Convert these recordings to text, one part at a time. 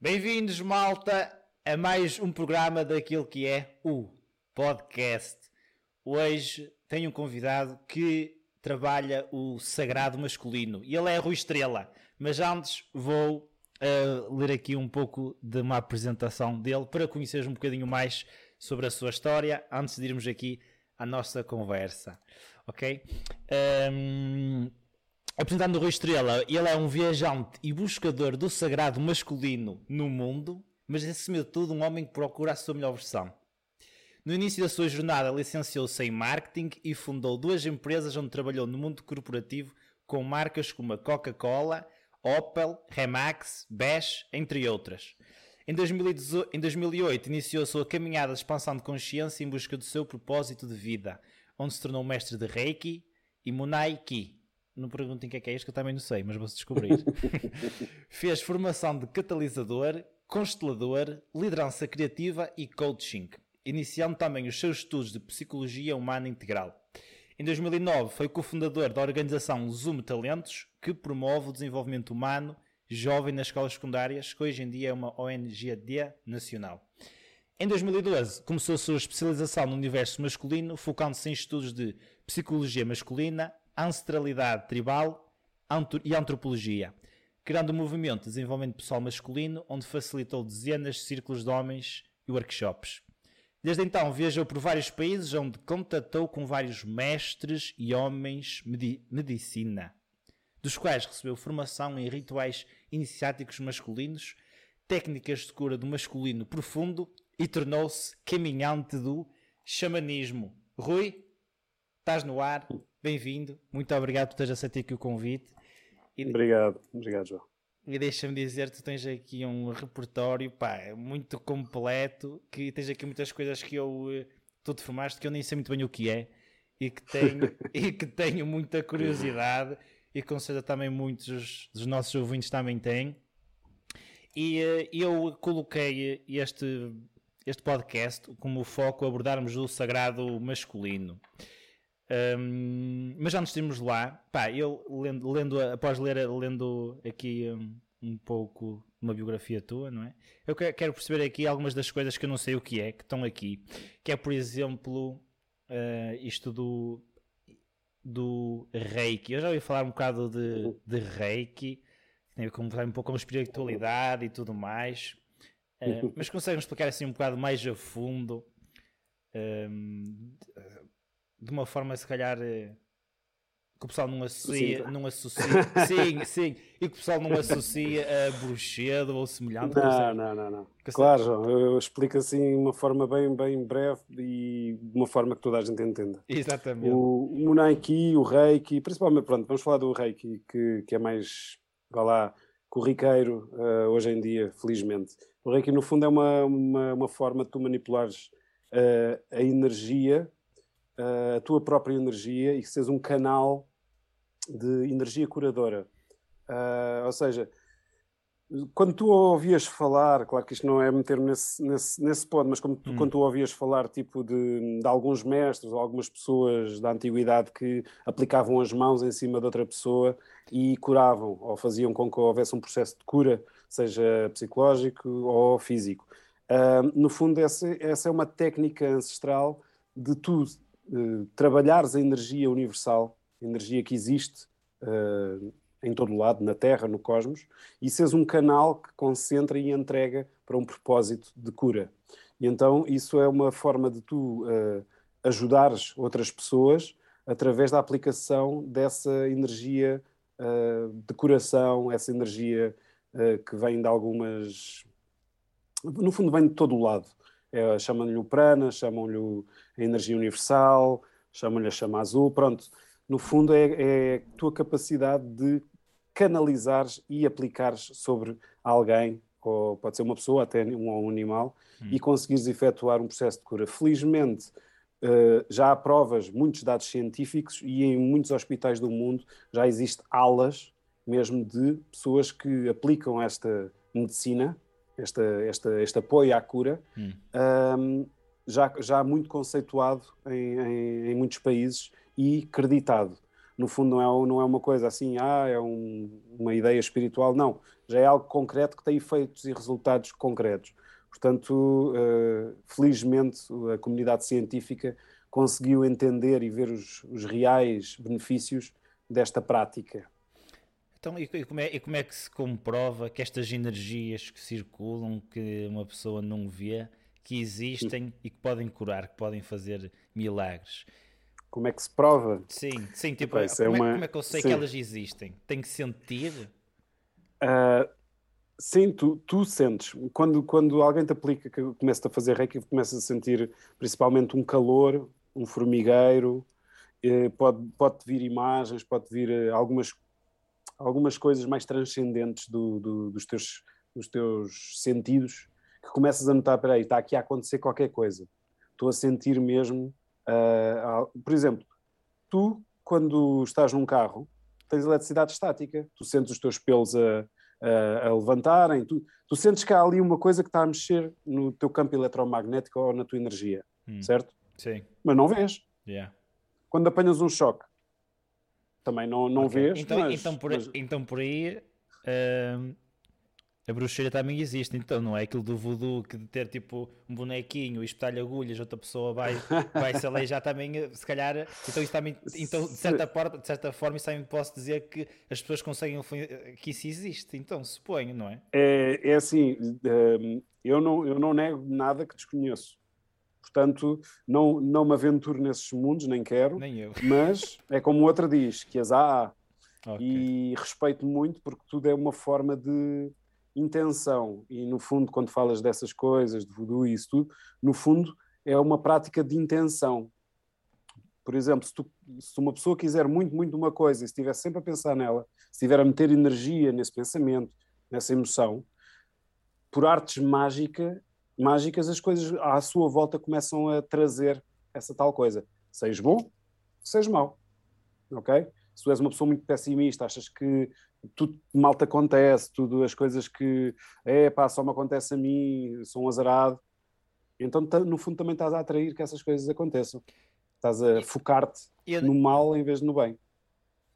Bem-vindos, malta, a mais um programa daquilo que é o podcast. Hoje tenho um convidado que trabalha o sagrado masculino e ele é Rui Estrela. Mas antes vou uh, ler aqui um pouco de uma apresentação dele para conheceres um bocadinho mais sobre a sua história antes de irmos aqui à nossa conversa. Ok? Um, apresentando o Rui Estrela, ele é um viajante e buscador do sagrado masculino no mundo, mas acima de tudo um homem que procura a sua melhor versão. No início da sua jornada, licenciou-se em marketing e fundou duas empresas onde trabalhou no mundo corporativo com marcas como a Coca-Cola, Opel, Remax, Bash, entre outras. Em, 2018, em 2008, iniciou sua caminhada de expansão de consciência em busca do seu propósito de vida, onde se tornou mestre de Reiki e Munai Ki. Não perguntem o que é que é isto, que eu também não sei, mas vou-se descobrir. Fez formação de catalisador, constelador, liderança criativa e coaching, iniciando também os seus estudos de psicologia humana integral. Em 2009, foi cofundador da organização Zoom Talentos, que promove o desenvolvimento humano jovem nas escolas secundárias, que hoje em dia é uma ONGD nacional. Em 2012, começou a sua especialização no universo masculino, focando-se em estudos de psicologia masculina, ancestralidade tribal e antropologia, criando um movimento de desenvolvimento pessoal masculino, onde facilitou dezenas de círculos de homens e workshops. Desde então viajou por vários países onde contatou com vários mestres e homens de medicina, dos quais recebeu formação em rituais iniciáticos masculinos, técnicas de cura do masculino profundo e tornou-se caminhante do xamanismo. Rui, estás no ar, bem-vindo, muito obrigado por teres aceito aqui o convite. E... Obrigado, obrigado João. E deixa-me dizer, tu tens aqui um repertório pá, muito completo, que tens aqui muitas coisas que eu eh, tu te formaste que eu nem sei muito bem o que é e que tenho, e que tenho muita curiosidade e com certeza também muitos dos nossos ouvintes também têm. E uh, eu coloquei este, este podcast como foco abordarmos o sagrado masculino. Um, mas antes de irmos lá, pá, eu lendo, lendo após ler lendo aqui um, um, pouco uma biografia tua, não é? Eu quero perceber aqui algumas das coisas que eu não sei o que é, que estão aqui. Que é, por exemplo, uh, isto do, do Reiki. Eu já ouvi falar um bocado de, de Reiki, que tem a ver um pouco com espiritualidade e tudo mais. Uh, mas conseguem explicar assim um bocado mais a fundo? Um, de uma forma se calhar eh, que o pessoal não associa, sim. não associa sim, sim, e que o pessoal não associa a bruxedo ou semelhante. Não, não, não, não. Claro, João, eu explico assim de uma forma bem, bem breve e de uma forma que toda a gente entenda. Exatamente. O, o Munaiki, o Reiki, principalmente, pronto, vamos falar do Reiki, que, que é mais, vá lá, corriqueiro uh, hoje em dia, felizmente. O Reiki, no fundo, é uma, uma, uma forma de tu manipulares uh, a energia a tua própria energia e que sejas um canal de energia curadora. Uh, ou seja, quando tu ouvias falar, claro que isto não é meter-me nesse, nesse, nesse ponto, mas tu, hum. quando tu ouvias falar tipo de, de, alguns mestres ou algumas pessoas da antiguidade que aplicavam as mãos em cima de outra pessoa e curavam ou faziam com que houvesse um processo de cura, seja psicológico ou físico. Uh, no fundo, essa, essa é uma técnica ancestral de tu uh, trabalhares a energia universal, a energia que existe uh, em todo o lado, na Terra, no cosmos, e seres um canal que concentra e entrega para um propósito de cura. E então isso é uma forma de tu uh, ajudares outras pessoas através da aplicação dessa energia uh, de curação, essa energia uh, que vem de algumas. No fundo, vem de todo o lado. É, chamam-lhe o prana, chamam-lhe a energia universal, chamam-lhe a chama azul, pronto. No fundo é, é a tua capacidade de canalizares e aplicares sobre alguém, ou pode ser uma pessoa, até um, um animal, hum. e conseguires efetuar um processo de cura. Felizmente, Uh, já há provas, muitos dados científicos e em muitos hospitais do mundo já existem alas mesmo de pessoas que aplicam esta medicina esta, esta, este apoio à cura, hum. um, já, já muito conceituado em, em, em, muitos países e creditado. no fundo não é, não é uma coisa assim, ah, é um, uma ideia espiritual, não, já é algo concreto que tem efeitos e resultados concretos. Portanto, uh, felizmente a comunidade científica conseguiu entender e ver os, os reais benefícios desta prática. Então, e como, é, e como é que se comprova que estas energias que circulam, que uma pessoa não vê, que existem e que podem curar, que podem fazer milagres? Como é que se prova? Sim, sim, tipo, como, é, é uma... como, é, que eu sei sim. que elas existem? Tenho que sentir? Uh, sim, tu, tu sentes. Quando, quando alguém te aplica, que começa a fazer reiki, começas a sentir principalmente um calor, um formigueiro, eh, pode, pode vir imagens, pode vir eh, algumas, algumas coisas mais transcendentes do, do, dos, teus, dos teus sentidos, que começas a notar, peraí, está aqui a acontecer qualquer coisa. Estou a sentir mesmo Uh, por exemplo, tu, quando estás num carro, tens eletricidade estática, tu sentes os teus pelos a, a, a levantarem, tu, tu, sentes que há ali uma coisa que está a mexer no teu campo eletromagnético ou na tua energia, hum. certo? Sim. Mas não vês. Yeah. Quando apanhas um choque, também não, não okay. vês. Então, mas, então, por, mas... então por aí. Uh a bruxaria também existe, então não é aquilo do voodoo que de ter tipo um bonequinho e espetar agulhas, outra pessoa vai, vai se aleijar também, se calhar, então isso também, então de certa, forma, de certa forma, isso também posso dizer que as pessoas conseguem que isso existe, então suponho, não é? É, é assim, eu não, eu não nego nada que desconheço. Portanto, não, não me aventuro nesses mundos, nem quero. Nem eu. Mas é como outra diz, que as há. Okay. E respeito muito porque tudo é uma forma de intenção. E no fundo, quando falas dessas coisas, de voodoo e isso tudo, no fundo é uma prática de intenção. Por exemplo, se, tu, se uma pessoa quiser muito, muito uma coisa e estiver sempre a pensar nela, se estiver a meter energia nesse pensamento, nessa emoção, por artes mágica, mágicas, as coisas à sua volta começam a trazer essa tal coisa. Seja bom, seja mau. Ok? Se tu és uma pessoa muito pessimista, achas que tudo mal te acontece, tudo as coisas que é pá, só me acontece a mim, sou um azarado. Então, no fundo, também estás a atrair que essas coisas aconteçam. Estás a focar-te no mal em vez de no bem.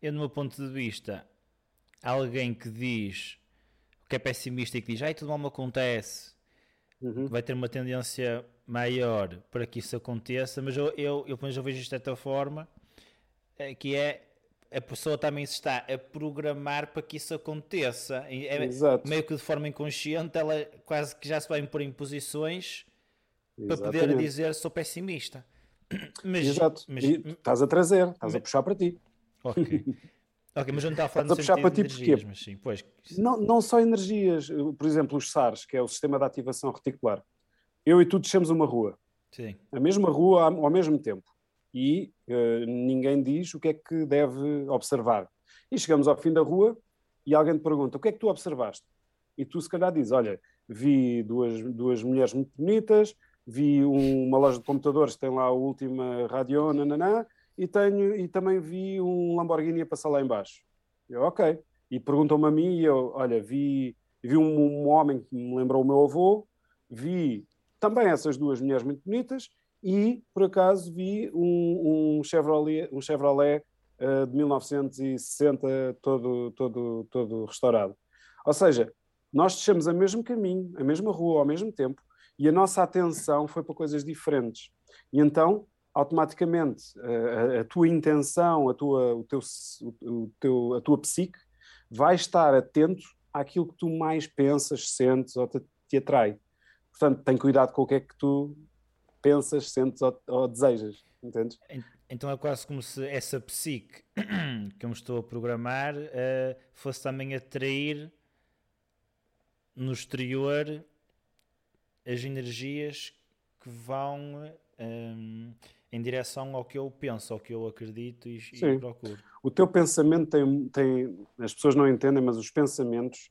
Eu, no meu ponto de vista, alguém que diz que é pessimista e que diz ai, tudo mal me acontece, uhum. vai ter uma tendência maior para que isso aconteça, mas eu, eu, eu, eu vejo isto de certa forma, eh, que é a pessoa também se está a programar para que isso aconteça. É, Exato. Meio que de forma inconsciente, ela quase que já se vai impor em posições para poder dizer sou pessimista. Mas, Exato. Mas, e estás a trazer, estás mas, a puxar para ti. Ok. ok, mas eu não estava a falar a puxar para ti porque mas sim, pois. Não, não só energias, por exemplo, os SARS, que é o Sistema de Ativação Reticular. Eu e tu descemos uma rua. Sim. A mesma rua ao mesmo tempo e uh, ninguém diz o que é que deve observar. E chegamos ao fim da rua e alguém te pergunta: o que é que tu observaste? E tu, se calhar, dizes: olha, vi duas, duas mulheres muito bonitas, vi um, uma loja de computadores que tem lá a última radio, nananã, e, tenho, e também vi um Lamborghini a passar lá embaixo. Eu, ok. E perguntam-me a mim, e eu, olha, vi, vi um, um homem que me lembrou o meu avô, vi também essas duas mulheres muito bonitas, e por acaso vi um, um Chevrolet, um Chevrolet uh, de 1960 todo, todo, todo restaurado. Ou seja, nós deixamos o mesmo caminho, a mesma rua ao mesmo tempo e a nossa atenção foi para coisas diferentes. E então, automaticamente, a, a tua intenção, a tua, o teu, o teu, a tua psique vai estar atento àquilo que tu mais pensas, sentes ou te, te atrai. Portanto, tem cuidado com o que é que tu pensas, sentes ou, ou desejas, entendes? Então é quase como se essa psique que eu me estou a programar uh, fosse também atrair no exterior as energias que vão um, em direção ao que eu penso, ao que eu acredito e, e procuro. O teu pensamento tem, tem, as pessoas não entendem, mas os pensamentos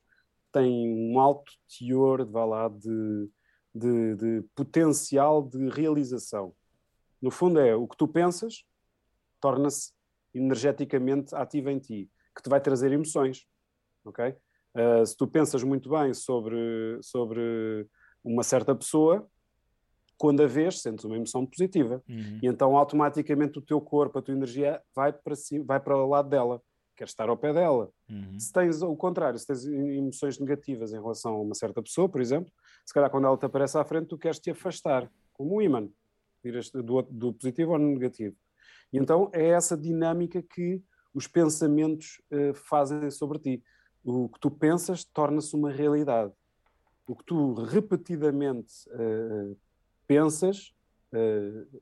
têm um alto teor, vá lá, de de, de potencial de realização. No fundo, é o que tu pensas torna-se energeticamente ativo em ti, que te vai trazer emoções. Ok? Uh, se tu pensas muito bem sobre, sobre uma certa pessoa, quando a vês, sentes uma emoção positiva. Uhum. E então automaticamente o teu corpo, a tua energia vai para, cima, vai para o lado dela. Queres estar ao pé dela. Uhum. Se tens o contrário, se tens emoções negativas em relação a uma certa pessoa, por exemplo, se calhar quando ela te aparece à frente, tu queres te afastar, como um imã, viras do, do positivo ao negativo. E então é essa dinâmica que os pensamentos uh, fazem sobre ti. O que tu pensas torna-se uma realidade. O que tu repetidamente uh, pensas, uh,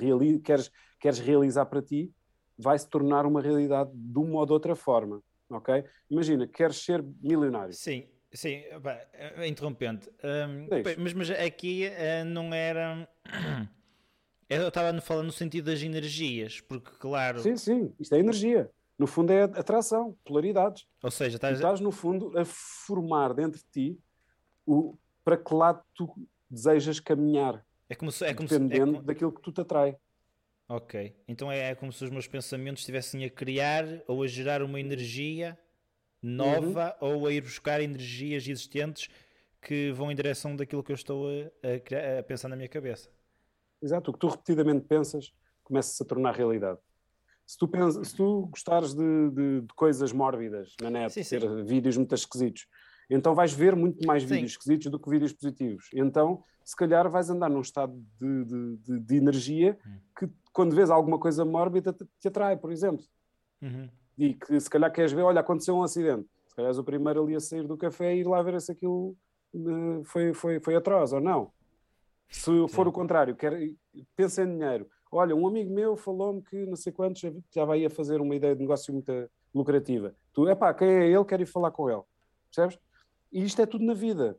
reali queres, queres realizar para ti, vai se tornar uma realidade de uma ou de outra forma. Ok? Imagina, queres ser milionário. Sim, sim, interrompente. Um, mas, mas aqui uh, não era. Eu estava falando no sentido das energias, porque, claro. Sim, sim, isto é energia. No fundo, é atração, polaridades. Ou seja, estás, estás no fundo, a formar dentro de ti o, para que lado tu desejas caminhar. É como se, é como dependendo se, é como... daquilo que tu te atrai. Ok. Então é, é, como se os meus pensamentos estivessem a criar ou a gerar uma energia nova uhum. ou a ir buscar energias existentes que vão em direção daquilo que eu estou a, a, a pensar na minha cabeça. Exato. O que tu repetidamente pensas começa-se a tornar realidade. Se tu, pensas, se tu gostares de, de, de coisas mórbidas na net, sim, sim. ter vídeos muito esquisitos, então vais ver muito mais sim. vídeos esquisitos do que vídeos positivos. Então, se calhar vais andar num estado de, de, de energia hum. que quando vês alguma coisa mórbida te, te atrai, por exemplo. Uhum. E que se calhar queres ver, olha, aconteceu um acidente. Se calhar és o primeiro ali a sair do café e ir lá ver se aquilo uh, foi, foi, foi atroz ou não. Se for o contrário, quer, pensa em dinheiro. Olha, um amigo meu falou-me que não sei quantos já vai a fazer uma ideia de negócio muito lucrativa. Tu, epá, quem é ele? Quero ir falar com ele. Percebes? E isto é tudo na vida.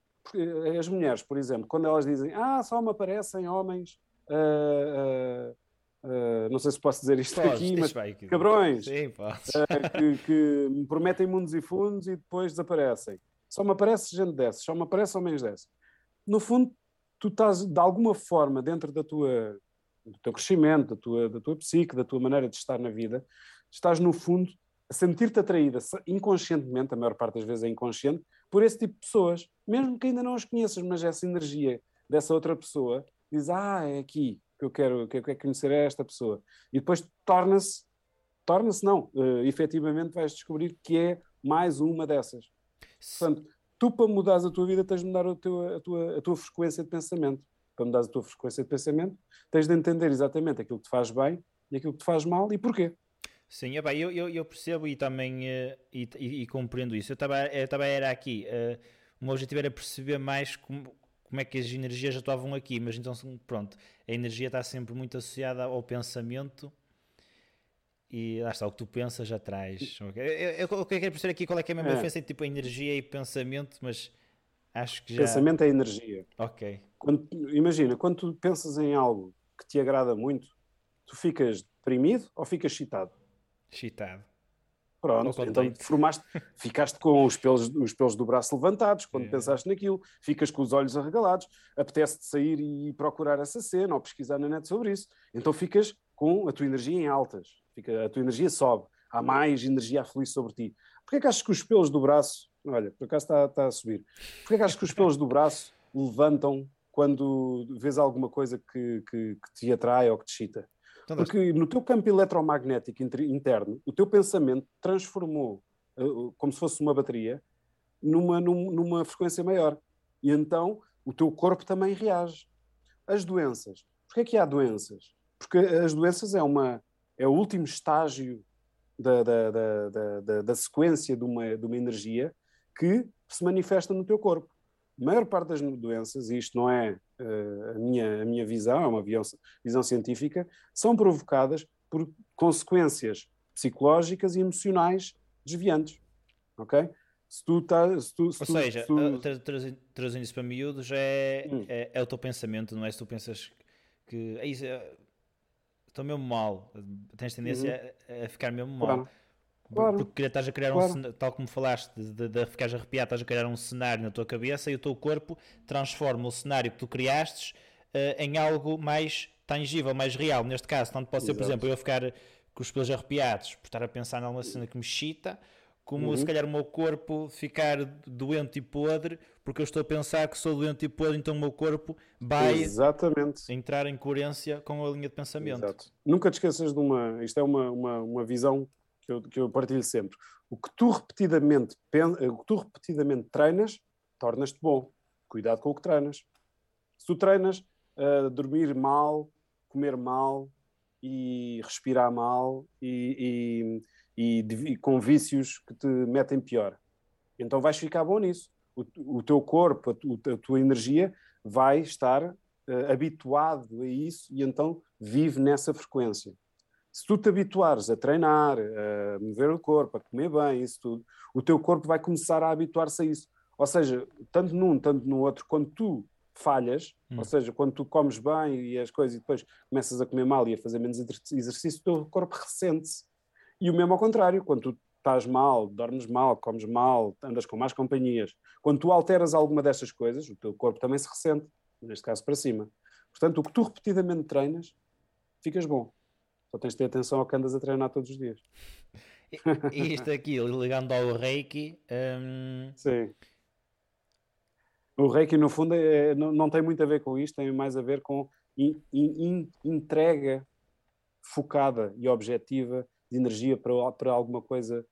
As mulheres, por exemplo, quando elas dizem, ah, só me aparecem homens. Uh, uh, Uh, não sei se posso dizer isto Podes, aqui, mas vai, cabrões Sim, uh, que, que, me prometem mundos e fundos e depois desaparecem. Só me aparece gente dessas, só me aparece homens desses. No fundo, tu estás de alguma forma dentro da tua, do teu crescimento, da tua, da tua psique, da tua maneira de estar na vida, estás no fundo a sentir-te atraída inconscientemente, a maior parte das vezes é inconsciente, por esse tipo de pessoas, mesmo que ainda não as conheças, mas essa energia dessa outra pessoa diz: Ah, é aqui, que eu quero, que eu quero conhecer esta pessoa. E depois torna-se, torna-se não, uh, efetivamente vais descobrir que é mais uma dessas. Portanto, tu para mudares a tua vida tens de mudar a tua, a tua, a tua frequência de pensamento. Para mudares a tua frequência de pensamento, tens de entender exatamente aquilo que te faz bem e aquilo que te faz mal e porquê. Sim, epá, eu, eu, eu, percebo e também uh, e, e, e, compreendo isso. Eu também era aqui. Uh, o meu objetivo era perceber mais como, como é que as energias atuavam aqui, mas então pronto, a energia está sempre muito associada ao pensamento e lá está, o que tu pensas atrás. Eu, eu, eu, quero perceber aqui qual é que é a mesma é. diferença entre tipo, energia e pensamento, mas acho que já. Pensamento é energia. Ok. Quando, imagina, quando tu pensas em algo que te agrada muito, tu ficas deprimido ou ficas excitado? Excitado. Pronto, então formaste, ficaste com os pelos, os pelos do braço levantados quando é. pensaste naquilo, ficas com os olhos arregalados, apetece-te sair e procurar essa cena ou pesquisar na net sobre isso. Então ficas com a tua energia em altas, fica, a tua energia sobe, há mais energia a fluir sobre ti. Porquê que achas que os pelos do braço, olha, por acaso está, está a subir, porquê que achas que os pelos do braço levantam quando vês alguma coisa que, que, que te atrai ou que te excita? Então, Porque no teu campo eletromagnético interno, o teu pensamento transformou, eh, como se fosse uma bateria, numa, numa frequência maior. E então o teu corpo também reage. As doenças. Porquê é que há doenças? Porque as doenças é, uma, é o último estágio da, da, da, da, da sequência de uma, de uma energia que se manifesta no teu corpo. A maior parte das doenças, e isto não é uh, a, minha, a minha visão, é uma visão, visão científica, são provocadas por consequências psicológicas e emocionais desviantes. Ok? Se tu tá, se tu, se Ou tu, seja, se tu... trazendo isso para miúdos, é, hum. é, é, o teu pensamento, não é? Se tu pensas que é isso, é, estou mesmo mal, tens tendência uhum. a, a, ficar mesmo mal. Claro. Claro. Porque estás a criar claro. um tal como falaste, de, de, de ficares arrepiado, estás a criar um cenário na tua cabeça e o teu corpo transforma o cenário que tu criastes uh, em algo mais tangível, mais real. Neste caso, tanto pode ser, Exato. por exemplo, eu ficar com os pelos arrepiados por estar a pensar numa cena que me excita, como uhum. se calhar o meu corpo ficar doente e podre, porque eu estou a pensar que sou doente e podre, então o meu corpo vai Exatamente. entrar em coerência com a linha de pensamento. Exato. Nunca te esqueças de uma. Isto é uma, uma, uma visão que eu, que eu partilho sempre. O que tu repetidamente, o que tu repetidamente treinas, tornas-te bom. Cuidado com o que treinas. Se tu treinas uh, dormir mal, comer mal e respirar mal e, e, e, e, com vícios que te metem pior, então vais ficar bom nisso. O, o teu corpo, a, tu, a, tua energia vai estar uh, habituado a isso e então vive nessa frequência. Se tu te habituares a treinar, a mover o corpo, a comer bem, isso tudo, o teu corpo vai começar a habituar-se a isso. Ou seja, tanto num, tanto no outro, quando tu falhas, hum. ou seja, quando tu comes bem e as coisas e depois começas a comer mal e a fazer menos exercício, o teu corpo ressente-se. E o mesmo ao contrário, quando tu estás mal, dormes mal, comes mal, andas com más companhias, quando tu alteras alguma destas coisas, o teu corpo também se ressente, neste caso para cima. Portanto, o que tu repetidamente treinas, ficas bom. Só tens de ter atenção ao que andas a treinar todos os dias. E isto aqui, ligando ao Reiki. Um... Sim. O Reiki, no fundo, é, não, não, tem muito a ver com isto, tem mais a ver com in, in, entrega focada e objetiva de energia para, para alguma coisa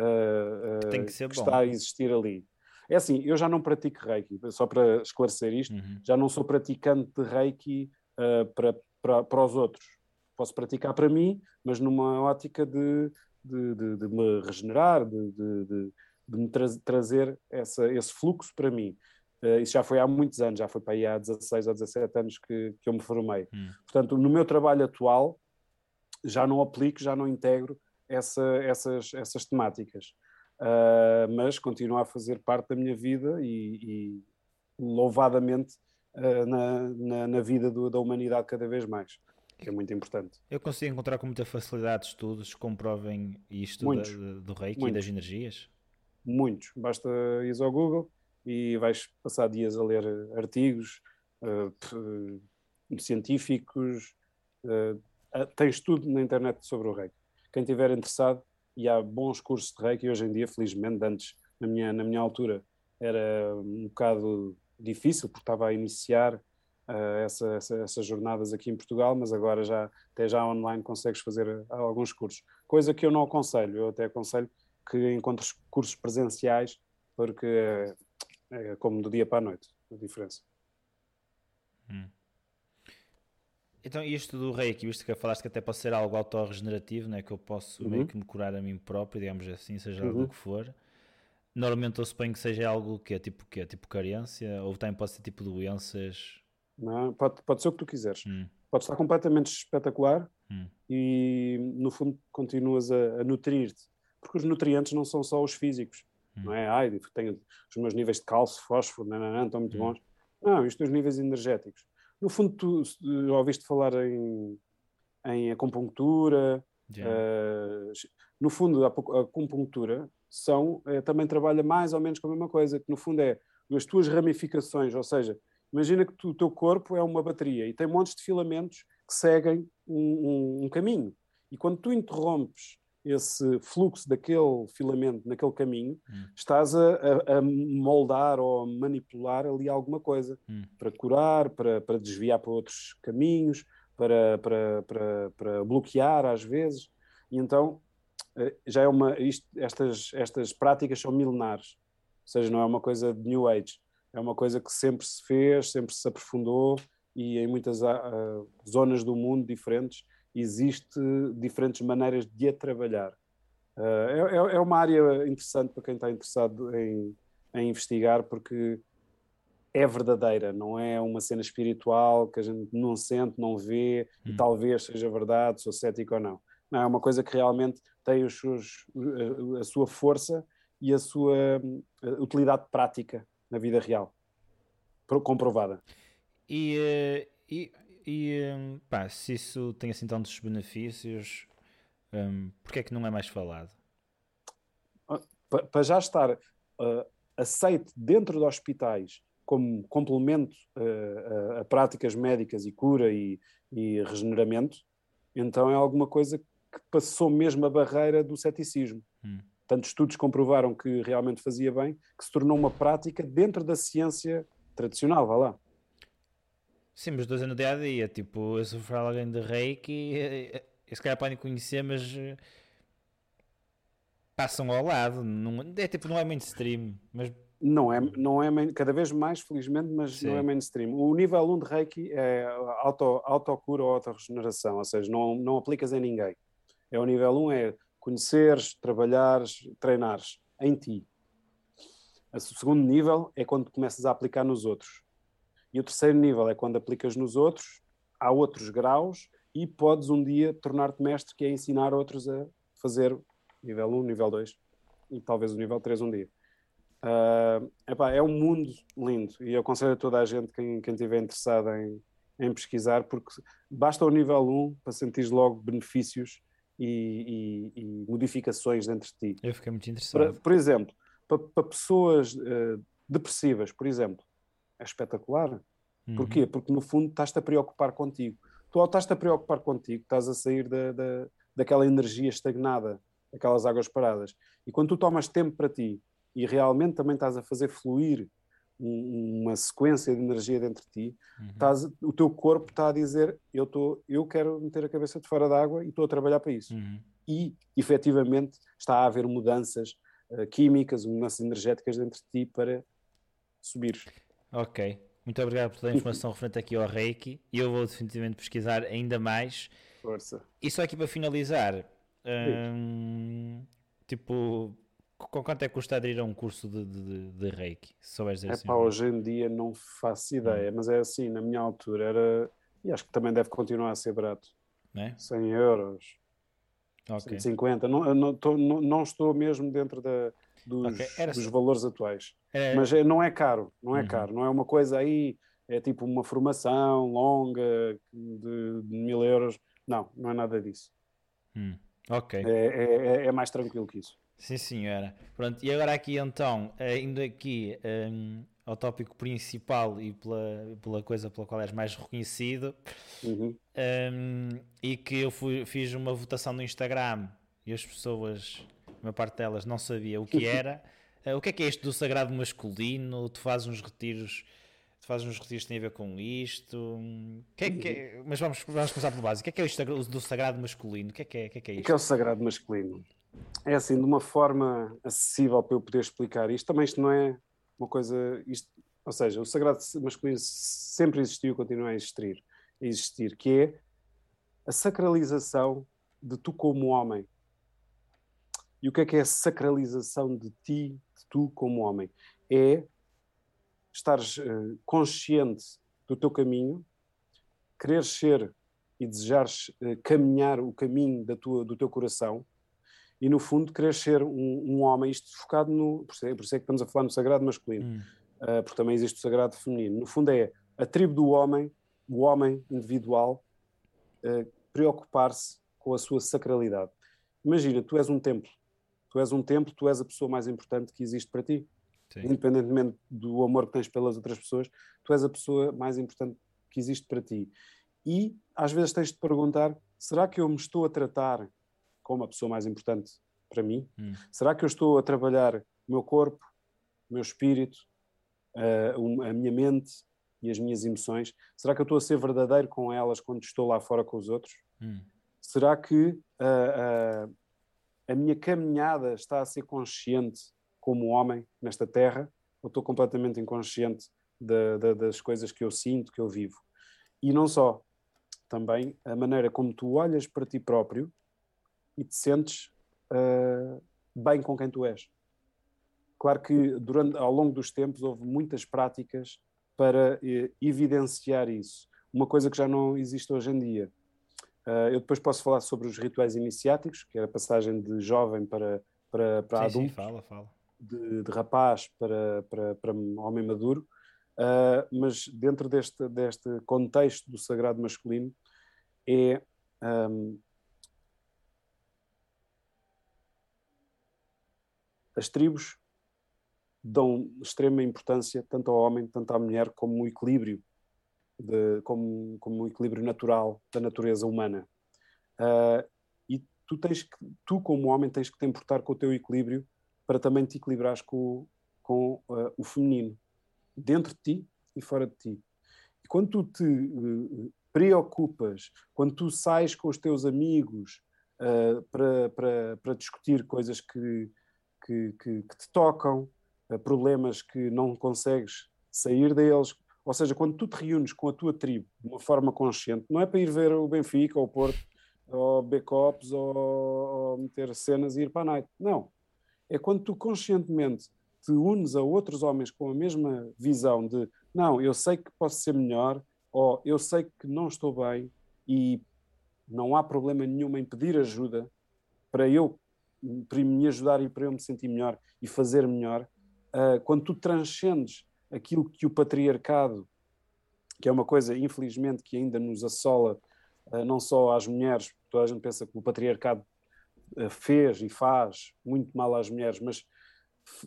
uh, uh, que, que, que está a existir ali. É assim, eu já não pratico Reiki, só para esclarecer isto, uhum. já não sou praticante de Reiki uh, para, para, para os outros posso praticar para mim, mas numa ótica de, de, de, de me regenerar, de, me tra trazer essa, esse fluxo para mim. Uh, isso já foi há muitos anos, já foi para aí há 16 ou 17 anos que, que eu me formei. Hum. Portanto, no meu trabalho atual, já não aplico, já não integro essa, essas, essas temáticas. Uh, mas continua a fazer parte da minha vida e, e louvadamente uh, na, na, na, vida do, da humanidade cada vez mais que é muito importante. Eu consigo encontrar com muita facilidade estudos que comprovem isto da, do reiki Muitos. e das energias? Muitos. Basta ir ao Google e vais passar dias a ler artigos uh, científicos. Uh, tens tudo na internet sobre o reiki. Quem estiver interessado, e há bons cursos de reiki hoje em dia, felizmente, antes, na minha, na minha altura, era um bocado difícil, porque estava a iniciar essa, essa, essas jornadas aqui em Portugal, mas agora já até já online consegues fazer eh, alguns cursos. Coisa que eu não aconselho, eu até aconselho que encontres cursos presenciais, porque é, é como do dia para a noite a diferença. Hum. Então, isto do reiki, visto que falaste que até pode ser algo autorregenerativo, né? que eu posso uhum. meio que me curar a mim próprio, digamos assim, seja uhum. algo que for. Normalmente eu suponho que seja algo que é tipo que é tipo carência, ou também pode ser tipo doenças não, é? pode, pode ser o que tu quiseres. Hum. Pode estar completamente espetacular hum. e, no fundo, continuas a, a nutrir-te. Porque os nutrientes não são só os físicos. Hum. Não é? Ai, tenho os meus níveis de cálcio, fósforo, não, estão muito hum. bons. Não, isto é os níveis energéticos. No fundo, tu já ouviste falar em, em acupuntura. Uh, no fundo, a, a acupuntura são, é, também trabalha mais ou menos com a mesma coisa, que no fundo é as tuas ramificações, ou seja, Imagina que tu, o teu corpo é uma bateria e tem montes de filamentos que seguem um, um, um caminho. E quando tu interrompes esse fluxo daquele filamento naquele caminho, hum. estás a, a, a, moldar ou a manipular ali alguma coisa hum. para curar, para, para desviar para outros caminhos, para, para, para, para bloquear às vezes. E então eh, já é uma. Isto, estas, estas práticas são milenares, ou seja, não é uma coisa de New Age é uma coisa que sempre se fez, sempre se aprofundou e em muitas uh, zonas do mundo diferentes existe diferentes maneiras de a trabalhar. Uh, é, é, uma área interessante para quem está interessado em, em investigar porque é verdadeira, não é uma cena espiritual que a gente não sente, não vê hum. e talvez seja verdade, sou cético ou não. Não, é uma coisa que realmente tem os seus, a sua força e a sua utilidade prática na vida real. Comprovada. E, eh, e, e eh, pá, se isso tem assim tantos benefícios, um, porquê é que não é mais falado? Ah, para já estar uh, aceite dentro de hospitais como complemento uh, a, a, práticas médicas e cura e, e regeneramento, então é alguma coisa que passou mesmo a barreira do ceticismo. Hum. Tantos estudos comprovaram que realmente fazia bem, que se tornou uma prática dentro da ciência tradicional, vá lá. Sim, mas dois no dia a dia, tipo, eu sou alguém de reiki, eh, eh, se calhar podem conhecer, mas eh, passam ao lado, não, é tipo, não é mainstream, mas não é, não é cada vez mais, felizmente, mas Sim. não é mainstream. O nível 1 de Reiki é auto, autocura ou autorregeneração, ou seja, não, não aplicas em ninguém. É o nível 1 é conheceres, trabalhares, treinares em ti. O segundo nível é quando começas a aplicar nos outros. E o terceiro nível é quando aplicas nos outros, há outros graus e podes um dia tornar-te mestre, que é ensinar outros a fazer nível 1, nível 2 e talvez o nível 3 um dia. Uh, epá, é um mundo lindo e eu aconselho a toda a gente, quem, quem estiver interessado em, em pesquisar, porque basta o nível 1 para sentir logo benefícios e, e, e, modificações dentro de ti. Eu fiquei muito interessado. por exemplo, para, para pessoas uh, depressivas, por exemplo, é espetacular. Uhum. Porquê? Porque no fundo estás-te a preocupar contigo. Tu ao estás-te a preocupar contigo, estás a sair da, da, daquela energia estagnada, aquelas águas paradas. E quando tu tomas tempo para ti e realmente também estás a fazer fluir uma sequência de energia dentro de ti, uhum. estás, o teu corpo está a dizer eu, tô, eu quero meter a cabeça de fora d'água e estou a trabalhar para isso. Uhum. E, efetivamente, está a haver mudanças uh, químicas, mudanças energéticas dentro de ti para subir. Ok. Muito obrigado por toda a informação referente aqui ao Reiki. E eu vou definitivamente pesquisar ainda mais. Força. E só aqui para finalizar, hum, tipo, com quanto é que custa aderir a um curso de, de, de Reiki? Se souberes é assim. Pá, hoje em dia não faço ideia, hum. mas é assim, na minha altura era, e acho que também deve continuar a ser barato. É? 100 euros, okay. 150, não, não, tô, não, não estou mesmo dentro da, dos, okay. dos valores atuais. É... Mas é, não é caro, não é uhum. caro, não é uma coisa aí, é tipo uma formação longa de, de mil euros. Não, não é nada disso. Hum. Ok. É, é, é, é mais tranquilo que isso. Sim, senhora. Pronto, e agora aqui então, eh, indo aqui um, ao tópico principal e pela, pela coisa pela qual és mais reconhecido, uhum. um, e que eu fui, fiz uma votação no Instagram e as pessoas, a maior parte delas, não sabia o que era. uh, o que é que é isto do sagrado masculino? Tu fazes uns retiros tu fazes uns retiros que têm a ver com isto. Que é, que é, mas vamos, vamos começar pelo básico. O que é que é o do sagrado masculino? O que é que é, que é, que é isto? O que é o sagrado masculino? É assim, de uma forma acessível para eu poder explicar isto. Também isto não é uma coisa. Isto, ou seja, o sagrado masculino sempre existiu e continua a existir, a existir, que é a sacralização de tu como homem. E o que é que é a sacralização de ti, de tu como homem? É estares uh, consciente do teu caminho, querer ser e desejares uh, caminhar o caminho da tua, do teu coração, e no fundo querer ser um, um homem, isto focado no. Por isso, é, por isso, é, que estamos a falar no sagrado masculino, hum. uh, porque também existe o sagrado feminino. No fundo é a tribo do homem, o homem individual, uh, preocupar-se com a sua sacralidade. Imagina, tu és um templo, tu és um templo, tu és a pessoa mais importante que existe para ti. Sim. Independentemente do amor que tens pelas outras pessoas, tu és a pessoa mais importante que existe para ti. E às vezes tens de perguntar: será que eu me estou a tratar como a pessoa mais importante para mim? Hum. Será que eu estou a trabalhar o meu corpo, o meu espírito, uh, a minha mente e as minhas emoções? Será que eu estou a ser verdadeiro com elas quando estou lá fora com os outros? Hum. Será que uh, uh, a minha caminhada está a ser consciente como homem nesta terra? Ou estou completamente inconsciente de, de, das coisas que eu sinto, que eu vivo? E não só, também a maneira como tu olhas para ti próprio e te sentes uh, bem com quem tu és. Claro que durante, ao longo dos tempos houve muitas práticas para uh, evidenciar isso. Uma coisa que já não existe hoje em dia. Uh, eu depois posso falar sobre os rituais iniciáticos, que é a passagem de jovem para, para, para sim, adulto, sim, fala, fala. De, de, rapaz para, para, para homem maduro, uh, mas dentro deste, deste contexto do sagrado masculino é um, as tribos dão extrema importância tanto ao homem, tanto à mulher, como o equilíbrio, de, como, como o equilíbrio natural da natureza humana. Uh, e tu tens que, tu como homem tens que te importar com o teu equilíbrio para também te equilibrares com, com uh, o feminino, dentro de ti e fora de ti. E quando tu te uh, preocupas, quando tu sais com os teus amigos para, para, para discutir coisas que, que, que, que te tocam, problemas que não consegues sair deles, ou seja, quando tu te reúnes com a tua tribo de uma forma consciente, não é para ir ver o Benfica ou o Porto, ou Becopes, ou, ou meter cenas e ir para a night. Não. É quando tu conscientemente te unes a outros homens com a mesma visão de não, eu sei que posso ser melhor, ou eu sei que não estou bem e não há problema nenhum em pedir ajuda para eu para me ajudar e para eu me sentir melhor e fazer melhor. Uh, quando tu transcendes aquilo que o patriarcado, que é uma coisa, infelizmente, que ainda nos assola, uh, não só às mulheres, toda a gente pensa que o patriarcado uh, fez e faz muito mal às mulheres, mas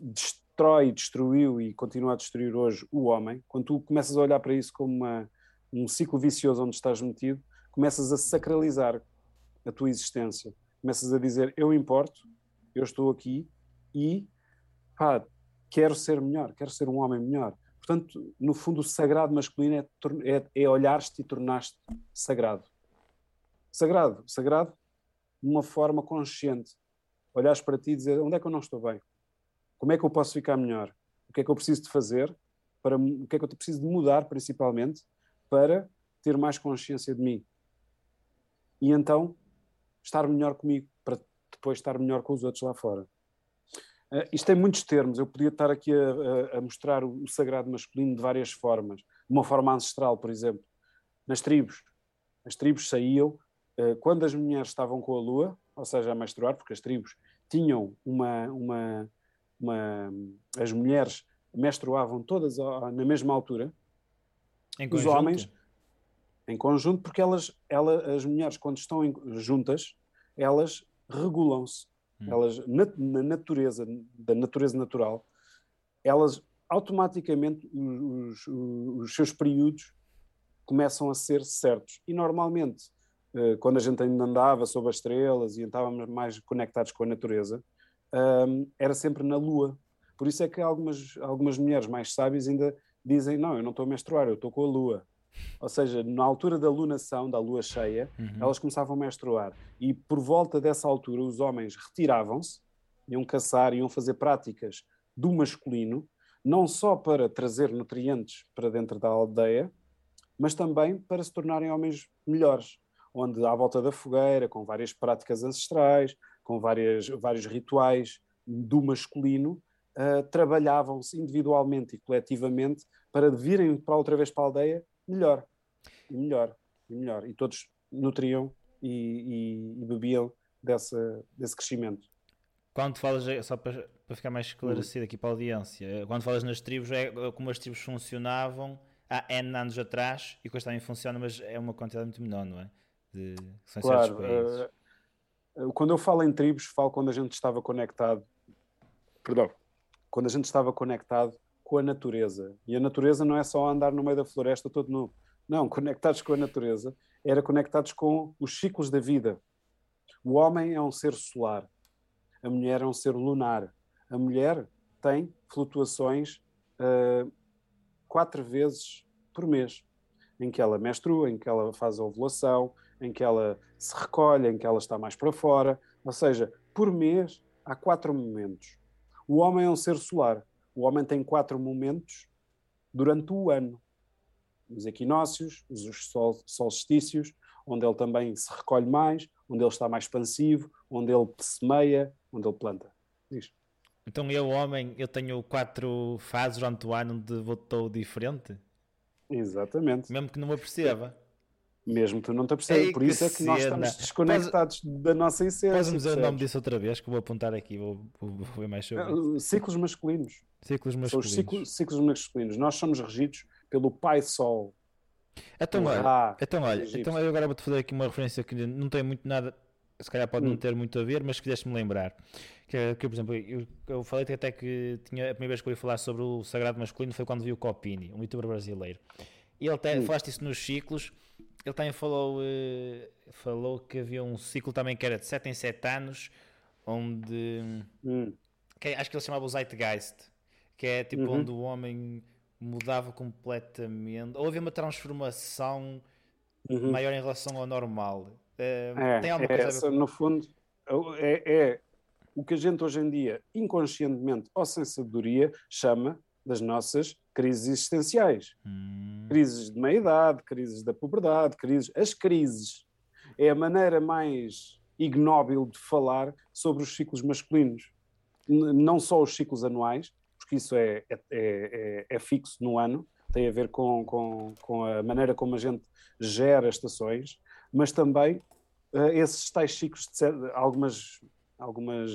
destrói, destruiu e continua a destruir hoje o homem. Quando tu começas a olhar para isso como uma, um ciclo vicioso onde estás metido, começas a sacralizar a tua existência. Começas a dizer: Eu importo, eu estou aqui e pá, quero ser melhor, quero ser um homem melhor. Portanto, no fundo, o sagrado masculino é, é, é olhar-te e tornar-te sagrado. Sagrado, sagrado de uma forma consciente. Olhares para ti e dizer onde é que eu não estou bem? Como é que eu posso ficar melhor? O que é que eu preciso de fazer? Para, o que é que eu preciso de mudar, principalmente, para ter mais consciência de mim? E então, estar melhor comigo, para depois estar melhor com os outros lá fora. Uh, isto tem muitos termos, eu podia estar aqui a, a, a mostrar o, o, sagrado masculino de várias formas. De uma forma ancestral, por exemplo, nas tribos. As tribos saíam uh, quando as mulheres estavam com a lua, ou seja, a menstruar, porque as tribos tinham uma. uma, uma as mulheres menstruavam todas na mesma altura. Os homens em conjunto, porque elas, ela, as mulheres, quando estão em, juntas, elas regulam-se Hum. Elas, na, na, natureza, da natureza natural, elas automaticamente, os, os, os, seus períodos começam a ser certos. E normalmente, eh, quando a gente ainda andava sob as estrelas e estávamos mais conectados com a natureza, um, era sempre na lua. Por isso é que algumas, algumas mulheres mais sábias ainda dizem: Não, eu não estou a menstruar, eu estou com a lua. Ou seja, na altura da lunação, da lua cheia, uhum. elas começavam a menstruar. E por volta dessa altura, os homens retiravam-se, iam caçar, iam fazer práticas do masculino, não só para trazer nutrientes para dentro da aldeia, mas também para se tornarem homens melhores, onde à volta da fogueira, com várias práticas ancestrais, com várias, vários rituais do masculino, uh, trabalhavam-se individualmente e coletivamente para virem para outra vez para a aldeia melhor, e melhor, e melhor. E todos nutriam e, e, e bebiam dessa, desse crescimento. Quando falas, só para, para ficar mais esclarecido uhum. aqui para a audiência, quando falas nas tribos, é como as tribos funcionavam há N anos atrás e que hoje também funciona, mas é uma quantidade muito menor, não é? De, são claro, uh, quando eu falo em tribos, falo quando a gente estava conectado, perdão, quando a gente estava conectado com a natureza. E a natureza não é só andar no meio da floresta todo nu. Não, conectados com a natureza era conectados com os ciclos da vida. O homem é um ser solar, a mulher é um ser lunar. A mulher tem flutuações uh, quatro vezes por mês, em que ela menstrua, em que ela faz a ovulação, em que ela se recolhe, em que ela está mais para fora. Ou seja, por mês há quatro momentos. O homem é um ser solar o homem tem quatro momentos durante o ano: os equinócios, os solstícios, onde ele também se recolhe mais, onde ele está mais expansivo, onde ele semeia, onde ele planta. Diz. Então eu, homem, eu tenho quatro fases durante o ano onde votou diferente? Exatamente. Mesmo que não me perceba. Mesmo tu não te apercebas. Por isso é que nós estamos desconectados Pode... da nossa essência. Podes-me dizer o nome disso outra vez, que vou apontar aqui, vou, vou, vou ver mais sobre isso. Ciclos masculinos. Ciclos masculinos. São os ciclos, masculinos. Nós somos regidos pelo Pai Sol. Então, olha, então, olha então eu agora vou-te fazer aqui uma referência que não tem muito nada, se calhar pode hum. não ter muito a ver, mas quiseste-me lembrar. Que, que, por exemplo, eu, eu falei até que tinha, a primeira vez que eu ia falar sobre o sagrado masculino foi quando vi o Copini, um youtuber brasileiro. E ele até, hum. falaste isso nos ciclos, ele também falou, uh, falou que havia um ciclo também que era de 7 em 7 anos, onde hum. que, é, acho que ele chamava o Zeitgeist, que é tipo uhum. onde o homem mudava completamente, ou havia uma transformação uhum. maior em relação ao normal. Uh, é, tem alguma é coisa essa, no fundo, é, é o que a gente hoje em dia, inconscientemente ou sem sabedoria, chama das nossas crises existenciais. Hum. Crises de meia-idade, crises da puberdade, crises... As crises é a maneira mais ignóbil de falar sobre os ciclos masculinos. não só os ciclos anuais, porque isso é, é, é, é, fixo no ano, tem a ver com, com, com a maneira como a gente gera estações, mas também uh, esses tais ciclos de algumas, algumas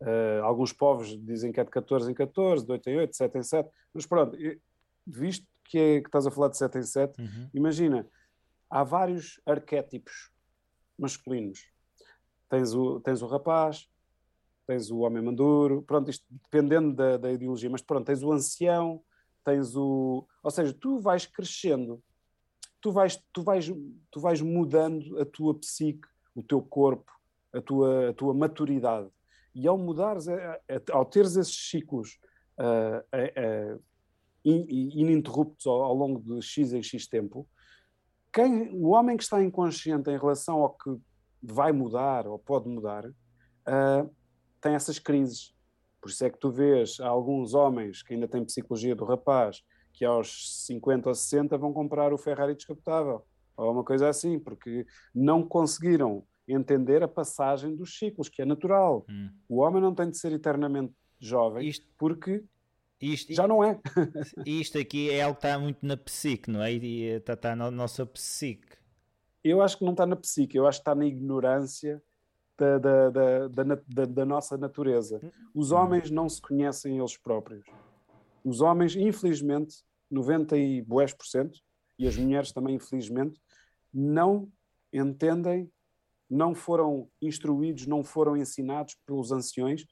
Uh, alguns povos dizem que é de 14 em 14, de 8 em 8, de 7 em 7, mas pronto, visto que, é, que estás a falar de 7 em 7, uhum. imagina, há vários arquétipos masculinos. Tens o, tens o rapaz, tens o homem maduro, pronto, isto dependendo da, da ideologia, mas pronto, tens o ancião, tens o. Ou seja, tu vais crescendo, tu vais, tu vais, tu vais mudando a tua psique, o teu corpo, a tua, a tua maturidade. E ao mudares, ao teres esses ciclos uh, uh, ininterruptos ao, ao, longo de X em X tempo, quem, o homem que está inconsciente em relação ao que vai mudar ou pode mudar, uh, tem essas crises. Por isso é que tu vês alguns homens que ainda têm psicologia do rapaz, que aos 50 ou 60 vão comprar o Ferrari descapotável, ou uma coisa assim, porque não conseguiram entender a passagem dos ciclos, que é natural. Hum. O homem não tem de ser eternamente jovem, isto, porque isto, já não é. isto aqui é algo que está muito na psique, não é? E está, está na nossa psique. Eu acho que não está na psique, eu acho que está na ignorância da, da, da, da, da nossa natureza. Os hum. homens não se conhecem eles próprios. Os homens, infelizmente, 90 e boés por cento, e as mulheres também, infelizmente, não entendem não foram instruídos, não foram ensinados pelos anciões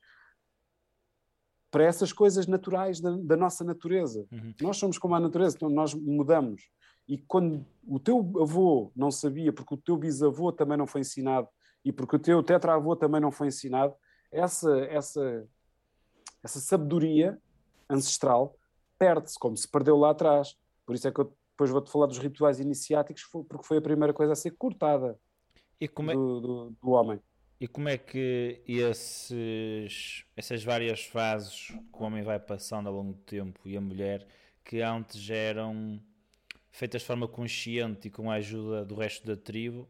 para essas coisas naturais da, da nossa natureza. Uhum. Nós somos como a natureza, então nós mudamos. E quando o teu avô não sabia, porque o teu bisavô também não foi ensinado, e porque o teu tetravô também não foi ensinado, essa, essa, essa sabedoria ancestral perde-se, como se perdeu lá atrás. Por isso é que eu depois vou-te falar dos rituais iniciáticos, porque foi a primeira coisa a ser cortada e como é... do, do, do homem. E como é que esses, essas várias fases que o homem vai passando ao longo do tempo e a mulher, que antes eram feitas de forma consciente e com a ajuda do resto da tribo,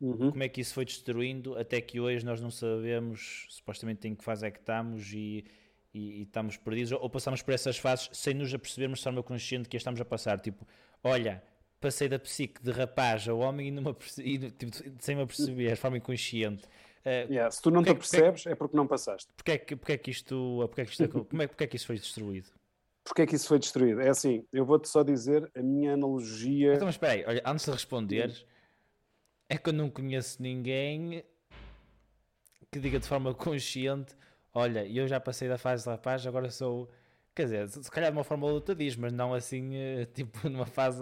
uhum. como é que isso foi destruindo até que hoje nós não sabemos supostamente em que fase é que estamos e, e, e estamos perdidos ou passamos por essas fases sem nos apercebermos de forma consciente que estamos a passar. Tipo, olha, passei da psique de rapaz a homem e, numa, e tipo, sem me aperceber, de forma inconsciente. Uh, yeah, se tu não te apercebes, é porque não passaste. Porquê é que, porque é que isto, porque é que isto como é, porque é que isso foi destruído? Porquê é que isso foi destruído? É assim, eu vou-te só dizer a minha analogia. Então, mas espera aí, olha, antes de responderes, é que eu não conheço ninguém que diga de forma consciente: olha, eu já passei da fase de rapaz, agora sou. Quer dizer, se calhar de uma forma ou outra diz, mas não assim, eh, tipo, numa fase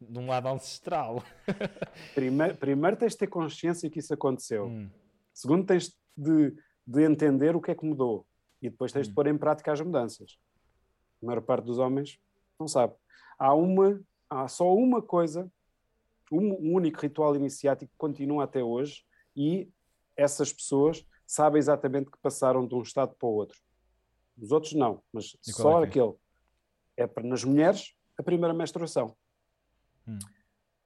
de um lado ancestral. primeiro, primeiro tens de ter consciência que isso aconteceu. Hum. Segundo, tens de, de entender o que é que mudou. E depois tens hum. de pôr em prática as mudanças. A maior parte dos homens não sabe. Há uma, há só uma coisa, um, um único ritual iniciático que continua até hoje e essas pessoas sabem exatamente que passaram de um estado para o outro. Os outros não, mas só é, é aquele. É para nas mulheres a primeira menstruação. Hum.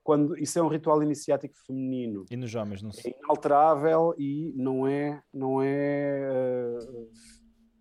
Quando, isso é um ritual iniciático feminino. E nos homens, não sei. É inalterável e não é. Não, é, uh,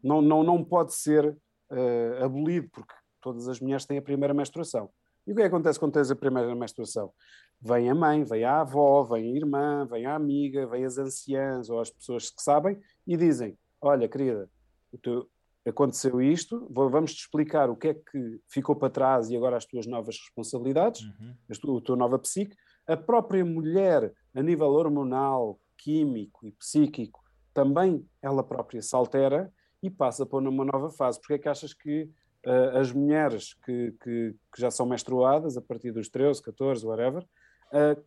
não, não, não pode ser uh, abolido, porque todas as mulheres têm a primeira menstruação. E o que, é que acontece quando tens a primeira menstruação? Vem a mãe, vem a avó, vem a irmã, vem a amiga, vem as anciãs ou as pessoas que sabem e dizem: Olha, querida, o teu, aconteceu isto, vamos te explicar o que é que ficou para trás e agora as tuas novas responsabilidades, uhum. a, tua, nova psique. A própria mulher, a nível hormonal, químico e psíquico, também ela própria se altera e passa por uma nova fase. Porque é que achas que uh, as mulheres que, que, que, já são menstruadas, a partir dos 13, 14, whatever, uh,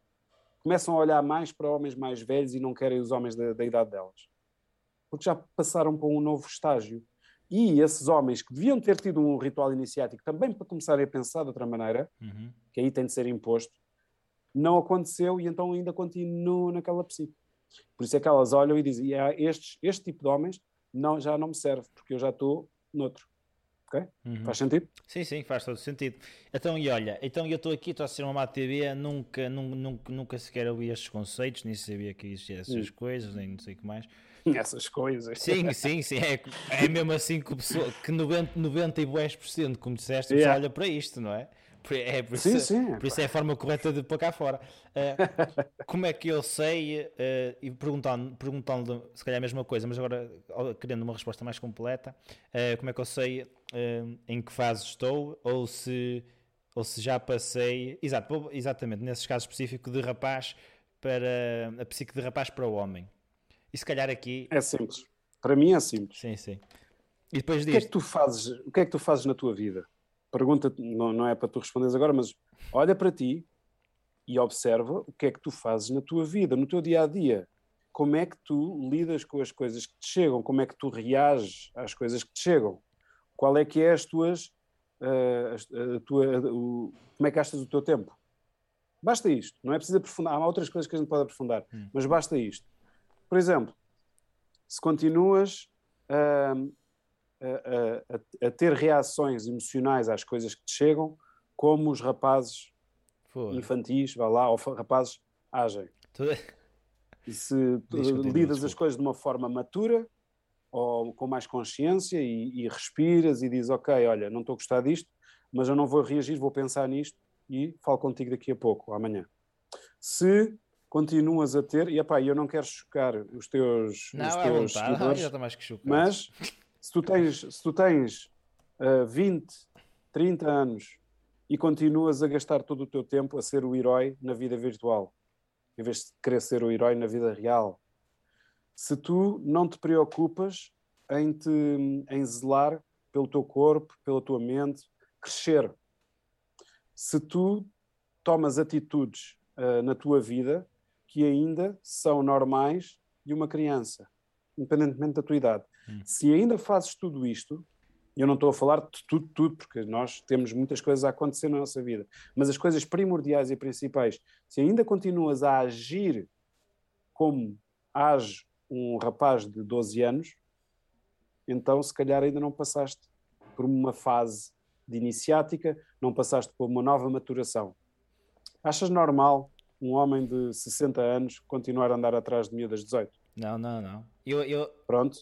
começam a olhar mais para homens mais velhos e não querem os homens da, da idade delas. Porque já passaram para um novo estágio. E esses homens que deviam ter tido um ritual iniciático também para começarem a pensar de outra maneira, uhum. que aí tem de ser imposto, não aconteceu e então ainda continuam naquela psique. Por isso é que elas olham e dizem: estes, este tipo de homens não, já não me serve, porque eu já estou noutro. Ok? Uhum. Faz sentido? Sim, sim, faz todo sentido. Então, e olha, então eu estou aqui, estou a ser uma TV, nunca, nunca, nunca, nunca sequer ouvi estes conceitos, nem sabia que existiam essas uhum. coisas, nem não sei o que mais. Essas coisas. Sim, sim, sim. É, é mesmo assim que, pessoa, que 90, 90 e 10%, como disseste, yeah. olha para isto, não é? É, por, isso, sim. por isso é a forma correta de pôr cá fora. Uh, como é que eu sei, uh, e perguntando, perguntando se calhar a mesma coisa, mas agora querendo uma resposta mais completa, uh, como é que eu sei em que fase estou ou se, ou se já passei, exato, exatamente, nesse caso específico de rapaz para a psique de rapaz para o homem. E se calhar aqui. É simples. Para mim é simples. Sim, sim. E depois disto... o que é que tu fazes? O que é que tu fazes na tua vida? pergunta não, não é para tu responderes agora, mas olha para ti e observa o que é que tu fazes na tua vida, no teu dia a dia. Como é que tu lidas com as coisas que te chegam? Como é que tu reages às coisas que te chegam? Qual é que é as tuas. Uh, a tua, o, como é que gastas o teu tempo? Basta isto. Não é preciso aprofundar. Há outras coisas que a gente pode aprofundar, hum. mas basta isto. Por exemplo, se continuas uh, a, a, a, ter reações emocionais às coisas que te chegam, como os rapazes infantis, vá lá, ou rapazes agem. E se lidas as coisas de uma forma matura, ou com mais consciência, e, e respiras e dizes, ok, olha, não estou a gostar disto, mas eu não vou reagir, vou pensar nisto e falo contigo daqui a pouco, amanhã. Se continuas a ter, e epá, eu não quero chocar os teus, não, os teus vontade, seguidores, não, mais que mas se tu tens, se tu tens uh, 20, 30 anos e continuas a gastar todo o teu tempo a ser o herói na vida virtual, em vez de querer ser o herói na vida real, se tu não te preocupas em, te, em zelar pelo teu corpo, pela tua mente, crescer, se tu tomas atitudes uh, na tua vida que ainda são normais de uma criança, independentemente da tua idade. Hum. Se ainda fazes tudo isto, eu não estou a falar de tudo, tudo, porque nós temos muitas coisas a acontecer na nossa vida, mas as coisas primordiais e principais, se ainda continuas a agir como age um rapaz de 12 anos, então se calhar ainda não passaste por uma fase de iniciática, não passaste por uma nova maturação. Achas normal um homem de 60 anos continuar a andar atrás de miúdas de 18? Não, não, não. Eu, eu... Pronto.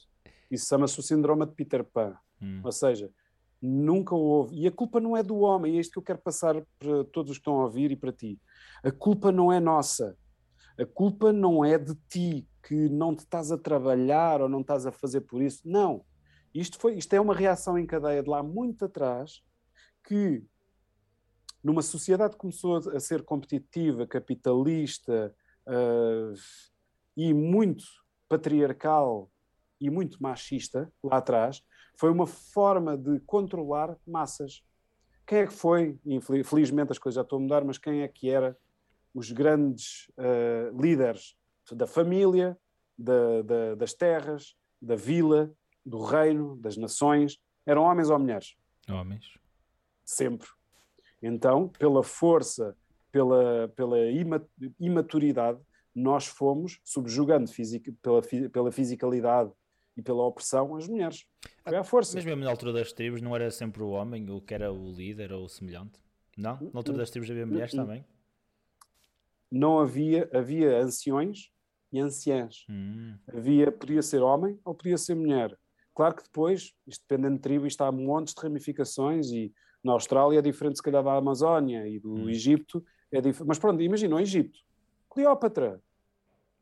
Isso chama-se o síndrome de Peter Pan. Hum. Ou seja, nunca houve. E a culpa não é do homem, é isto que eu quero passar para todos os que estão a ouvir e para ti. A culpa não é nossa. A culpa não é de ti que não te estás a trabalhar ou não estás a fazer por isso. Não. Isto, foi, isto é uma reação em cadeia de lá muito atrás que numa sociedade que começou a ser competitiva, capitalista uh, e muito patriarcal e muito machista lá atrás, foi uma forma de controlar massas. Quem é que foi? Infelizmente as coisas já estão a mudar, mas quem é que era os grandes uh, líderes da família, da, da, das terras, da vila, do reino, das nações? Eram homens ou mulheres? Homens. Sempre. Então, pela força, pela, pela imaturidade, nós fomos subjugando fisica, pela, pela fisicalidade e pela opressão as mulheres. Foi à força. Mas mesmo na altura das tribos não era sempre o homem o que era o líder ou o semelhante? Não? Na altura das tribos havia mulheres também? Não havia, havia anciões e anciãs. Hum. Havia, podia ser homem ou podia ser mulher. Claro que depois, isto dependendo de tribo, isto há montes de ramificações e na Austrália é diferente se calhar da Amazónia e do hum. Egito. É Mas pronto, imagina o Egito. Cleópatra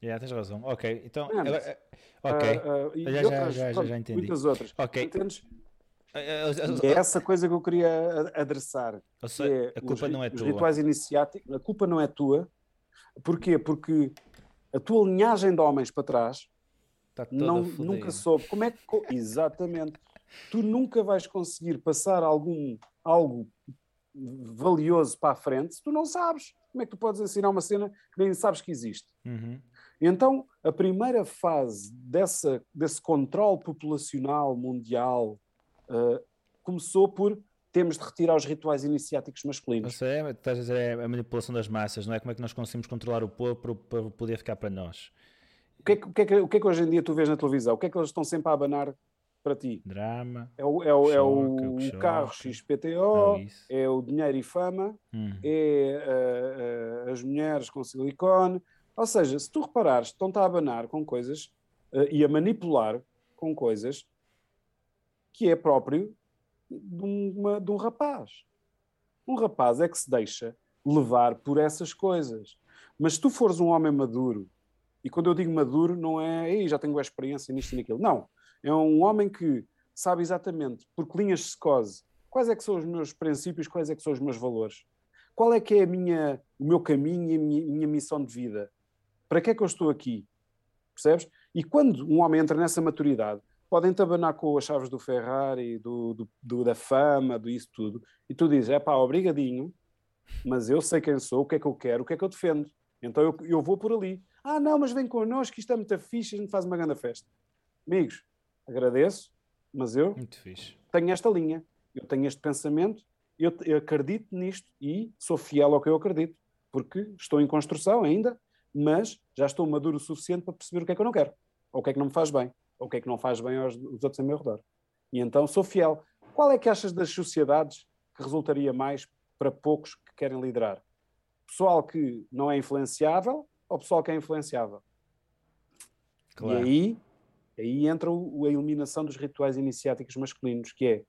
Yeah, tens razão. Ok, então. Eh, ok. Uh, uh, já, outras, já, já, já, entendi. Muitas outras. Ok. Entendes? É essa coisa que eu queria adressar. É a culpa os, não é tua. Os rituais iniciáticos, a culpa não é tua. Porquê? Porque a tua linhagem de homens para trás tá não, nunca soube. Como é que. Exatamente. Tu nunca vais conseguir passar algum, algo valioso para a frente se tu não sabes. Como é que tu podes ensinar uma cena que nem sabes que existe? Uhum. Então, a primeira fase dessa, desse controle populacional mundial uh, começou por temos de retirar os rituais iniciáticos masculinos. Você é, estás a dizer, é a manipulação das massas, não é? Como é que nós conseguimos controlar o povo para, para poder ficar para nós? O que, é que, o, que é que, o que é que hoje em dia tu vês na televisão? O que é que eles estão sempre a abanar para ti? Drama. É o, é o, é o, choque. carro XPTO, isso. é o dinheiro e fama, Hum. é uh, uh, as mulheres com silicone. Ou seja, se tu reparares, estão-te a abanar com coisas uh, e a manipular com coisas que é próprio de, uma, de um rapaz. Um rapaz é que se deixa levar por essas coisas. Mas se tu fores um homem maduro, e quando eu digo maduro, não é Ei, já tenho a experiência nisto e naquilo. Não. É um homem que sabe exatamente, por que linhas se cose, quais é que são os meus princípios, quais é que são os meus valores. Qual é que é a minha, o meu caminho e a minha, minha missão de vida? Para que é que eu estou aqui? Percebes? E quando um homem entra nessa maturidade, podem tabanar com as chaves do Ferrari, do, do, do- da fama, do isso tudo, e tu dizes, é pá, obrigadinho, mas eu sei quem sou, o que é que eu quero, o que é que eu defendo. Então eu, eu vou por ali. Ah, não, mas vem connosco, isto é muito fixe, a gente faz uma grande festa. Amigos, agradeço, mas eu tenho esta linha, eu tenho este pensamento, eu, eu acredito nisto e sou fiel ao que eu acredito, porque estou em construção ainda, mas já estou maduro o suficiente para perceber o que é que eu não quero, ou o que é que não me faz bem, ou o que é que não faz bem aos, aos outros a meu redor. E então sou fiel. Qual é que achas das sociedades que resultaria mais para poucos que querem liderar? Pessoal que não é influenciável ou pessoal que é influenciável? Claro. E aí, aí entra o- a eliminação dos rituais iniciáticos masculinos, que é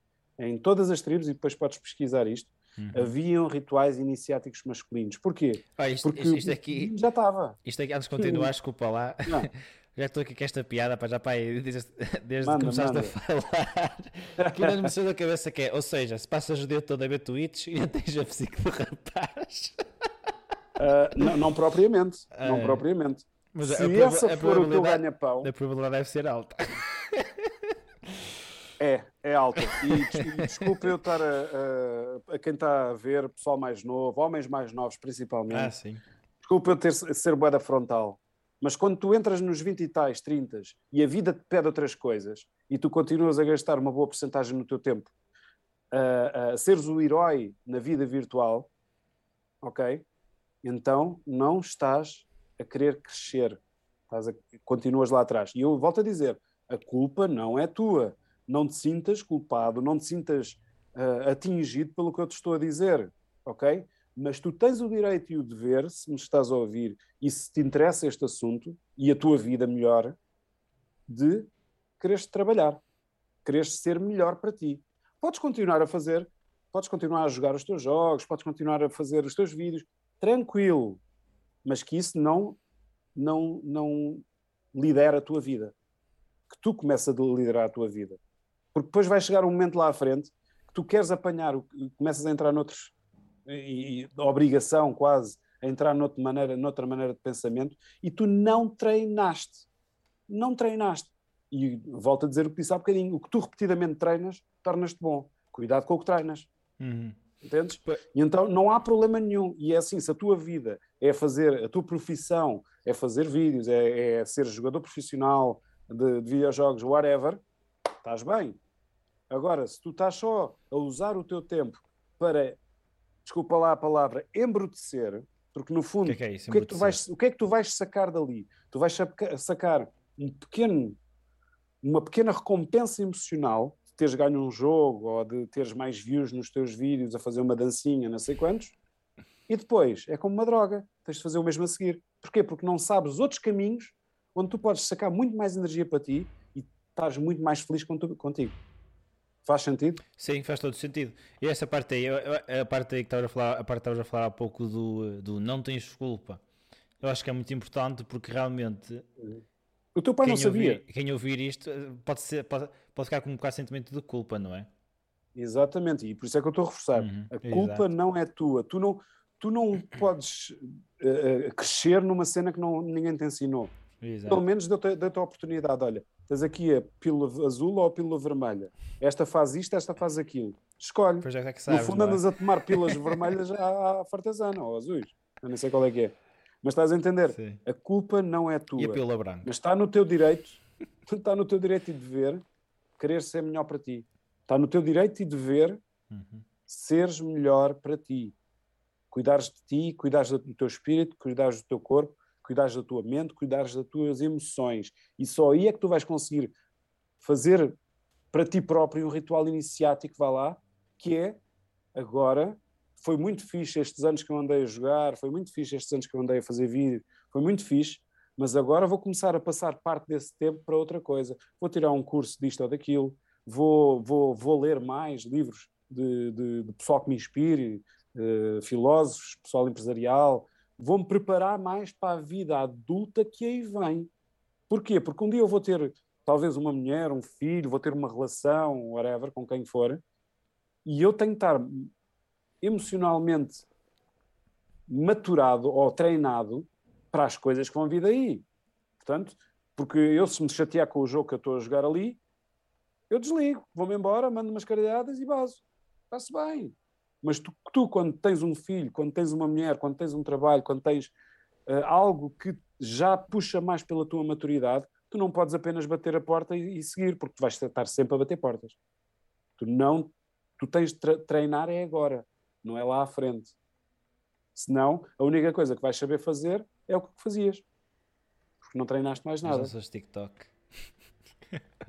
em todas as tribos, e depois podes pesquisar isto, Uhum. haviam rituais iniciáticos masculinos. Porquê? Ah, isto, Porque isto, isto aqui, já estava. isto aqui, antes de continuar, desculpa lá. Não. Já estou aqui com esta piada, pá, já pá, desde, desde Manda, que começaste manda. a falar, que ainda me saiu da cabeça que é, ou seja, se passas o dia todo a ver tweets e não tens a psique do rapaz. Ah, não, não propriamente. Não É. propriamente. Mas Se a essa a for o teu ganha-pão, A probabilidade deve ser alta. é, é alta. E, e desculpa eu estar a, a- a quem está a ver, pessoal mais novo, homens mais novos principalmente, Ah, sim. Desculpa eu ter, ser boeda frontal, mas quando tu entras nos 20 e tais, 30 e a vida te pede outras coisas e tu continuas a gastar uma boa porcentagem no teu tempo a, a seres o herói na vida virtual, ok? Então não estás a querer crescer, estás a- continuas lá atrás. E eu volto a dizer: a culpa não é tua. Não te sintas culpado, não te sintas ah, atingido pelo que eu te estou a dizer, ok? mas tu tens o direito e o dever, se me estás a ouvir e se te interessa este assunto e a tua vida melhor, de quereres trabalhar, quereres ser melhor para ti. Podes continuar a fazer, podes continuar a jogar os teus jogos, podes continuar a fazer os teus vídeos, tranquilo, mas que isso não, não, não lidera a tua vida. Que tu comeces a liderar a tua vida. Porque depois vai chegar um momento lá à frente que tu queres apanhar, começas a entrar noutros e, e obrigação quase a entrar noutra maneira, noutra maneira de pensamento e tu não treinaste. Não treinaste. E volto a dizer o que disse há bocadinho: o que tu repetidamente treinas, tornas-te bom. Cuidado com o que treinas. Uhum. Entendes? E então não há problema nenhum. E é assim: se a tua vida é fazer, a tua profissão é fazer vídeos, é, é ser jogador profissional de, de videojogos, whatever, estás bem. Agora, se tu estás só a usar o teu tempo para, desculpa lá a palavra, embrutecer, porque no fundo, que é que é isso? o que é que, tu vais, o que é que tu vais sacar dali? Tu vais saca- sacar um pequeno, uma pequena recompensa emocional de teres ganho um jogo ou de teres mais views nos teus vídeos a fazer uma dancinha, não sei quantos, e depois é como uma droga, tens de fazer o mesmo a seguir. Porquê? Porque não sabes os outros caminhos onde tu podes sacar muito mais energia para ti e estás muito mais feliz contigo. Faz sentido? Sim, faz todo sentido. E essa parte aí, a parte aí que estavas a falar, a parte que estavas a falar há pouco do, do não tens culpa, eu acho que é muito importante porque realmente O teu pai não sabia. ouvir, quem ouvir isto pode, ser, pode, pode ficar com um bocado de sentimento de culpa, não é? Exatamente, e por isso é que eu estou a reforçar. Uhum, a culpa exato. não é tua. Tu não, tu não podes eh, crescer numa cena que não, ninguém te ensinou. Pelo Exato. menos deu-te a oportunidade. Olha, tens aqui a pílula azul ou a pílula vermelha. Esta faz isto, esta faz aquilo. Escolhe. Já é que no sabes, fundo não é? andas a tomar pílulas vermelhas à, à fartazana ou azuis. Eu nem sei qual é que é. Mas estás a entender? Sim. A culpa não é tua. E a pílula branca? Mas está no teu direito, está no teu direito e dever querer ser melhor para ti. Está no teu direito e dever Uhum. seres melhor para ti. Cuidares de ti, cuidares do teu espírito, cuidares do teu corpo, cuidares da tua mente, cuidares das tuas emoções. E só aí é que tu vais conseguir fazer para ti próprio um ritual iniciático, vá lá, que é agora. Foi muito fixe estes anos que eu andei a jogar, foi muito fixe estes anos que eu andei a fazer vídeo, foi muito fixe, mas agora vou começar a passar parte desse tempo para outra coisa. Vou tirar um curso disto ou daquilo, vou, vou, vou ler mais livros de, de, de pessoal que me inspire, eh, filósofos, pessoal empresarial. Vou-me preparar mais para a vida adulta que aí vem. Porquê? Porque um dia eu vou ter talvez uma mulher, um filho, vou ter uma relação, whatever, com quem for, e eu tenho que estar emocionalmente maturado ou treinado para as coisas que vão vir daí. Portanto, porque eu se me chatear com o jogo que eu estou a jogar ali, eu desligo, vou-me embora, mando umas caralhadas e baso. Está-se bem. Mas tu, tu, quando tens um filho, quando tens uma mulher, quando tens um trabalho, quando tens uh, algo que já puxa mais pela tua maturidade, tu não podes apenas bater a porta e, e seguir, porque tu vais estar sempre a bater portas. Tu não, tu tens de treinar é agora, não é lá à frente. Senão, a única coisa que vais saber fazer é o que fazias. Porque não treinaste mais nada. Mas não TikTok.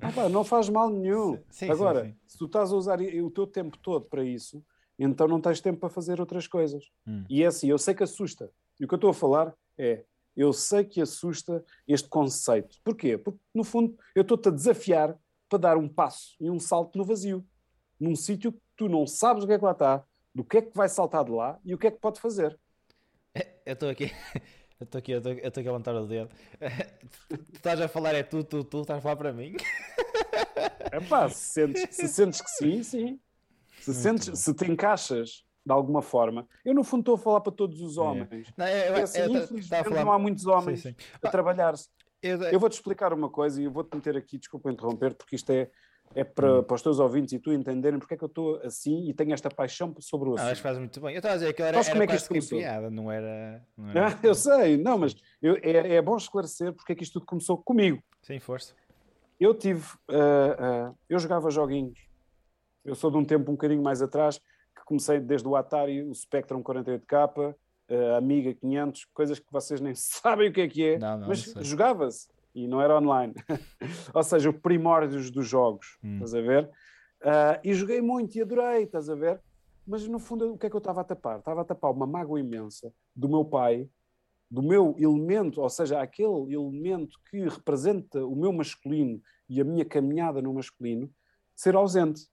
Ah, pá, não faz mal nenhum. Sim, Agora, sim, sim. se tu estás a usar o teu tempo todo para isso, então não tens tempo para fazer outras coisas. Hum. E é assim, eu sei que assusta. E o que eu estou a falar é, eu sei que assusta este conceito. Porquê? Porque, no fundo, eu estou-te a desafiar para dar um passo e um salto no vazio. Num sítio que tu não sabes o que é que lá está, do que é que vai saltar de lá e o que é que pode fazer. Eu estou aqui, eu estou aqui, eu estou aqui a levantar o dedo. Tu estás a falar, é tu, tu, tu, estás a falar para mim? É pá, se sentes, se sentes que sim, sim. Se, sentes, se te encaixas de alguma forma. Eu, no fundo, estou a falar para todos os homens. É. Não, eu, eu, assim, eu, infelizmente, falar... não há muitos homens sim, sim. a trabalhar-se. Eu, vou-te explicar uma coisa e eu vou-te meter aqui, desculpa interromper, porque isto é, é para, hum. para os teus ouvintes e tu entenderem porque é que eu estou assim e tenho esta paixão sobre o assunto. Ah, acho que faz muito bem. Eu estava a dizer que era, era como é que isto começou? piada, não era... Não era... Ah, eu sei, não, mas eu, é, é bom esclarecer porque é que isto tudo começou comigo. Sem força. Eu tive... Uh, uh, eu jogava joguinhos. Eu sou de um tempo um bocadinho mais atrás que comecei desde o Atari, o Spectrum 48K, a Amiga 500, coisas que vocês nem sabem o que é que é, não, não, mas jogava-se e não era online. Ou seja, os primórdios dos jogos, hum. estás a ver? Uh, e joguei muito e adorei, estás a ver? Mas no fundo, o que é que eu estava a tapar? Estava a tapar uma mágoa imensa do meu pai, do meu elemento, ou seja, aquele elemento que representa o meu masculino e a minha caminhada no masculino, ser ausente.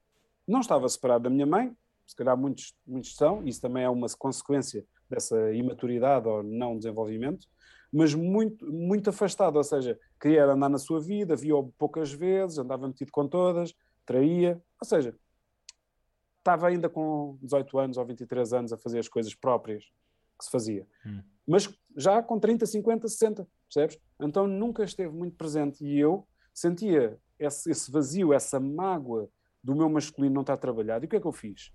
Não estava separado da minha mãe, se calhar muitos, muitos são, isso também é uma consequência dessa imaturidade ou não desenvolvimento, mas muito, muito afastado, ou seja, queria andar na sua vida, via-o poucas vezes, andava metido com todas, traía, ou seja, estava ainda com 18 anos ou 23 anos a fazer as coisas próprias que se fazia. Hum. Mas já com 30, 50, 60, percebes? Então nunca esteve muito presente e eu sentia esse, esse vazio, essa mágoa do meu masculino não estar trabalhado. E o que é que eu fiz?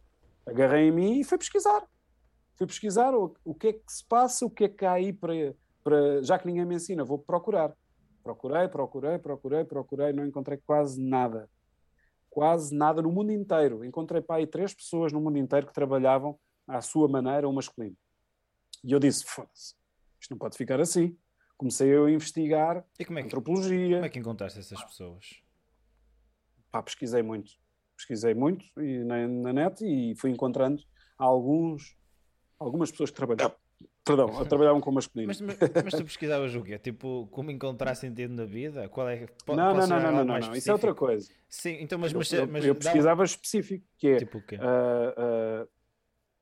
Agarrei em mim e fui pesquisar. Fui pesquisar o, o que é que se passa, o que é que há aí para, para, já que ninguém me ensina, vou procurar. Procurei, procurei, procurei, procurei, não encontrei quase nada. Quase nada no mundo inteiro. Encontrei para aí três pessoas no mundo inteiro que trabalhavam à sua maneira o masculino. E eu disse: foda-se, isto não pode ficar assim. Comecei eu a investigar e como é que, antropologia. Como é que encontraste essas pessoas? Pá, pesquisei muito. Pesquisei muito e na, na net e fui encontrando alguns, algumas pessoas que trabalhavam Perdão, trabalhavam com masculino. Mas, mas, mas, tu pesquisavas o quê? Tipo, como encontrar sentido na vida? Qual é, pode, não, não, não, não, não, não, isso é outra coisa. Sim, então, mas... mas, eu, eu pesquisava um... específico, que é... Tipo o quê? Uh, uh,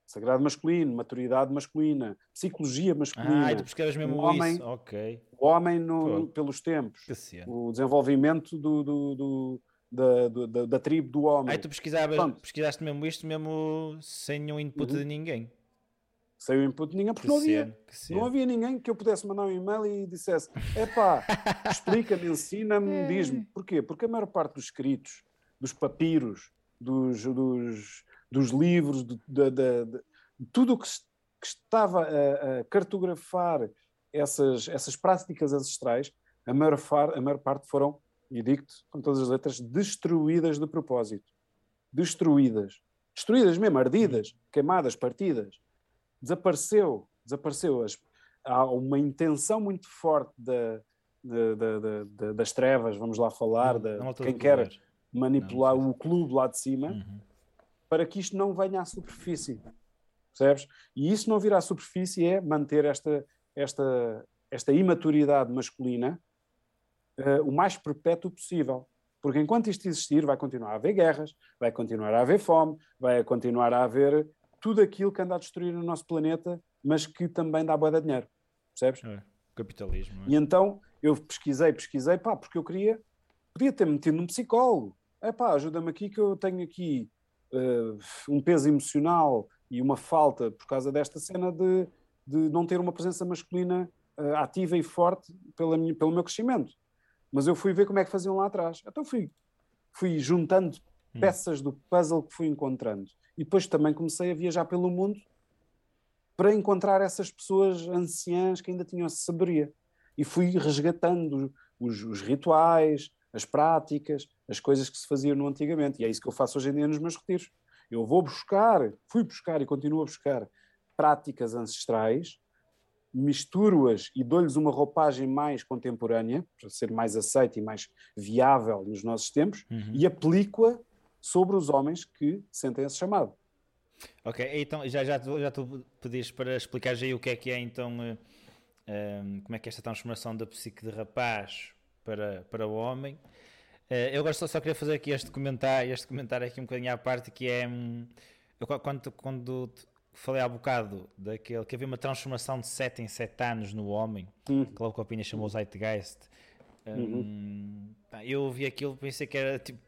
sagrado masculino, maturidade masculina, psicologia masculina. Ah, tu pesquisavas mesmo homem, isso, ok. O homem no, pelos tempos. O desenvolvimento do, do, do da, da, da, tribo do homem. Aí tu pesquisavas, pesquisaste mesmo isto mesmo sem nenhum input uhum. de ninguém sem o input de ninguém, porque que não havia. Não havia ninguém que eu pudesse mandar um e-mail e dissesse: epá, explica-me, ensina-me, é. diz-me. Porquê? Porque a maior parte dos escritos, dos papiros, dos, dos, dos livros, de, de, de, de tudo o que que estava a, a cartografar essas, essas práticas ancestrais, a maior, far, a maior parte foram, e digo-te com todas as letras, destruídas de propósito. Destruídas. Destruídas mesmo, ardidas, queimadas, partidas. Desapareceu, desapareceu. As, há uma intenção muito forte da, de, de, das trevas, vamos lá falar, de quem quer manipular não, não o clube lá de cima, uhum. para que isto não venha à superfície. Percebes? E isso não vir à superfície é manter esta, esta, esta imaturidade masculina o mais perpétuo possível. Porque enquanto isto existir, vai continuar a haver guerras, vai continuar a haver fome, vai continuar a haver tudo aquilo que anda a destruir o nosso planeta, mas que também dá boa de dinheiro. Percebes? É, capitalismo. É? E então eu pesquisei, pesquisei, pá, porque eu queria, podia ter metido num psicólogo. É pá, ajuda-me aqui que eu tenho aqui uh, um peso emocional e uma falta por causa desta cena de, de não ter uma presença masculina uh, ativa e forte pela minha, pelo meu crescimento. Mas eu fui ver como é que faziam lá atrás. Então fui, fui juntando hum. peças do puzzle que fui encontrando. E depois também comecei a viajar pelo mundo para encontrar essas pessoas anciãs que ainda tinham essa sabedoria. E fui resgatando os, os, rituais, as práticas, as coisas que se faziam no antigamente. E é isso que eu faço hoje em dia nos meus retiros. Eu vou buscar, fui buscar e continuo a buscar práticas ancestrais, misturo-as e dou-lhes uma roupagem mais contemporânea, para ser mais aceita e mais viável nos nossos tempos, uhum. e aplico-a sobre os homens que sentem esse chamado. Ok, então já, já, já tu pediste para explicar aí o que é que é então um, eh, ehm, como é que é esta transformação da psique de rapaz para, para o homem. Uh, eu agora só, só queria fazer aqui este comentário, este comentário aqui um bocadinho à parte que é um, eu, quando, quando falei há bocado daquele que havia uma transformação de 7 em 7 anos no homem, uhum. que logo a Opinião chamou Zeitgeist. Um, uhum. Eu ouvi aquilo pensei que era tipo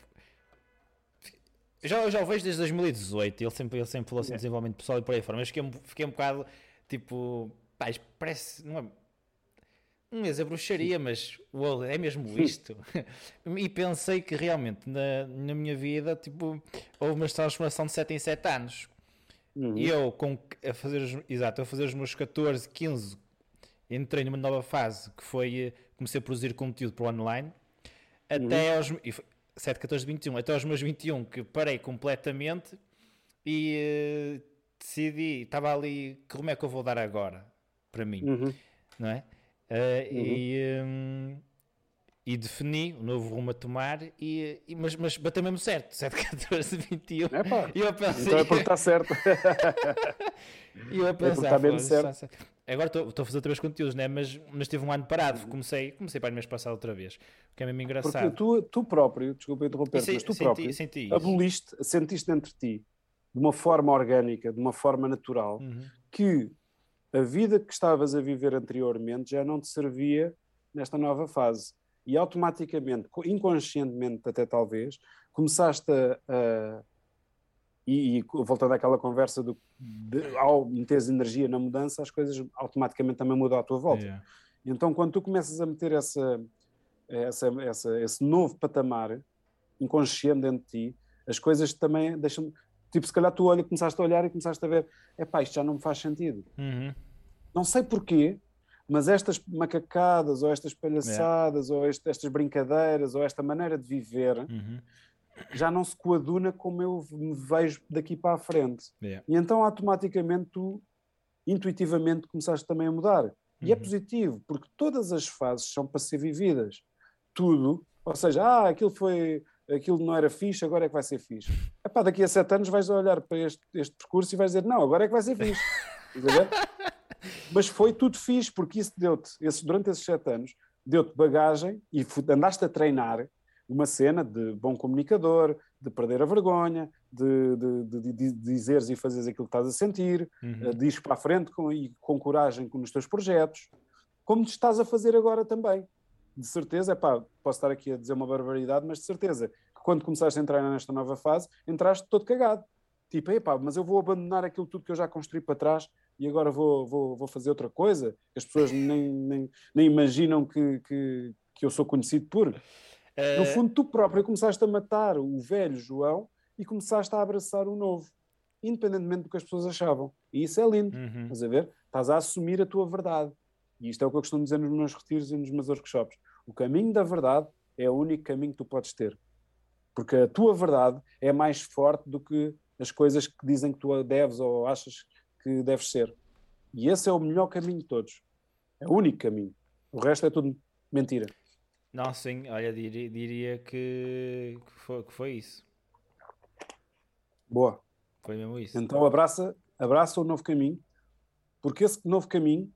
já, eu já o vejo desde 2018, ele sempre, ele sempre falou assim de desenvolvimento pessoal e por aí fora, mas fiquei, fiquei um bocado tipo, pá, parece, não é, não ia dizer bruxaria, mas uou, é mesmo isto. e pensei que realmente na, na minha vida, tipo, houve uma transformação de 7 em 7 anos. Uhum. Eu, com, a fazer os, exato, a fazer os meus 14, 15, entrei numa nova fase que foi, eh, comecei a produzir conteúdo para o online, até uhum. aos, 7, 14, 21, até aos meus 21, que parei completamente e uh, decidi, estava ali, rumo é que eu vou dar agora para mim, uhum. não é? Uh, uhum. e, um, e defini o novo rumo a tomar, e, e mas, mas bateu mesmo certo, 7, 14, 21. É pá, e eu pensei... então é porque está certo. e eu pensei, é está mesmo certo. Agora estou a fazer outra vez conteúdos, né? mas, mas tive um ano parado. Comecei, comecei para o mês passado outra vez, o que é mesmo engraçado. Porque tu, tu próprio, desculpa interromper, mas tu senti, próprio senti aboliste, sentiste entre ti, de uma forma orgânica, de uma forma natural, uhum. que a vida que estavas a viver anteriormente já não te servia nesta nova fase. E automaticamente, inconscientemente até talvez, começaste a, a e, e, voltando àquela conversa do de, ao meteres energia na mudança, as coisas automaticamente também mudam à tua volta. Yeah. Então, quando tu começas a meter essa, essa, essa, esse novo patamar inconsciente dentro de ti, as coisas também deixam. Tipo, se calhar tu olha, começaste a olhar e começaste a ver: é pá, isto já não me faz sentido. Uhum. Não sei porquê, mas estas macacadas, ou estas palhaçadas, yeah. ou este, estas brincadeiras, ou esta maneira de viver. Uhum já não se coaduna como eu me vejo daqui para a frente. Yeah. E então automaticamente tu, intuitivamente, começaste também a mudar. E é uhum. positivo, porque todas as fases são para ser vividas. Tudo, ou seja, ah, aquilo foi, aquilo não era fixe, agora é que vai ser fixe. Epá, daqui a sete anos vais olhar para este, este percurso e vais dizer, não, agora é que vai ser fixe. Mas foi tudo fixe, porque isso deu-te, esse, durante esses sete anos, deu-te bagagem e andaste a treinar uma cena de bom comunicador, de perder a vergonha, de, de, de, de dizeres e fazeres aquilo que estás a sentir, uhum. de ir para a frente com, e com coragem nos teus projetos, como te estás a fazer agora também. De certeza, epá, posso estar aqui a dizer uma barbaridade, mas de certeza que quando começaste a entrar nesta nova fase, entraste todo cagado. Tipo, epá, mas eu vou abandonar aquilo tudo que eu já construí para trás e agora vou, vou, vou fazer outra coisa. As pessoas nem, nem, nem imaginam que, que, que eu sou conhecido por. No eh, fundo, tu próprio começaste a matar o velho João e começaste a abraçar o novo. independentemente do que as pessoas achavam. E isso é lindo. Uhum. Estás a ver? Estás a assumir a tua verdade. E isto é o que eu costumo dizer nos meus retiros e nos meus workshops. O caminho da verdade é o único caminho que tu podes ter. Porque a tua verdade é mais forte do que as coisas que dizem que tu deves ou achas que deves ser. E esse é o melhor caminho de todos. É o único caminho. O resto é tudo mentira. Não, sim, olha, diria, diria que, que, foi, que foi isso. Boa. Foi mesmo isso. Então abraça, abraça o novo caminho, porque esse novo caminho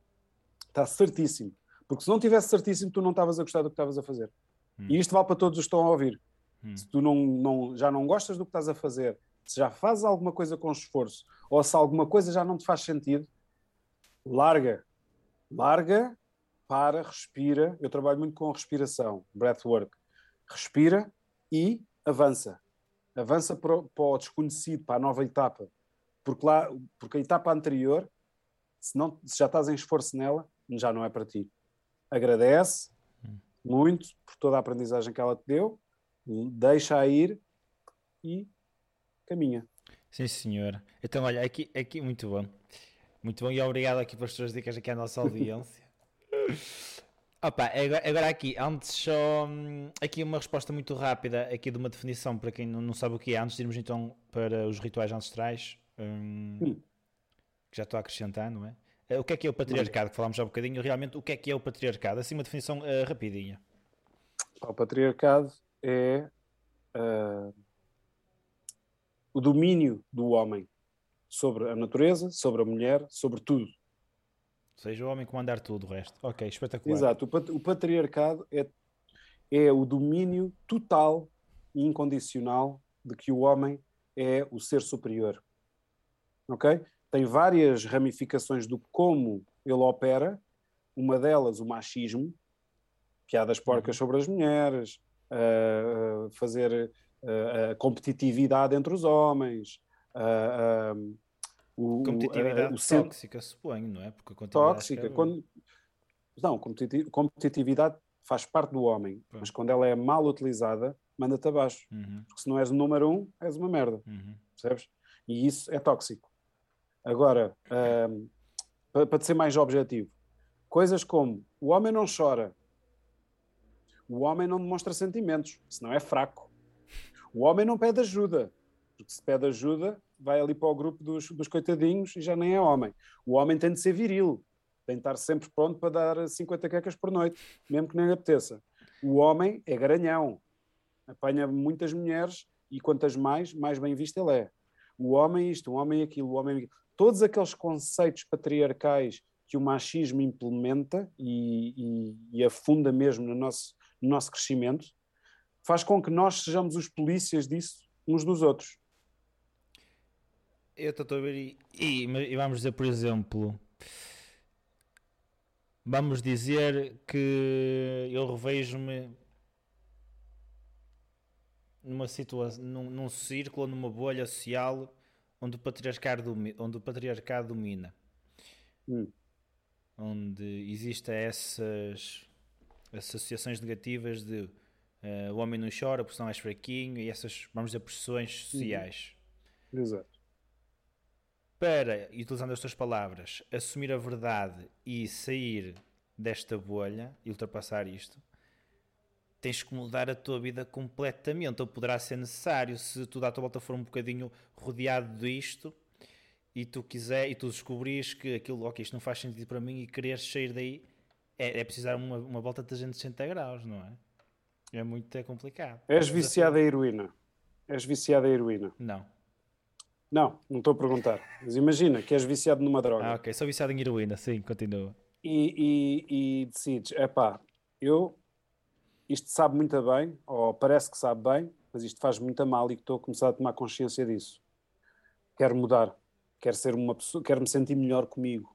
está certíssimo. Porque se não tivesse certíssimo, tu não estavas a gostar do que estavas a fazer. Hum. E isto vale para todos os que estão a ouvir. Hum. Se tu não, não, já não gostas do que estás a fazer, se já fazes alguma coisa com esforço, ou se alguma coisa já não te faz sentido, larga. Larga, para, respira. Eu trabalho muito com respiração, breathwork. Respira e avança. Avança para o, para o desconhecido, para a nova etapa. Porque, lá, porque a etapa anterior, se, não, se já estás em esforço nela, já não é para ti. Agradece muito por toda a aprendizagem que ela te deu, deixa-a ir e caminha. Sim, senhor. Então, olha, aqui, aqui muito bom. Muito bom e obrigado aqui pelas tuas dicas aqui à nossa audiência. Opa, agora, agora aqui, antes só hum, aqui uma resposta muito rápida aqui de uma definição para quem não, sabe o que é, antes de irmos então para os rituais ancestrais, hum, que já estou a acrescentar, não é? Eh, O que é que é o patriarcado? Que falámos já um bocadinho, realmente o que é que é o patriarcado? Assim uma definição eh, rapidinha. O patriarcado é ah, o domínio do homem sobre a natureza, sobre a mulher, sobre tudo. Seja, o homem comandar tudo o resto. Ok, espetacular. Exato. O, pat- o patriarcado é, é o domínio total e incondicional de que o homem é o ser superior. Ok? Tem várias ramificações do como ele opera. Uma delas, o machismo, piadas porcas sobre as mulheres, ah, fazer a competitividade entre os homens, ah, ah, o, Competitividade o sen- tóxica, suponho, não é? Porque a tóxica. escreve- Quando... Não, competiti- competitividade faz parte do homem, mas quando ela é mal utilizada, manda-te abaixo. Uhum, Porque se não és o número um, és uma merda, uhum. percebes? E isso é tóxico. Agora, pa- para te ser mais objetivo, coisas como o homem não chora, o homem não demonstra sentimentos, senão é fraco. O homem não pede ajuda, porque se pede ajuda, vai ali para o grupo dos, dos coitadinhos e já nem é homem. O homem tem de ser viril, tem de estar sempre pronto para dar 50 quecas por noite, mesmo que nem lhe apeteça. O homem é garanhão, apanha muitas mulheres e quantas mais, mais bem visto ele é. O homem isto, o homem aquilo, o homem aquilo. Todos aqueles conceitos patriarcais que o machismo implementa e, e- e afunda mesmo no nosso, no nosso crescimento, faz com que nós sejamos os polícias disso uns dos outros. Eu estou a ver e, e- e vamos dizer, por exemplo, vamos dizer que eu revejo-me numa situação, num, num círculo, numa bolha social onde o patriarcado, domi- onde o patriarcado domina, Hum. onde existem essas associações negativas de eh, o homem não chora porque senão és fraquinho e essas, vamos dizer, pressões sociais. Exato. para, utilizando as tuas palavras, assumir a verdade e sair desta bolha e ultrapassar isto, tens que mudar a tua vida completamente. Ou poderá ser necessário se tudo à tua volta for um bocadinho rodeado disto e tu quiser e tu descobrires que aquilo, ok, isto não faz sentido para mim e quereres sair daí, é, é precisar uma, uma volta de 360 graus, não é? É muito é complicado. És viciado em desafio. heroína. És viciado em heroína. Não. Não, não estou a perguntar. Mas imagina que és viciado numa droga. Ah, ok. Sou viciado em heroína, sim, continua. e, e, e decides, epá, eu isto sabe muito bem, ou parece que sabe bem, mas isto faz muito mal e estou a começar a tomar consciência disso. Quero mudar, quero ser uma pessoa, quero me sentir melhor comigo.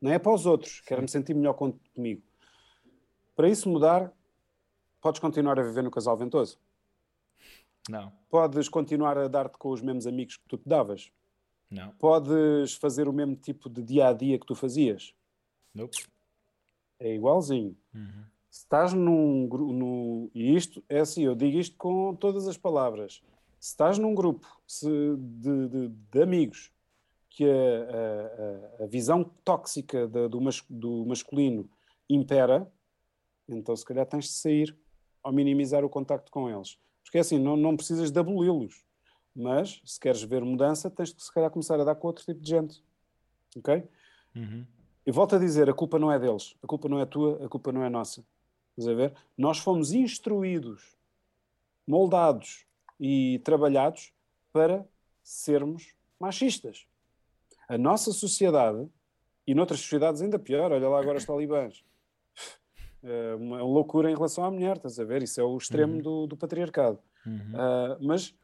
Não é para os outros, quero me sentir melhor com- comigo. Para isso mudar, podes continuar a viver no casal ventoso. Não, Podes continuar a dar-te com os mesmos amigos que tu te davas. não. Podes fazer o mesmo tipo de dia a dia que tu fazias. Nope. É igualzinho. Uhum. Se estás num grupo. E isto é assim, eu digo isto com todas as palavras. Se estás num grupo se, de, de, de, amigos que a, a, a visão tóxica do, mas, do masculino impera, então se calhar tens de sair ao minimizar o contacto com eles. Porque é assim, não, não precisas de aboli-los, mas se queres ver mudança, tens de se calhar começar a dar com outro tipo de gente. Ok? Uhum. E volto a dizer, a culpa não é deles, a culpa não é tua, a culpa não é nossa. Estás a ver? Nós fomos instruídos, moldados e trabalhados para sermos machistas. A nossa sociedade, e noutras sociedades ainda pior, olha lá agora os talibãs, é uma loucura em relação à mulher, estás a ver? Isso é o extremo uhum. do, do, patriarcado. Uhum. Uh, mas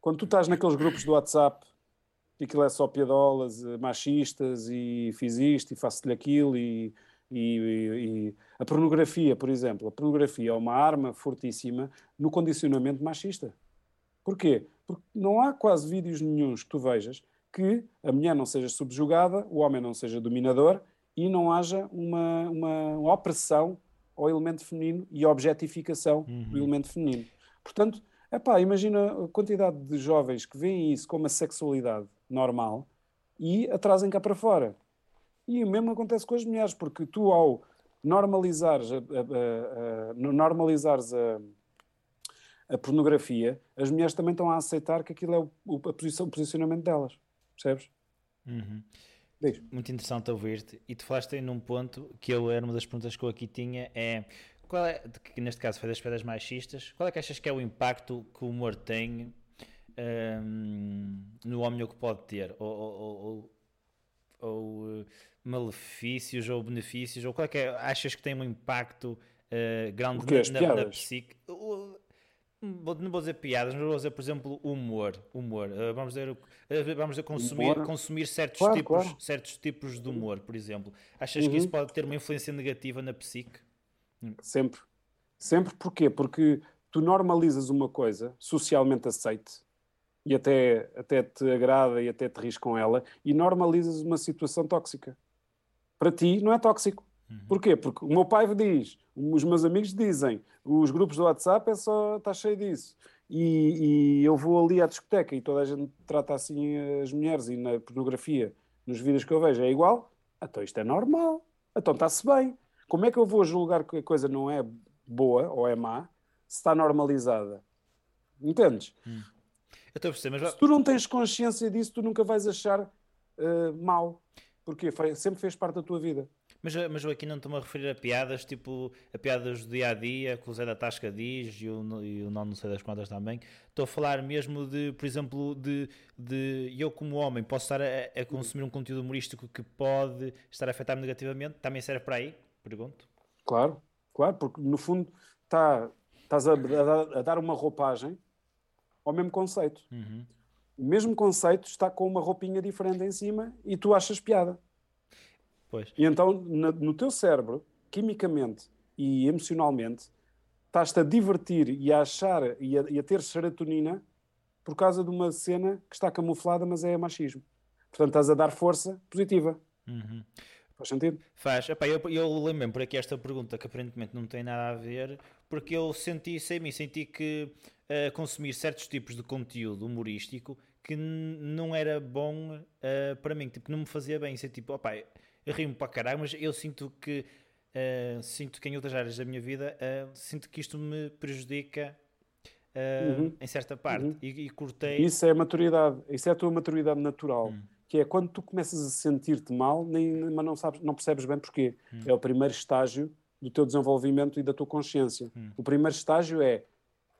quando tu estás naqueles grupos do WhatsApp e aquilo é só piadolas eh, machistas e fiz isto e faço-lhe aquilo e, e, e, a pornografia, por exemplo, a pornografia é uma arma fortíssima no condicionamento machista. Porquê? Porque não há quase vídeos nenhums que tu vejas que a mulher não seja subjugada, o homem não seja dominador e não haja uma, uma, opressão ao elemento feminino e objetificação uhum. do elemento feminino. Portanto, epá, imagina a quantidade de jovens que veem isso como a sexualidade normal e a trazem cá para fora. E o mesmo acontece com as mulheres, porque tu ao normalizares a, a, a, a normalizares a, a, pornografia, as mulheres também estão a aceitar que aquilo é o, o, posição, o posicionamento delas. Percebes? Uhum. Muito interessante ouvir-te. E tu falaste aí num ponto que eu era uma das perguntas que eu aqui tinha: é qual é, que neste caso foi das pedras machistas, qual é que achas que é o impacto que o humor tem um, no homem o que pode ter? Ou, ou, ou, ou, malefícios ou benefícios? Ou qual é que é, achas que tem um impacto uh, grande na, na, na psique? Não vou dizer piadas, mas vou dizer, por exemplo, humor. humor. Uh, vamos dizer, uh, vamos dizer consumir, humor. consumir certos, claro, tipos, claro. certos tipos de humor, por exemplo. Achas uhum. que isso pode ter uma influência negativa na psique? Sempre. Sempre porquê? Porque tu normalizas uma coisa socialmente aceite e até, até te agrada e até te ris com ela e normalizas uma situação tóxica. Para ti não é tóxico. Uhum. Porquê? Porque o meu pai diz, os meus amigos dizem, os grupos do WhatsApp é só, está cheio disso. E, e, eu vou ali à discoteca e toda a gente trata assim as mulheres e na pornografia, nos vídeos que eu vejo, é igual. Então isto é normal. Então está-se bem. Como é que eu vou julgar que a coisa não é boa ou é má se está normalizada? Entendes? Hum. Eu estou a perceber, mas... Se tu não tens consciência disso, tu nunca vais achar uh, mal. Porque sempre fez parte da tua vida. Mas, mas eu aqui não estou-me a referir a piadas, tipo a piadas do dia a dia, que o Zé da Tasca diz e o, e o não, não sei das quantas também. Estou a falar mesmo de, por exemplo, de, de eu, como homem, posso estar a, a consumir um conteúdo humorístico que pode estar a afetar-me negativamente. Também serve para aí? Pergunto. Claro, claro, porque no fundo está, estás a, a, a dar uma roupagem ao mesmo conceito. Uhum. O mesmo conceito está com uma roupinha diferente em cima e tu achas piada. Pois. E então, na, no teu cérebro, quimicamente e emocionalmente, estás-te a divertir e a achar e a, e a, ter serotonina por causa de uma cena que está camuflada, mas é machismo. Portanto, estás a dar força positiva. Uhum. Faz sentido? Faz. Epá, eu, eu lembro por aqui esta pergunta que aparentemente não tem nada a ver, porque eu senti isso em mim, senti que uh, consumir certos tipos de conteúdo humorístico que não era bom uh, para mim, tipo, não me fazia bem. Isso é tipo, opa, eu rio-me para caralho, mas eu sinto que uh, sinto que em outras áreas da minha vida uh, sinto que isto me prejudica uh, uhum. em certa parte uhum. e, e, cortei. Isso é a maturidade, isso é a tua maturidade natural. Uhum. Que é quando tu começas a sentir-te mal, nem, mas não, sabes, não percebes bem porquê. Hum. É o primeiro estágio do teu desenvolvimento e da tua consciência. Hum. O primeiro estágio é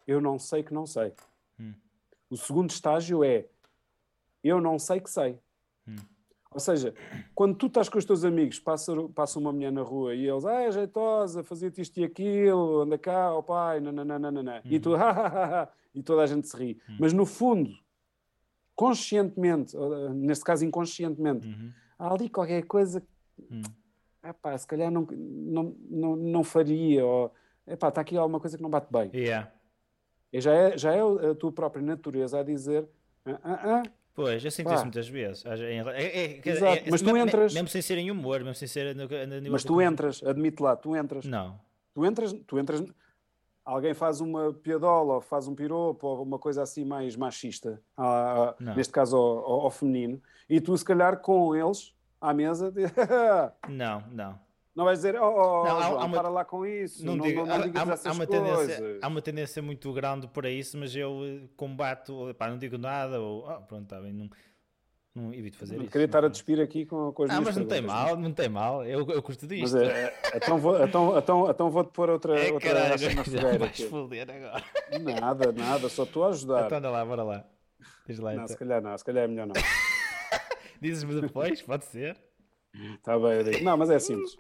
eu não sei que não sei. Hum. O segundo estágio é eu não sei que sei. Ou seja, quando tu estás com os teus amigos, passa, passa uma mulher na rua e eles, ah, é jeitosa, fazia-te isto e aquilo, anda cá, ó oh pai, nananana, uhum. e tu, ha, ha, ha, e toda a gente se ri. Uhum. Mas no fundo, conscientemente, neste caso inconscientemente, uhum. há ali qualquer coisa que, uhum. epá, se calhar não, não, não, não faria, ou epá, está aqui alguma coisa que não bate bem. Yeah. E já é, já é a tua própria natureza a dizer, ah, ah, ah, Pois, eu sinto isso muitas vezes. É, é, é, Exato, mas tu entras. Mesmo sem ser em humor, mesmo sem ser. No, no mas tu entras, admite lá, tu entras. Não. Tu entras, tu entras. alguém faz uma piadola ou faz um piropo ou uma coisa assim mais machista, ah, neste caso ao, ao, ao, feminino, e tu se calhar com eles à mesa. não, não. Não vais dizer, oh, oh não, João, há uma... para lá com isso, não, não, digo, não, não há, há uma. Tendência, há uma tendência muito grande para isso, mas eu eh, combato, pá, não digo nada, ou oh, pronto, está bem, não, não evito fazer não isso. Queria estar a despir aqui com, com as Ah, mas não tem mal, não tem mal, eu, eu curto disto. Mas é, então, vou, então, então, então vou-te pôr outra, é, outra caralho, na fogueira. Vais foder agora. Nada, nada, só estou a ajudar. Então anda lá, bora lá. Diz lá não, então. se calhar não, se calhar é melhor não. Dizes-me depois, pode ser. Está bem, eu digo. Não, mas é simples.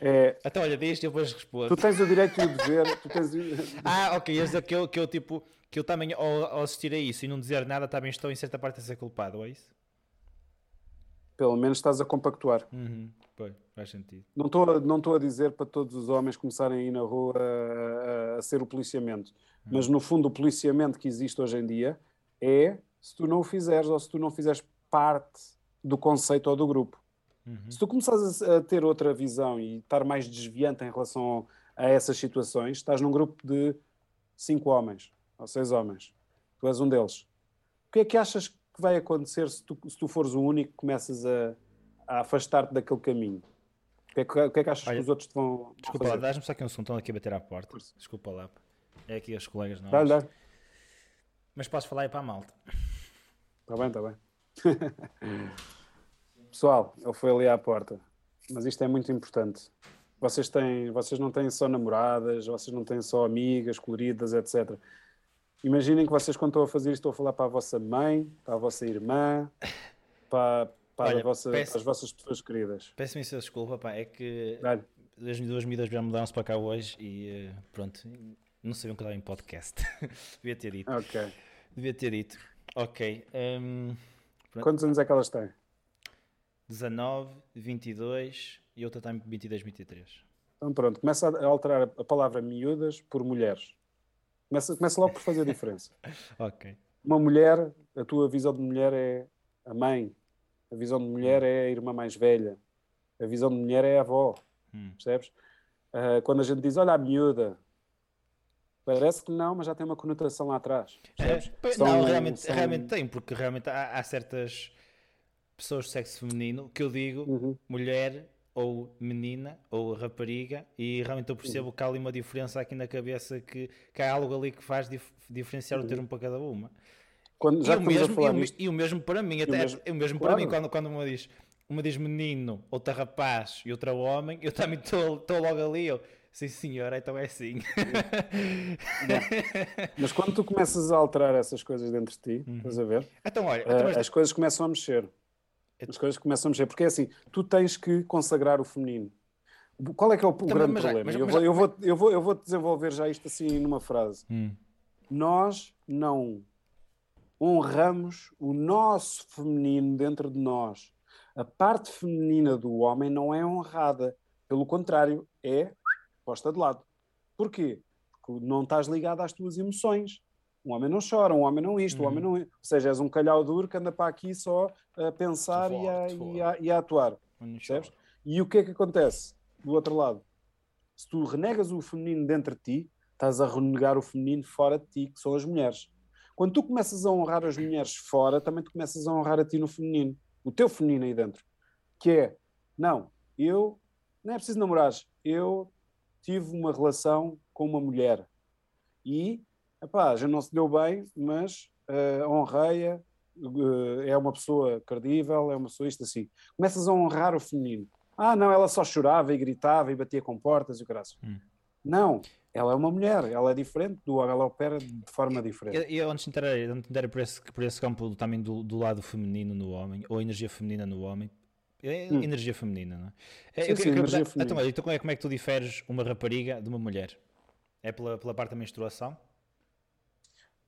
É... Então, olha, diz e depois respondo. Tu tens o direito e o dever. Tu tens... ah, ok. Ias dizer que eu, que eu, tipo, que eu também, ao, ao, assistir a isso e não dizer nada, também estou em certa parte a ser culpado, é isso? Pelo menos estás a compactuar. Uhum. Pois, faz sentido. Não estou não estou a dizer para todos os homens começarem a ir na rua a, a, a ser o policiamento. Uhum. Mas, no fundo, o policiamento que existe hoje em dia é se tu não o fizeres ou se tu não fizeres parte do conceito ou do grupo. Uhum. Se tu começares a, ter outra visão e estar mais desviante em relação a essas situações, estás num grupo de cinco homens ou seis homens. Tu és um deles. O que é que achas que vai acontecer se tu, se tu fores o único que começas a, a afastar-te daquele caminho? O que, é que, o que, é que achas Olha, que os outros te vão Desculpa fazer? lá, dás-me só aqui um som, estão aqui a bater à porta. Desculpa lá. É aqui as colegas não. Dá, dá. Mas posso falar aí para a malta. Está bem, está bem. Pessoal, ele foi ali à porta. Mas isto é muito importante. Vocês, têm, vocês não têm só namoradas, vocês não têm só amigas coloridas, etc. Imaginem que vocês, quando estão a fazer isto, estão a falar para a vossa mãe, para a vossa irmã, para, para, Olha, vossa, peço, para as vossas pessoas queridas. Peço-me isso desculpa, pá, é que as duas medidas já mudaram-se para cá hoje e eh, pronto, não sabiam que eu estava em podcast. Devia ter dito. Ok. Devia ter dito. Ok. Um, Quantos anos é que elas têm? 19, 22 e outra tem 22, 23. Então pronto, começa a alterar a palavra miúdas por mulheres. Começa, começa logo por fazer a diferença. ok. Uma mulher, a tua visão de mulher é a mãe. A visão de mulher é a irmã mais velha. A visão de mulher é a avó. Hum. Percebes? Uh, quando a gente diz, olha a miúda, Parece que não, mas já tem uma conotação lá atrás. É, não, realmente, são... realmente tem, porque realmente há, há certas pessoas de sexo feminino que eu digo uhum. mulher ou menina ou rapariga e realmente eu percebo uhum. que há ali uma diferença aqui na cabeça que, que há algo ali que faz dif diferenciar uhum. o termo para cada uma. Quando, já e, o mesmo, e, o, e, o, mesmo para mim, até o mesmo, o mesmo claro. para mim, quando, quando uma diz uma diz menino, outra rapaz e outra homem, eu também estou logo ali, eu, sim senhora, então é assim. Mas quando tu começas a alterar essas coisas dentro de ti, uhum. estás a ver? Então, olha, então, as coisas começam a mexer. As coisas começam a mexer, porque é assim, tu tens que consagrar o feminino. Qual é que é o, Também, grande mas, problema? Mas, eu, vou, eu, vou, eu, vou, eu vou desenvolver já isto assim numa frase. Hum. Nós não honramos o nosso feminino dentro de nós. A parte feminina do homem não é honrada. Pelo contrário, é posta de lado. Porquê? Porque não estás ligado às tuas emoções. Um homem não chora, um homem não isto, uhum. um homem uhum. não. Ou seja, és um calhau duro que anda para aqui só a pensar e a, e, a, e a, atuar. Percebes? E o que é que acontece do outro lado? Se tu renegas o feminino dentro de ti, estás a renegar o feminino fora de ti, que são as mulheres. Quando tu começas a honrar as mulheres fora, também tu começas a honrar a ti no feminino. O teu feminino aí dentro. Que é, não, eu não é preciso namorar, eu tive uma relação com uma mulher e epá, já não se deu bem, mas uh, honrei-a, uh, é uma pessoa credível, é uma pessoa isto assim. Começas a honrar o feminino. Ah, não, ela só chorava e gritava e batia com portas e o graças. Hum. Não, ela é uma mulher, ela é diferente do ela opera de forma diferente. E, antes de entrar, antes de entrar por, esse, por esse campo também do, do lado feminino no homem, ou energia feminina no homem, é hum. energia feminina, não é? é sim, eu, sim, eu, energia eu, feminina. Então, então, como é que tu diferes uma rapariga de uma mulher? É pela, pela parte da menstruação?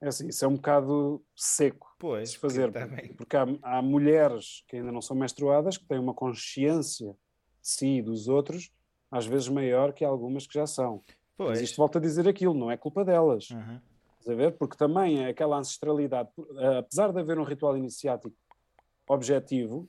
É assim, isso é um bocado seco pois, de fazer, porque há, há, mulheres que ainda não são menstruadas que têm uma consciência de si e dos outros, às vezes maior que algumas que já são. Pois. Mas isto volta a dizer aquilo, não é culpa delas. Uhum. a ver? Porque também é aquela ancestralidade, apesar de haver um ritual iniciático objetivo,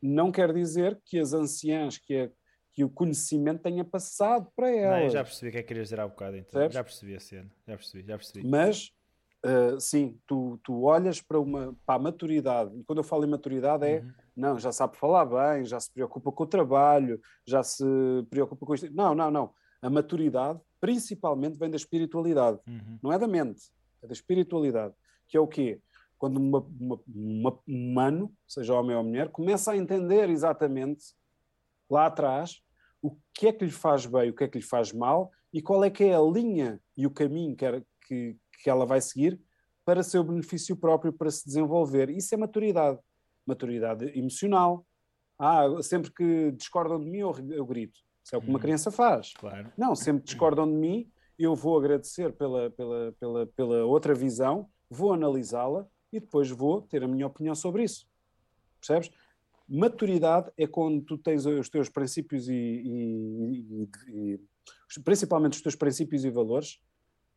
não quer dizer que as anciãs que, a, que o conhecimento tenha passado para ela. Não, já percebi o que é que querias dizer há bocado, então. Sabes? Já percebi a cena, já percebi, já percebi. Mas, uh, sim, tu, tu olhas para, uma, para a maturidade, e quando eu falo em maturidade é, uhum. não, já sabe falar bem, já se preocupa com o trabalho, já se preocupa com isto. Não, não, não. A maturidade, principalmente, vem da espiritualidade. Uhum. Não é da mente, é da espiritualidade. Que é o quê? Quando uma, uma, uma, um humano, seja homem ou mulher, começa a entender exatamente lá atrás o que é que lhe faz bem, o que é que lhe faz mal e qual é que é a linha e o caminho que, era, que, que ela vai seguir para seu benefício próprio, para se desenvolver. Isso é maturidade. Maturidade emocional. Ah, sempre que discordam de mim, eu, eu grito. Isso é o que uma hum. criança faz. Claro. Não, sempre discordam de mim, eu vou agradecer pela, pela, pela, pela outra visão, vou analisá-la e depois vou ter a minha opinião sobre isso. Percebes? Maturidade é quando tu tens os teus princípios e, e, e, e, principalmente os teus princípios e valores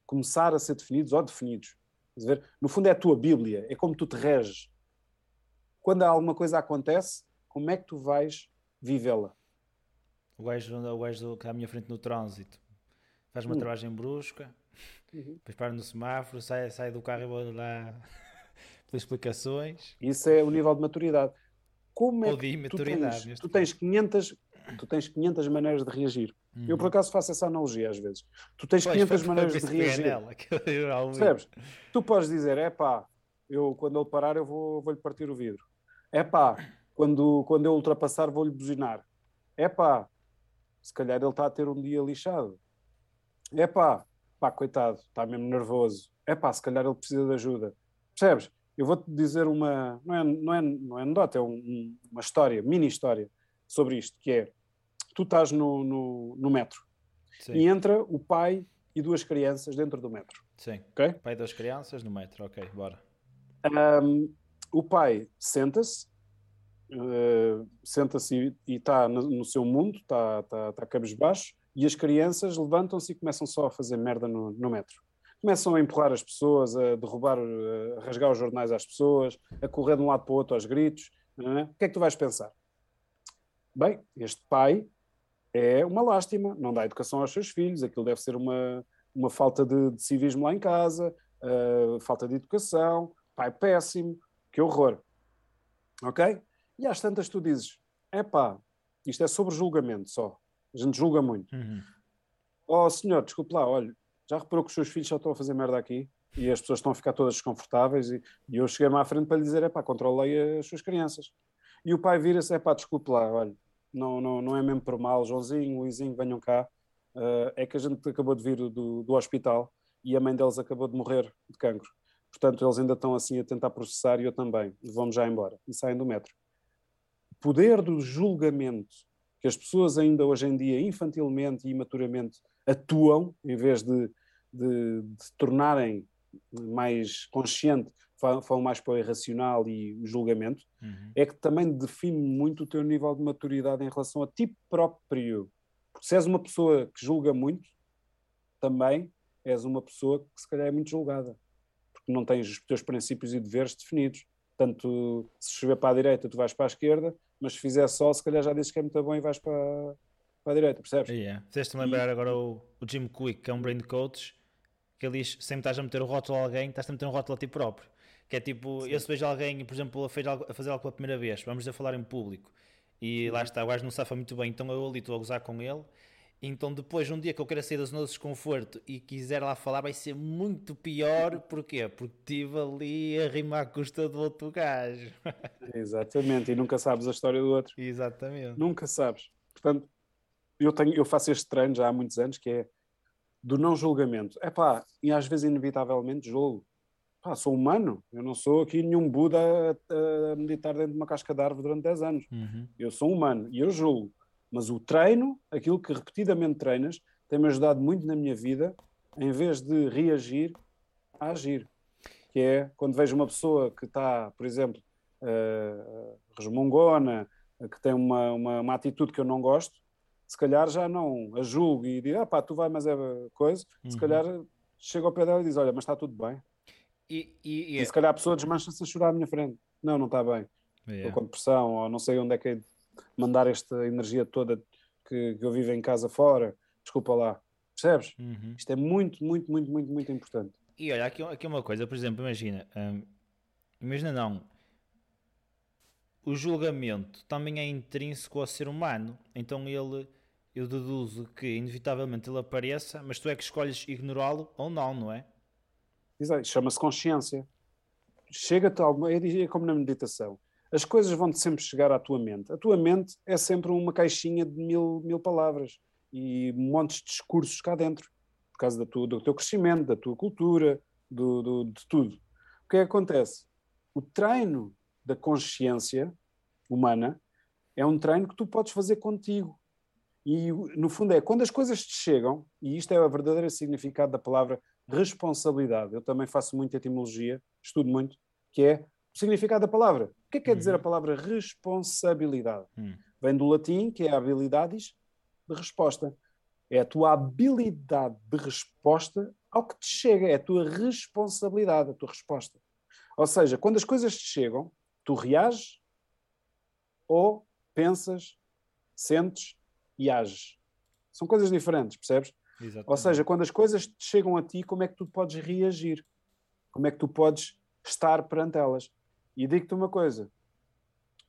começar a ser definidos ou definidos. Ver? No fundo é a tua Bíblia, é como tu te reges. Quando alguma coisa acontece, como é que tu vais vivê-la? O gajo, o gajo que está à minha frente no trânsito faz uma hum. travagem brusca, uhum. depois para no semáforo, sai, sai do carro e vou lá pelas explicações. Isso é o nível de maturidade como é que tu tens, tu tens 500 tu tens 500 maneiras de reagir. Uhum. Eu por acaso faço essa analogia às vezes. Tu tens pois, 500 maneiras de reagir. Nela, Percebes? Tu podes dizer, é pá, eu quando ele parar eu vou vou-lhe partir o vidro. É pá, quando quando eu ultrapassar vou-lhe buzinar. É pá, se calhar ele está a ter um dia lixado. É pá, pá, coitado, está mesmo nervoso. É pá, se calhar ele precisa de ajuda. Percebes? Eu vou-te dizer uma, não é, não é, não é anedota, é um, uma história, mini história sobre isto, que é, tu estás no, no, no metro Sim. e entra o pai e duas crianças dentro do metro. Sim, okay? pai e duas crianças no metro, ok, bora. Um, o pai senta-se, uh, senta-se e está no, no, seu mundo, está tá, tá cabisbaixo, e as crianças levantam-se e começam só a fazer merda no, no metro começam a empurrar as pessoas, a derrubar, a rasgar os jornais às pessoas, a correr de um lado para o outro aos gritos. É? O que é que tu vais pensar? Bem, este pai é uma lástima, não dá educação aos seus filhos, aquilo deve ser uma, uma falta de, de civismo lá em casa, uh, falta de educação, pai péssimo, que horror. Ok? E às tantas tu dizes, é pá, isto é sobre julgamento só, a gente julga muito. Uhum. Oh senhor, desculpe lá, olha, já reparou que os seus filhos só estão a fazer merda aqui e as pessoas estão a ficar todas desconfortáveis e, e eu cheguei-me à frente para lhe dizer, é pá, controlei as suas crianças. E o pai vira-se, é pá, desculpe lá, olha, não, não, não é mesmo por mal, Joãozinho, Luizinho, venham cá, uh, é que a gente acabou de vir do, do hospital e a mãe deles acabou de morrer de cancro. Portanto, eles ainda estão assim a tentar processar e eu também. Vamos já embora. E saem do metro. O poder do julgamento que as pessoas ainda hoje em dia, infantilmente e imaturamente, atuam, em vez de de, de tornarem mais consciente, falam mais para o irracional e o julgamento, uhum. é que também define muito o teu nível de maturidade em relação a ti próprio. Porque se és uma pessoa que julga muito, também és uma pessoa que se calhar é muito julgada. Porque não tens os teus princípios e deveres definidos. Tanto se chover para a direita, tu vais para a esquerda, mas se fizer sol, se calhar já dizes que é muito bom e vais para, para a direita, percebes? Yeah. Fizeste-me lembrar e... agora o, o Jim Quick, que é um brain coach, que ele diz sempre estás a meter o rótulo a alguém, estás a meter um rótulo a ti próprio. Que é tipo, Sim. eu se vejo alguém, por exemplo, a, a fazer algo pela primeira vez, vamos a falar em público, e Sim. lá está, o gajo não safa muito bem, então eu ali estou a gozar com ele. Então depois, um dia que eu quero sair da zona de desconforto e quiser lá falar, vai ser muito pior. Porquê? Porque estive ali a rimar à custa do outro gajo. Exatamente, e nunca sabes a história do outro. Exatamente. Nunca sabes. Portanto, eu, tenho, eu faço este treino já há muitos anos, que é do não julgamento. É pá, e às vezes inevitavelmente julgo. Pá, sou humano, eu não sou aqui nenhum Buda a, a meditar dentro de uma casca de árvore durante 10 anos. Uhum. Eu sou humano e eu julgo. Mas o treino, aquilo que repetidamente treinas, tem-me ajudado muito na minha vida, em vez de reagir, a agir. Que é quando vejo uma pessoa que está, por exemplo, uh, resmungona, que tem uma, uma, uma atitude que eu não gosto, se calhar já não a julgo e digo, ah pá, tu vai, mas é coisa, uhum. se calhar chega ao pé dela e diz, olha, mas está tudo bem. E, e, e, e se calhar a pessoa desmancha-se a chorar à minha frente. Não, não está bem. Yeah. Estou com depressão, ou não sei onde é que é de mandar esta energia toda que, que eu vivo em casa fora, desculpa lá. Percebes? Uhum. Isto é muito, muito, muito, muito, muito importante. E olha, aqui, aqui uma coisa, por exemplo, imagina, hum, imagina não, o julgamento também é intrínseco ao ser humano, então ele, eu deduzo que inevitavelmente ele apareça, mas tu é que escolhes ignorá-lo ou não, não é? Chama-se consciência. Chega-te algo, é como na meditação. As coisas vão-te sempre chegar à tua mente. A tua mente é sempre uma caixinha de mil, mil palavras e montes de discursos cá dentro, por causa tua, do teu crescimento, da tua cultura, do, do, de tudo. O que é que acontece? O treino da consciência humana é um treino que tu podes fazer contigo. E no fundo é quando as coisas te chegam, e isto é o verdadeiro significado da palavra responsabilidade. Eu também faço muita etimologia, estudo muito, que é o significado da palavra. O que é que quer dizer a Uhum. palavra responsabilidade? Hum. Vem do latim, que é habilidades de resposta. É a tua habilidade de resposta ao que te chega, é a tua responsabilidade, a tua resposta. Ou seja, quando as coisas te chegam, tu reages ou pensas, sentes e ages. São coisas diferentes, percebes? Exatamente. Ou seja, quando as coisas chegam a ti, como é que tu podes reagir? Como é que tu podes estar perante elas? E digo-te uma coisa: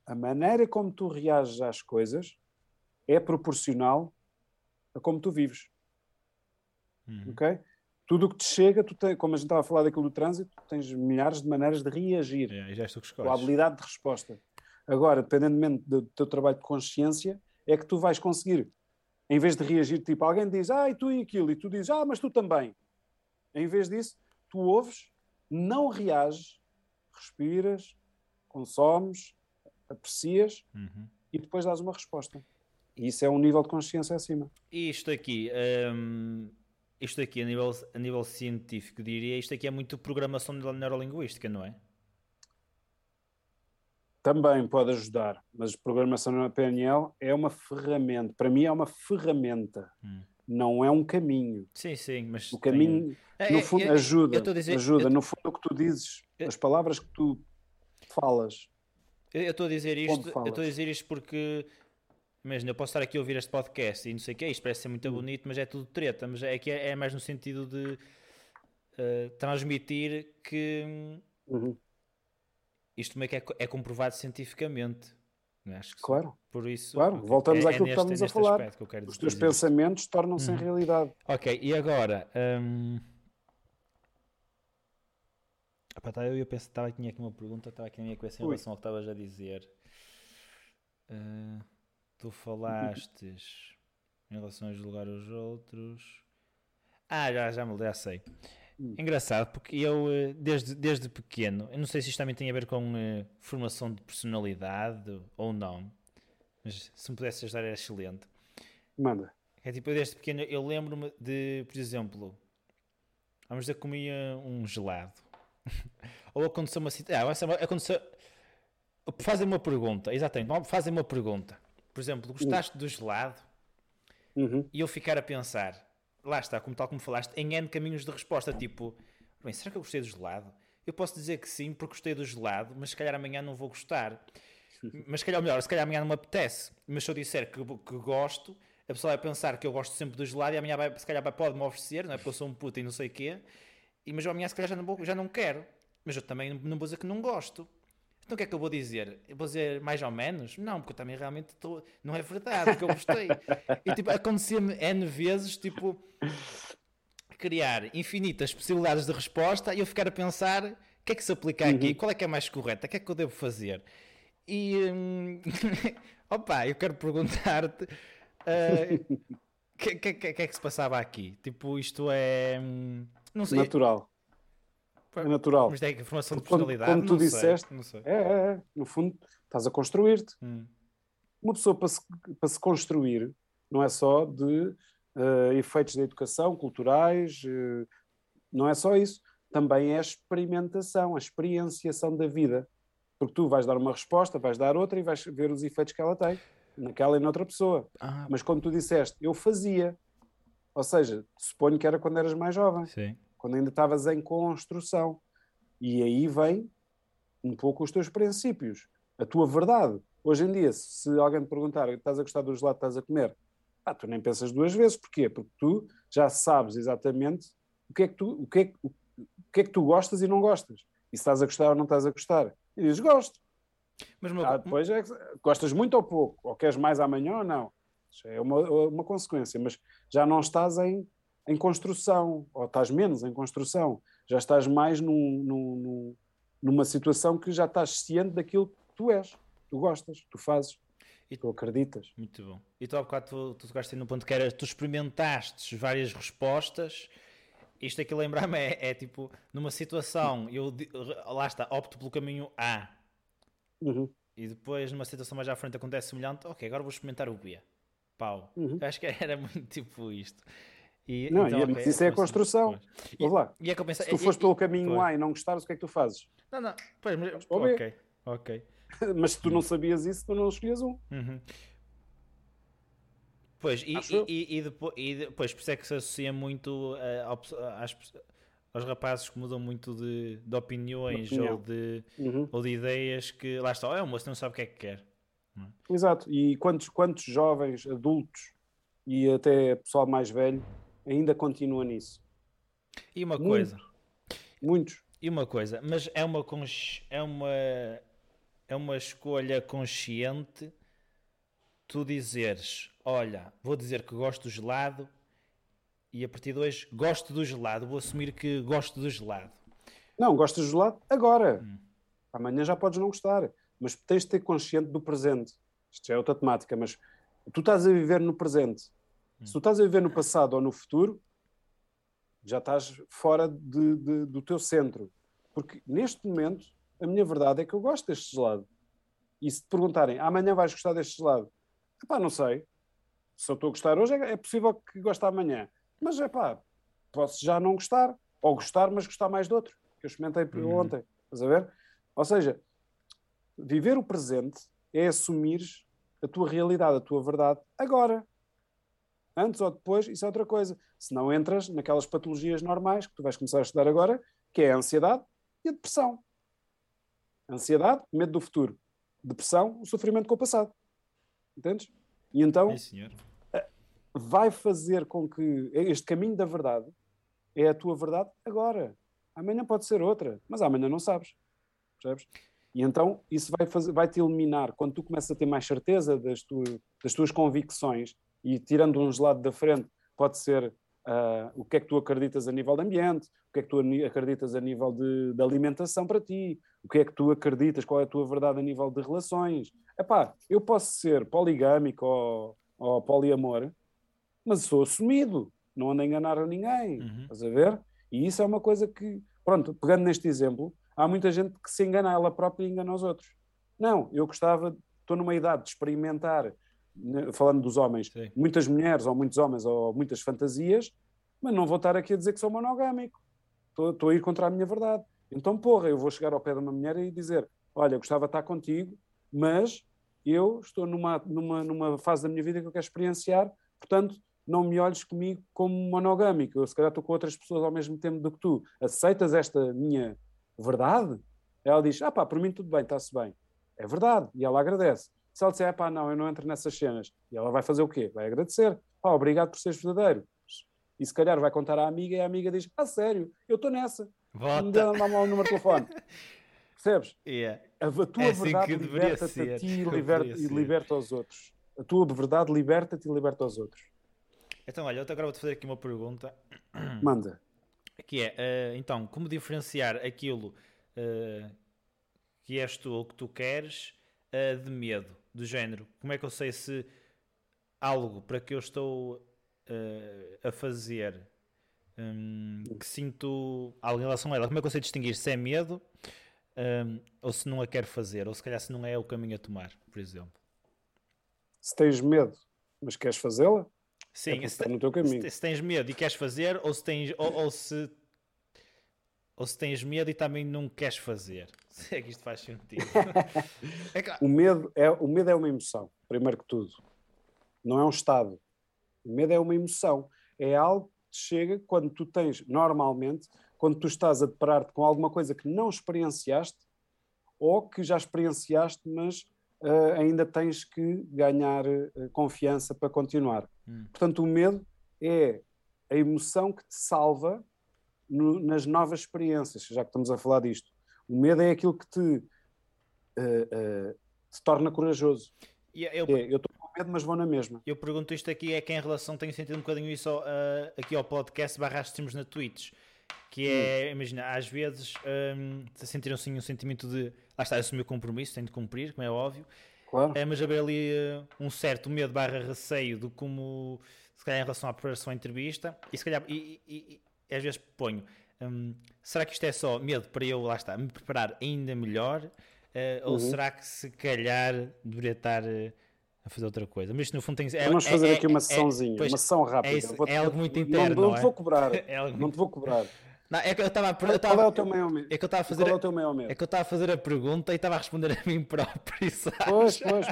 a maneira como tu reages às coisas é proporcional a como tu vives. Uhum. Ok? Tudo o que te chega, tu tens, como a gente estava a falar daquilo do trânsito, tens milhares de maneiras de reagir. É, já Tua escolhes. habilidade de resposta. Agora, dependentemente do teu trabalho de consciência, é que tu vais conseguir, em vez de reagir, tipo, alguém diz, ah, e tu e aquilo, e tu dizes, ah, mas tu também. Em vez disso, tu ouves, não reages, respiras, consomes, aprecias Uhum. e depois dás uma resposta. E isso é um nível de consciência acima. E isto aqui, hum, isto aqui a nível, a nível científico, diria, isto aqui é muito programação neurolinguística, não é? Também pode ajudar, mas programação na PNL é uma ferramenta. Para mim é uma ferramenta, Hum. não é um caminho. Sim, sim, mas O caminho, É, no é, fundo, eu- ajuda. eu a dizer- ajuda. eu- No fundo, o que tu dizes, Eu- as palavras que tu falas. Eu eu estou a dizer isto, eu estou a dizer isto porque imagina, eu posso estar aqui a ouvir este podcast e não sei o que é, isto parece ser muito Hum. bonito, mas é tudo treta, mas é que é, é mais no sentido de eh, transmitir que hum, Uhum. Isto meio que é, é comprovado cientificamente. Não é? Acho que. Claro, Por isso, claro. ok, Voltamos é- é àquilo que neste- estávamos a neste falar. que eu os teus pensamentos tornam-se em Uhum. realidade. Ok, e agora? hum, epá, tá, eu pensar, estava tinha aqui uma pergunta, estava aqui na minha cabeça em relação ao que estavas a dizer. Ah, tu falastes em relação a julgar os outros. Ah, já, já me já sei. Hum. Engraçado, porque eu eh, desde, desde pequeno, eu não sei se isto também tem a ver com eh, formação de personalidade ou não, mas se me pudesse ajudar era excelente. Manda. É tipo, eu desde pequeno eu lembro-me de, por exemplo, vamos dizer que comia um gelado. Ou aconteceu uma situação. Ah, aconteceu. Fazem uma pergunta, exatamente, fazem uma pergunta. Por exemplo, gostaste do gelado? Uhum. E eu ficar a pensar, lá está, como tal como falaste, em N caminhos de resposta, tipo, bem, será que eu gostei do gelado? Eu posso dizer que sim, porque gostei do gelado, mas se calhar amanhã não vou gostar. Mas se calhar, ou melhor, se calhar amanhã não me apetece. Mas se eu disser que, que gosto, a pessoa vai pensar que eu gosto sempre do gelado e amanhã vai, se calhar vai, pode-me oferecer, não é? Porque eu sou um puto e não sei o quê. E, mas eu amanhã se calhar já não, vou, já não quero. Mas eu também não vou dizer que não gosto. Então o que é que eu vou dizer? Eu vou dizer mais ou menos? Não, porque eu também realmente estou. Não é verdade que eu gostei. e tipo, acontecia-me N vezes, tipo, criar infinitas possibilidades de resposta e eu ficar a pensar o que é que se aplica aqui, Uhum. qual é que é mais correta, o que é que eu devo fazer? E hum, opa, eu quero perguntar-te o que, que, que, que é que se passava aqui? Tipo, isto é. hum, Não sei. Natural. É natural. Mas é formação de Porque como- personalidade. como tu sei, disseste. É, é, é. No fundo, estás a construir-te. Hum. Uma pessoa para se, para se construir não é só de eh, efeitos da educação, culturais, eh, não é só isso. Também é a experimentação, a experienciação da vida. Porque tu vais dar uma resposta, vais dar outra e vais ver os efeitos que ela tem, naquela e noutra pessoa. Ah, Mas como tu disseste, eu fazia. Ou seja, suponho que era quando eras mais jovem, sim. Quando ainda estavas em construção. E aí vem um pouco os teus princípios, a tua verdade. Hoje em dia, se alguém te perguntar, estás a gostar do gelado que estás a comer? ah, tu nem pensas duas vezes. Porquê? Porque tu já sabes exatamente o que é que tu, o que é, o, o que, é que tu gostas e não gostas. E se estás a gostar ou não estás a gostar. E dizes, gosto. Mas, meu... ah, depois é gostas muito ou pouco, ou queres mais amanhã ou não. Isso é uma, uma consequência, mas já não estás em, em construção, ou estás menos em construção, já estás mais num, num, numa situação que já estás ciente daquilo que tu és, tu gostas, tu fazes. E tu acreditas. Muito bom. E tu há bocado tu, tu tocaste no ponto que era, tu experimentaste várias respostas. Isto aqui lembrar-me é, é, tipo, numa situação, eu lá está, opto pelo caminho A. Uhum. E depois, numa situação mais à frente, acontece semelhante. Ok, agora vou experimentar o B. Pau. Uhum. Acho que era muito tipo isto. E, não, então, e, okay, isso é a construção. Vamos lá. E é penso, Se tu fores pelo caminho A e não gostares, o que é que tu fazes? Não, não. Pois, mas, ok, ok. Mas se tu não sabias isso, tu não escolhias um. Uhum. Pois, e, e, e, depois, e depois, por isso é que se associa muito uh, às, aos rapazes que mudam muito de, de opiniões ou de, uhum. ou de ideias que lá está, é um moço não sabe o que é que quer. É? Exato, e quantos, quantos jovens, adultos e até pessoal mais velho ainda continua nisso? E uma coisa, muitos. E uma coisa, mas é uma, é uma é uma escolha consciente tu dizeres, olha, vou dizer que gosto do gelado e a partir de hoje gosto do gelado, vou assumir que gosto do gelado. Não, gostas do gelado agora. Hum. Amanhã já podes não gostar, mas tens de ter consciente do presente. Isto já é outra temática, mas tu estás a viver no presente. Hum. Se tu estás a viver no passado ou no futuro, já estás fora de, de, do teu centro. Porque neste momento a minha verdade é que eu gosto deste gelado. E se te perguntarem, amanhã vais gostar deste gelado? Epá, não sei. Se eu estou a gostar hoje, é, é possível que goste amanhã. Mas, é pá, posso já não gostar. Ou gostar, mas gostar mais de outro. Que eu experimentei uhum. ontem. Estás a ver? Ou seja, viver o presente é assumir a tua realidade, a tua verdade, agora. Antes ou depois, isso é outra coisa. Se não entras naquelas patologias normais que tu vais começar a estudar agora, que é a ansiedade e a depressão. Ansiedade, medo do futuro. Depressão, o sofrimento com o passado. Entendes? E então é, vai fazer com que este caminho da verdade é a tua verdade agora. Amanhã pode ser outra, mas amanhã não sabes. Percebes? E então isso vai, fazer, vai te eliminar quando tu começas a ter mais certeza das, tu, das tuas convicções e tirando um gelado da frente, pode ser Uh, o que é que tu acreditas a nível de ambiente, o que é que tu acreditas a nível de, de, alimentação para ti, o que é que tu acreditas, qual é a tua verdade a nível de relações. Epá, eu posso ser poligâmico ou, ou poliamor, mas sou assumido, não ando a enganar a ninguém, uhum. estás a ver? E isso é uma coisa que, pronto, pegando neste exemplo, há muita gente que se engana a ela própria e engana os outros. Não, eu gostava, estou numa idade de experimentar falando dos homens, Sim. muitas mulheres ou muitos homens ou muitas fantasias, mas não vou estar aqui a dizer que sou monogâmico. Estou, estou a ir contra a minha verdade. Então, porra, eu vou chegar ao pé de uma mulher e dizer: Olha, gostava de estar contigo, mas eu estou numa, numa, numa fase da minha vida que eu quero experienciar, portanto, não me olhes comigo como monogâmico. Eu, se calhar, estou com outras pessoas ao mesmo tempo do que tu. Aceitas esta minha verdade? Ela diz: Ah, pá, por mim tudo bem, está-se bem. É verdade. E ela agradece. Se ela disser, pá, não, eu não entro nessas cenas, e ela vai fazer o quê? Vai agradecer. Pá, obrigado por seres verdadeiro. E se calhar vai contar à amiga e a amiga diz, ah, sério, eu estou nessa. Vota. Me dá o número de telefone. Percebes? Yeah. A, a tua é assim verdade liberta-te a ti e liberta, e liberta aos outros. A tua verdade liberta-te e liberta aos outros. Então, olha, eu agora vou-te fazer aqui uma pergunta. Manda. Que é, uh, então, como diferenciar aquilo uh, que és tu ou que tu queres uh, de medo? Do género, como é que eu sei se algo para que eu estou uh, a fazer um, que sinto algo em relação a ela, como é que eu sei distinguir se é medo um, ou se não a quero fazer, ou se calhar se não é o caminho a tomar, por exemplo. Se tens medo, mas queres fazê-la? Sim, é se, no teu caminho. Se, tens medo e queres fazer, ou se tens, ou, ou se ou se tens medo e também não queres fazer. Se é que isto faz sentido. é claro. o, medo é, o medo é uma emoção, primeiro que tudo. Não é um estado. O medo é uma emoção. É algo que chega quando tu tens, normalmente, quando tu estás a deparar-te com alguma coisa que não experienciaste ou que já experienciaste, mas uh, ainda tens que ganhar uh, confiança para continuar. Hum. Portanto, o medo é a emoção que te salva no, nas novas experiências, já que estamos a falar disto. O medo é aquilo que te, uh, uh, te torna corajoso. Eu, é, eu estou com medo, mas vou na mesma. Eu pergunto isto aqui, é que em relação, tenho sentido um bocadinho isso uh, aqui ao podcast barra streams na Twitch, que é, hum. imagina, às vezes um, sentiram assim um sentimento de, lá está, assumir o compromisso, tenho de cumprir, como é óbvio, claro. é, mas haver ali uh, um certo medo barra receio de como, se calhar em relação à preparação à entrevista, e se calhar, e, e às vezes ponho, um, será que isto é só medo para eu, lá está, me preparar ainda melhor? Uh, uhum. Ou será que se calhar deveria estar uh, a fazer outra coisa? Mas isto no fundo tem é, Vamos fazer é, aqui uma é, sessãozinha, pois, uma sessão rápida. É, isso, é algo muito interno. Não, não, te vou cobrar. algo... Não te vou cobrar. Não, é que eu estava Qual, qual é o teu maior medo? É que eu estava a fazer. Qual é o teu maior medo? É que eu estava a fazer a pergunta e estava a responder a mim próprio. Sabes? Pois, pois.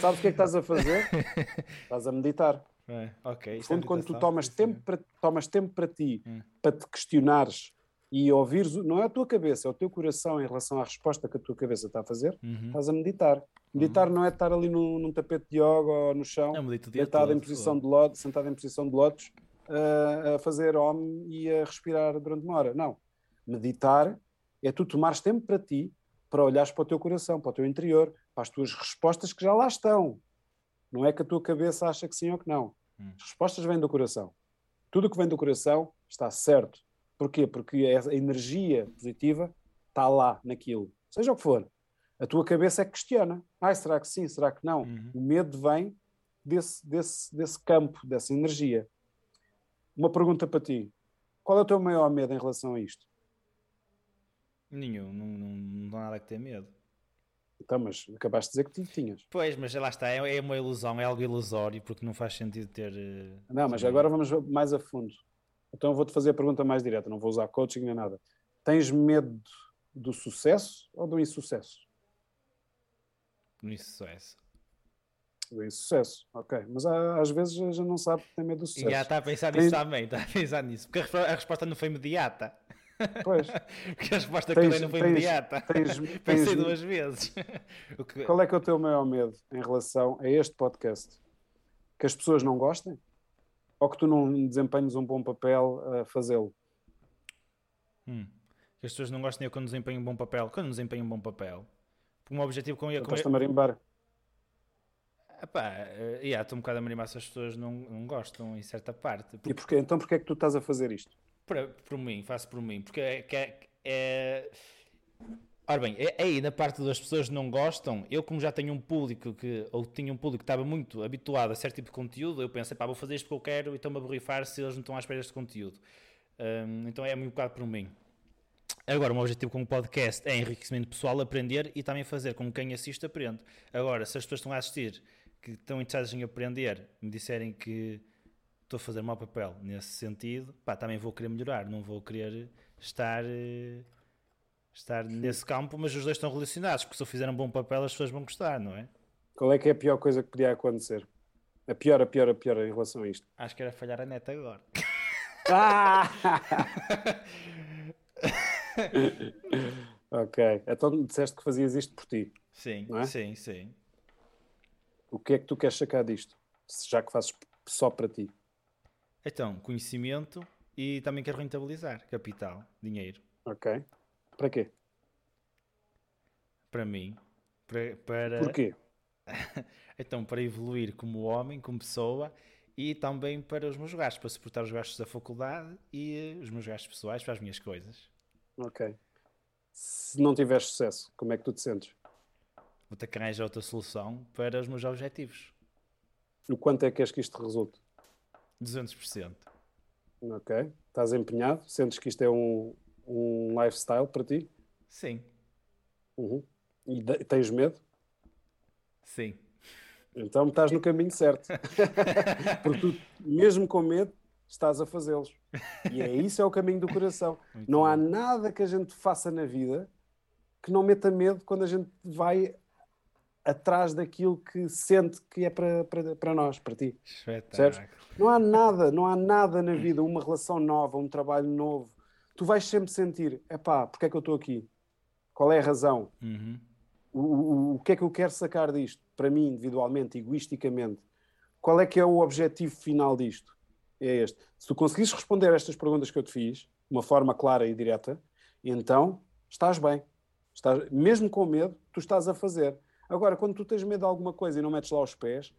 Sabes o que é que estás a fazer? estás a meditar. É. No fundo, quando tu tomas tempo, para, tomas tempo para ti, hum. para te questionares e ouvires, não é a tua cabeça, é o teu coração em relação à resposta que a tua cabeça está a fazer, uhum. estás a meditar. Meditar uhum. não é estar ali num, num, tapete de yoga ou no chão, deitado em posição de lótus, sentado em posição de lótus, uh, a fazer om e a respirar durante uma hora. Não. Meditar é tu tomares tempo para ti, para olhares para o teu coração, para o teu interior, para as tuas respostas que já lá estão. Não é que a tua cabeça acha que sim ou que não. Hum. As respostas vêm do coração. Tudo o que vem do coração está certo Porquê? Porque a energia positiva está lá naquilo, seja o que for. A tua cabeça é que questiona. Ah, será que sim? Será que não? Uhum. O medo vem desse, desse, desse campo, dessa energia. Uma pergunta para ti. Qual é o teu maior medo em relação a isto? Nenhum, não, não, não dá nada que ter medo. Então, mas acabaste de dizer que tinhas. Pois, mas lá está, é, é uma ilusão, é algo ilusório, porque não faz sentido ter. Uh, não, mas agora vamos mais a fundo. Então vou-te fazer a pergunta mais direta, não vou usar coaching nem nada. Tens medo do sucesso ou do insucesso? Do insucesso. Do insucesso, ok. Mas às vezes a gente não sabe que tem medo do sucesso. E já está a pensar nisso também, está a pensar nisso. Porque a resposta não foi imediata. Pois. Porque a resposta tens, que eu dei não foi tens, imediata. Tens, Pensei duas vezes. que... Qual é que é o teu maior medo em relação a este podcast? Que as pessoas não gostem? ou que tu não desempenhes um bom papel a fazê-lo? Hum. Que as pessoas não gostem eu quando desempenho um bom papel. Quando desempenho um bom papel. Porque o meu objetivo com ele. Estás-te a marimbar? Epá, uh, yeah, estou um bocado a marimbar se as pessoas não, não gostam em certa parte. Porque... E porquê? Então porquê é que tu estás a fazer isto? Por, por mim, faço por mim. Porque é, é, é Ora bem, é, é aí na parte das pessoas que não gostam, eu como já tenho um público que, ou tinha um público que estava muito habituado a certo tipo de conteúdo, eu pensei, pá, vou fazer isto porque eu quero e estou-me a borrifar se eles não estão à espera deste conteúdo. Um, então é muito bocado por mim. Agora, o meu objetivo com o podcast é enriquecimento pessoal, aprender e também fazer com que quem assiste aprenda. Agora, se as pessoas estão a assistir, que estão interessadas em aprender, me disserem que estou a fazer mau papel nesse sentido, pá, também vou querer melhorar, não vou querer estar... Uh, estar nesse campo, mas os dois estão relacionados, porque se eu fizer um bom papel as pessoas vão gostar, não é? Qual é que é a pior coisa que podia acontecer? A pior, a pior, a pior em relação a isto? Acho que era falhar a neta agora. Ah! ok, então disseste que fazias isto por ti. Sim, é? sim, sim. O que é que tu queres sacar disto? Já que fazes só para ti. Então, conhecimento e também quero rentabilizar capital, dinheiro. Ok. Para quê? Para mim. Para, para... Porquê? então, para evoluir como homem, como pessoa e também para os meus gastos, para suportar os gastos da faculdade e os meus gastos pessoais para as minhas coisas. Ok. Se não tiveres sucesso, como é que tu te sentes? Vou ter que arranjar outra solução para os meus objetivos. O quanto é que queres que isto resulte? 200%. Ok. Estás empenhado? Sentes que isto é um, um lifestyle para ti? Sim. Uhum. E tens medo? Sim. Então estás no caminho certo. Porque tu, mesmo com medo, estás a fazê-los. E é isso é o caminho do coração. Muito não bom. há nada que a gente faça na vida que não meta medo quando a gente vai atrás daquilo que sente que é para, para, para nós, para ti. Não há nada, não há nada na vida, uma relação nova, um trabalho novo, tu vais sempre sentir, epá, porque é que eu estou aqui? Qual é a razão? Uhum. O, o, o que é que eu quero sacar disto? Para mim, individualmente, egoisticamente. qual é que é o objetivo final disto? É este. Se tu conseguires responder a estas perguntas que eu te fiz, de uma forma clara e direta, então estás bem. Estás, mesmo com medo, tu estás a fazer. Agora, quando tu tens medo de alguma coisa e não metes lá os pés,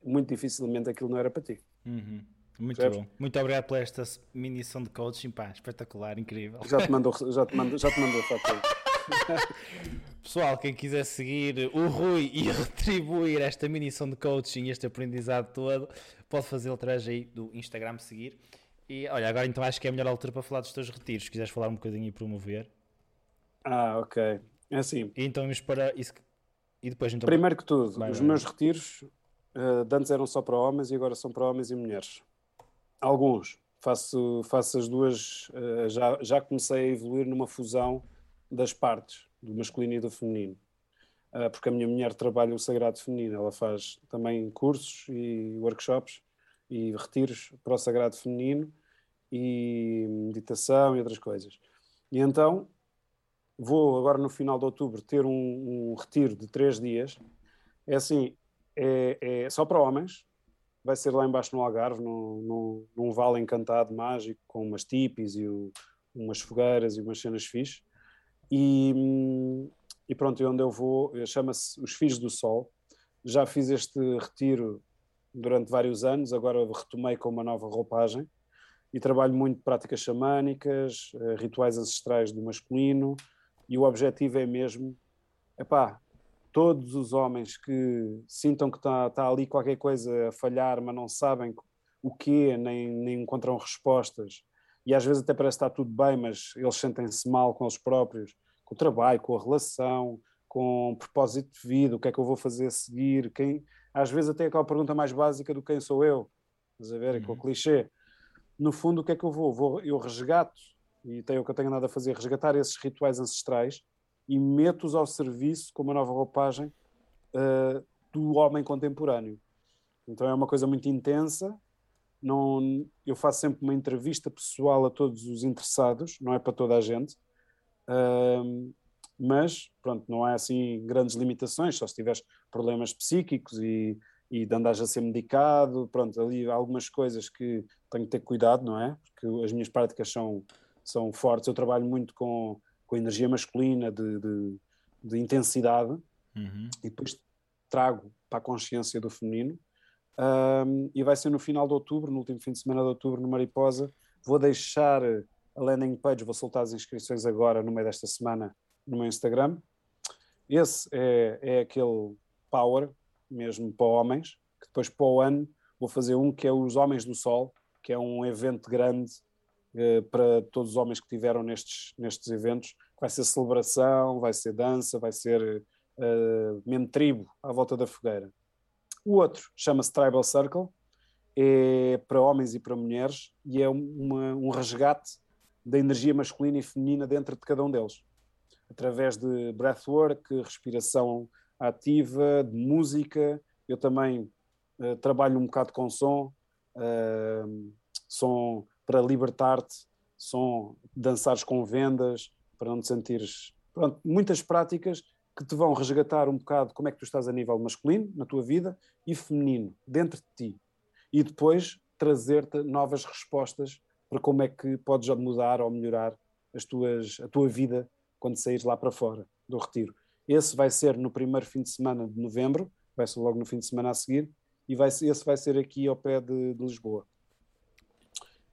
muito dificilmente aquilo não era para ti. Uhum. Muito Percebes? bom. Muito obrigado por esta mini sessão de coaching. Pá, espetacular, incrível. Já te mando, já te mando, já te mando a foto. Pessoal, quem quiser seguir o Rui e retribuir esta mini sessão de coaching, este aprendizado todo, pode fazê-lo através aí do Instagram seguir. E olha, agora então acho que é a melhor altura para falar dos teus retiros. Se quiseres falar um bocadinho e promover. Ah, ok. É assim. E então vamos para isso. E depois então. Primeiro que tudo, vai, os vai. meus retiros uh, antes eram só para homens e agora são para homens e mulheres. Alguns. Faço, faço as duas. Uh, já, já comecei a evoluir numa fusão das partes, do masculino e do feminino. Uh, porque a minha mulher trabalha o sagrado feminino. Ela faz também cursos e workshops e retiros para o sagrado feminino e meditação e outras coisas. E então vou agora no final de outubro ter um, um retiro de três dias. É assim, é, é, só para homens. Vai ser lá embaixo no Algarve, no, no, num vale encantado, mágico, com umas tipis e o, umas fogueiras e umas cenas fixe. E, e pronto, e onde eu vou, chama-se Os Filhos do Sol. Já fiz este retiro durante vários anos, agora retomei com uma nova roupagem e trabalho muito práticas xamânicas, eh, rituais ancestrais do masculino e o objetivo é mesmo, epá, todos os homens que sintam que está tá ali qualquer coisa a falhar, mas não sabem o quê, nem, nem encontram respostas, e às vezes até parece que está tudo bem, mas eles sentem-se mal com eles próprios, com o trabalho, com a relação, com o propósito de vida, o que é que eu vou fazer a seguir, quem, às vezes até aquela pergunta mais básica do quem sou eu, estás a ver, uhum. com o clichê. No fundo, o que é que eu vou? vou eu resgato, e tenho o que eu tenho andado a fazer, resgatar esses rituais ancestrais e meto-os ao serviço com uma nova roupagem uh, do homem contemporâneo. Então é uma coisa muito intensa. Não, eu faço sempre uma entrevista pessoal a todos os interessados, não é para toda a gente. Uh, mas pronto, não há assim grandes limitações, só se tiveres problemas psíquicos e, e de andares a ser medicado, pronto, ali há algumas coisas que tenho que ter cuidado, não é? Porque as minhas práticas são, são fortes, eu trabalho muito com, com energia masculina, de, de, de intensidade, uhum. e depois trago para a consciência do feminino, um, e vai ser no final de outubro, no último fim de semana de outubro, no Mariposa, vou deixar a landing page, vou soltar as inscrições agora, no meio desta semana, no meu Instagram. Esse é, é aquele power, mesmo para homens, que depois para o ano vou fazer um que é os Homens do Sol, que é um evento grande para todos os homens que tiveram nestes, nestes eventos. Vai ser celebração, vai ser dança, vai ser uh, mesmo tribo à volta da fogueira. O outro chama-se Tribal Circle, é para homens e para mulheres e é uma, um resgate da energia masculina e feminina dentro de cada um deles através de breathwork, respiração ativa, de música. Eu também uh, trabalho um bocado com som, uh, som para libertar-te, som dançares com vendas, para não te sentires. Pronto, muitas práticas que te vão resgatar um bocado como é que tu estás a nível masculino na tua vida e feminino dentro de ti. E depois trazer-te novas respostas para como é que podes mudar ou melhorar as tuas, a tua vida quando saís lá para fora do retiro. Esse vai ser no primeiro fim de semana de novembro, vai ser logo no fim de semana a seguir, e vai esse vai ser aqui ao pé de, de Lisboa.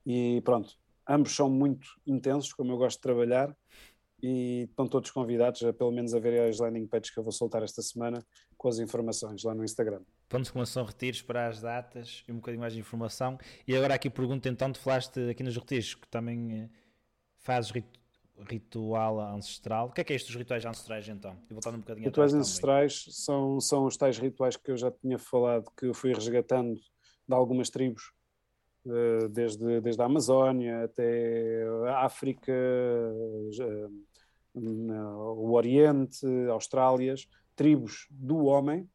E pronto, ambos são muito intensos, como eu gosto de trabalhar, e estão todos convidados a pelo menos a ver as landing pages que eu vou soltar esta semana com as informações lá no Instagram. Pontos de exclamação retiros para as datas e um bocadinho mais de informação. E agora aqui pergunto então, tu falaste aqui nos retiros que também eh, fazes ritual ancestral. O que é que é estes rituais ancestrais então? E voltando um bocadinho Rituais ancestrais são, são os tais rituais que eu já tinha falado, que eu fui resgatando de algumas tribos, desde, desde a Amazónia até a África, o Oriente, Austrálias, tribos do homem,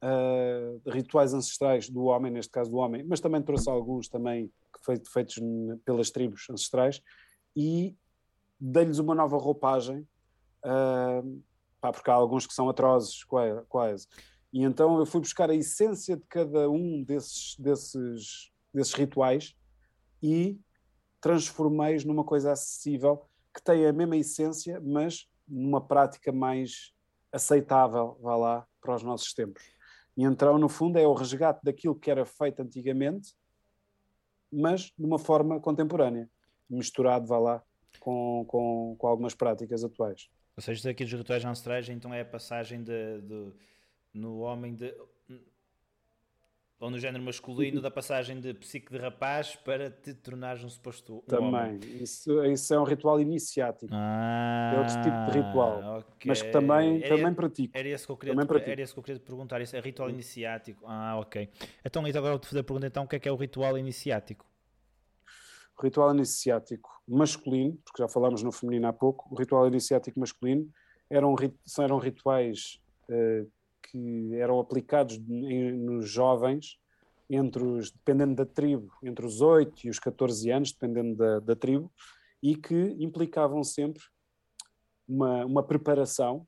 Uh, rituais ancestrais do homem, neste caso do homem, mas também trouxe alguns também feitos pelas tribos ancestrais e dei-lhes uma nova roupagem, pá, porque há alguns que são atrozes, quase. E então eu fui buscar a essência de cada um desses, desses, desses rituais e transformei-os numa coisa acessível que tem a mesma essência, mas numa prática mais aceitável, vá lá, para os nossos tempos. E então, no fundo, é o resgate daquilo que era feito antigamente, mas de uma forma contemporânea, misturado, vá lá, com, com, com algumas práticas atuais. Ou seja, aqui dos rituais ancestrais, então é a passagem de, de no homem de ou no género masculino da passagem de psique de rapaz para te tornares um suposto Também. homem. Isso, isso é um ritual iniciático. Ah, é outro tipo de ritual. okay. Mas que também, era, também pratico. Era esse que eu queria, te, era esse que eu queria te perguntar. Isso é ritual iniciático. Ah, ok. Então, então agora vou-te fazer a pergunta então, o que é que é o ritual iniciático? O ritual iniciático masculino, porque já falámos no feminino há pouco, o ritual iniciático masculino eram, eram rituais uh, que eram aplicados nos jovens, entre os, dependendo da tribo, entre os 8 e os 14 anos, dependendo da, da tribo, e que implicavam sempre uma, uma preparação,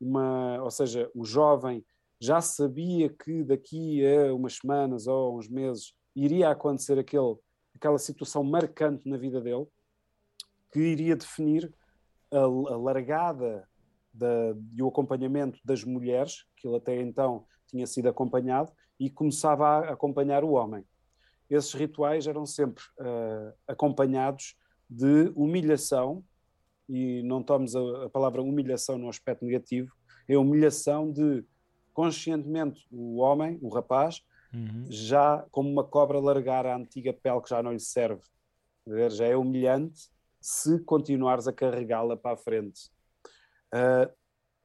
uma, ou seja, o jovem já sabia que daqui a umas semanas ou uns meses iria acontecer aquele, aquela situação marcante na vida dele, que iria definir a, a largada da, e o acompanhamento das mulheres, que ele até então tinha sido acompanhado, e começava a acompanhar o homem. Esses rituais eram sempre uh, acompanhados de humilhação, e não tomes a, a, palavra humilhação no aspecto negativo, é humilhação de conscientemente o homem, o rapaz, uhum. já como uma cobra largar a antiga pele que já não lhe serve. Já é humilhante se continuares a carregá-la para a frente. Uh,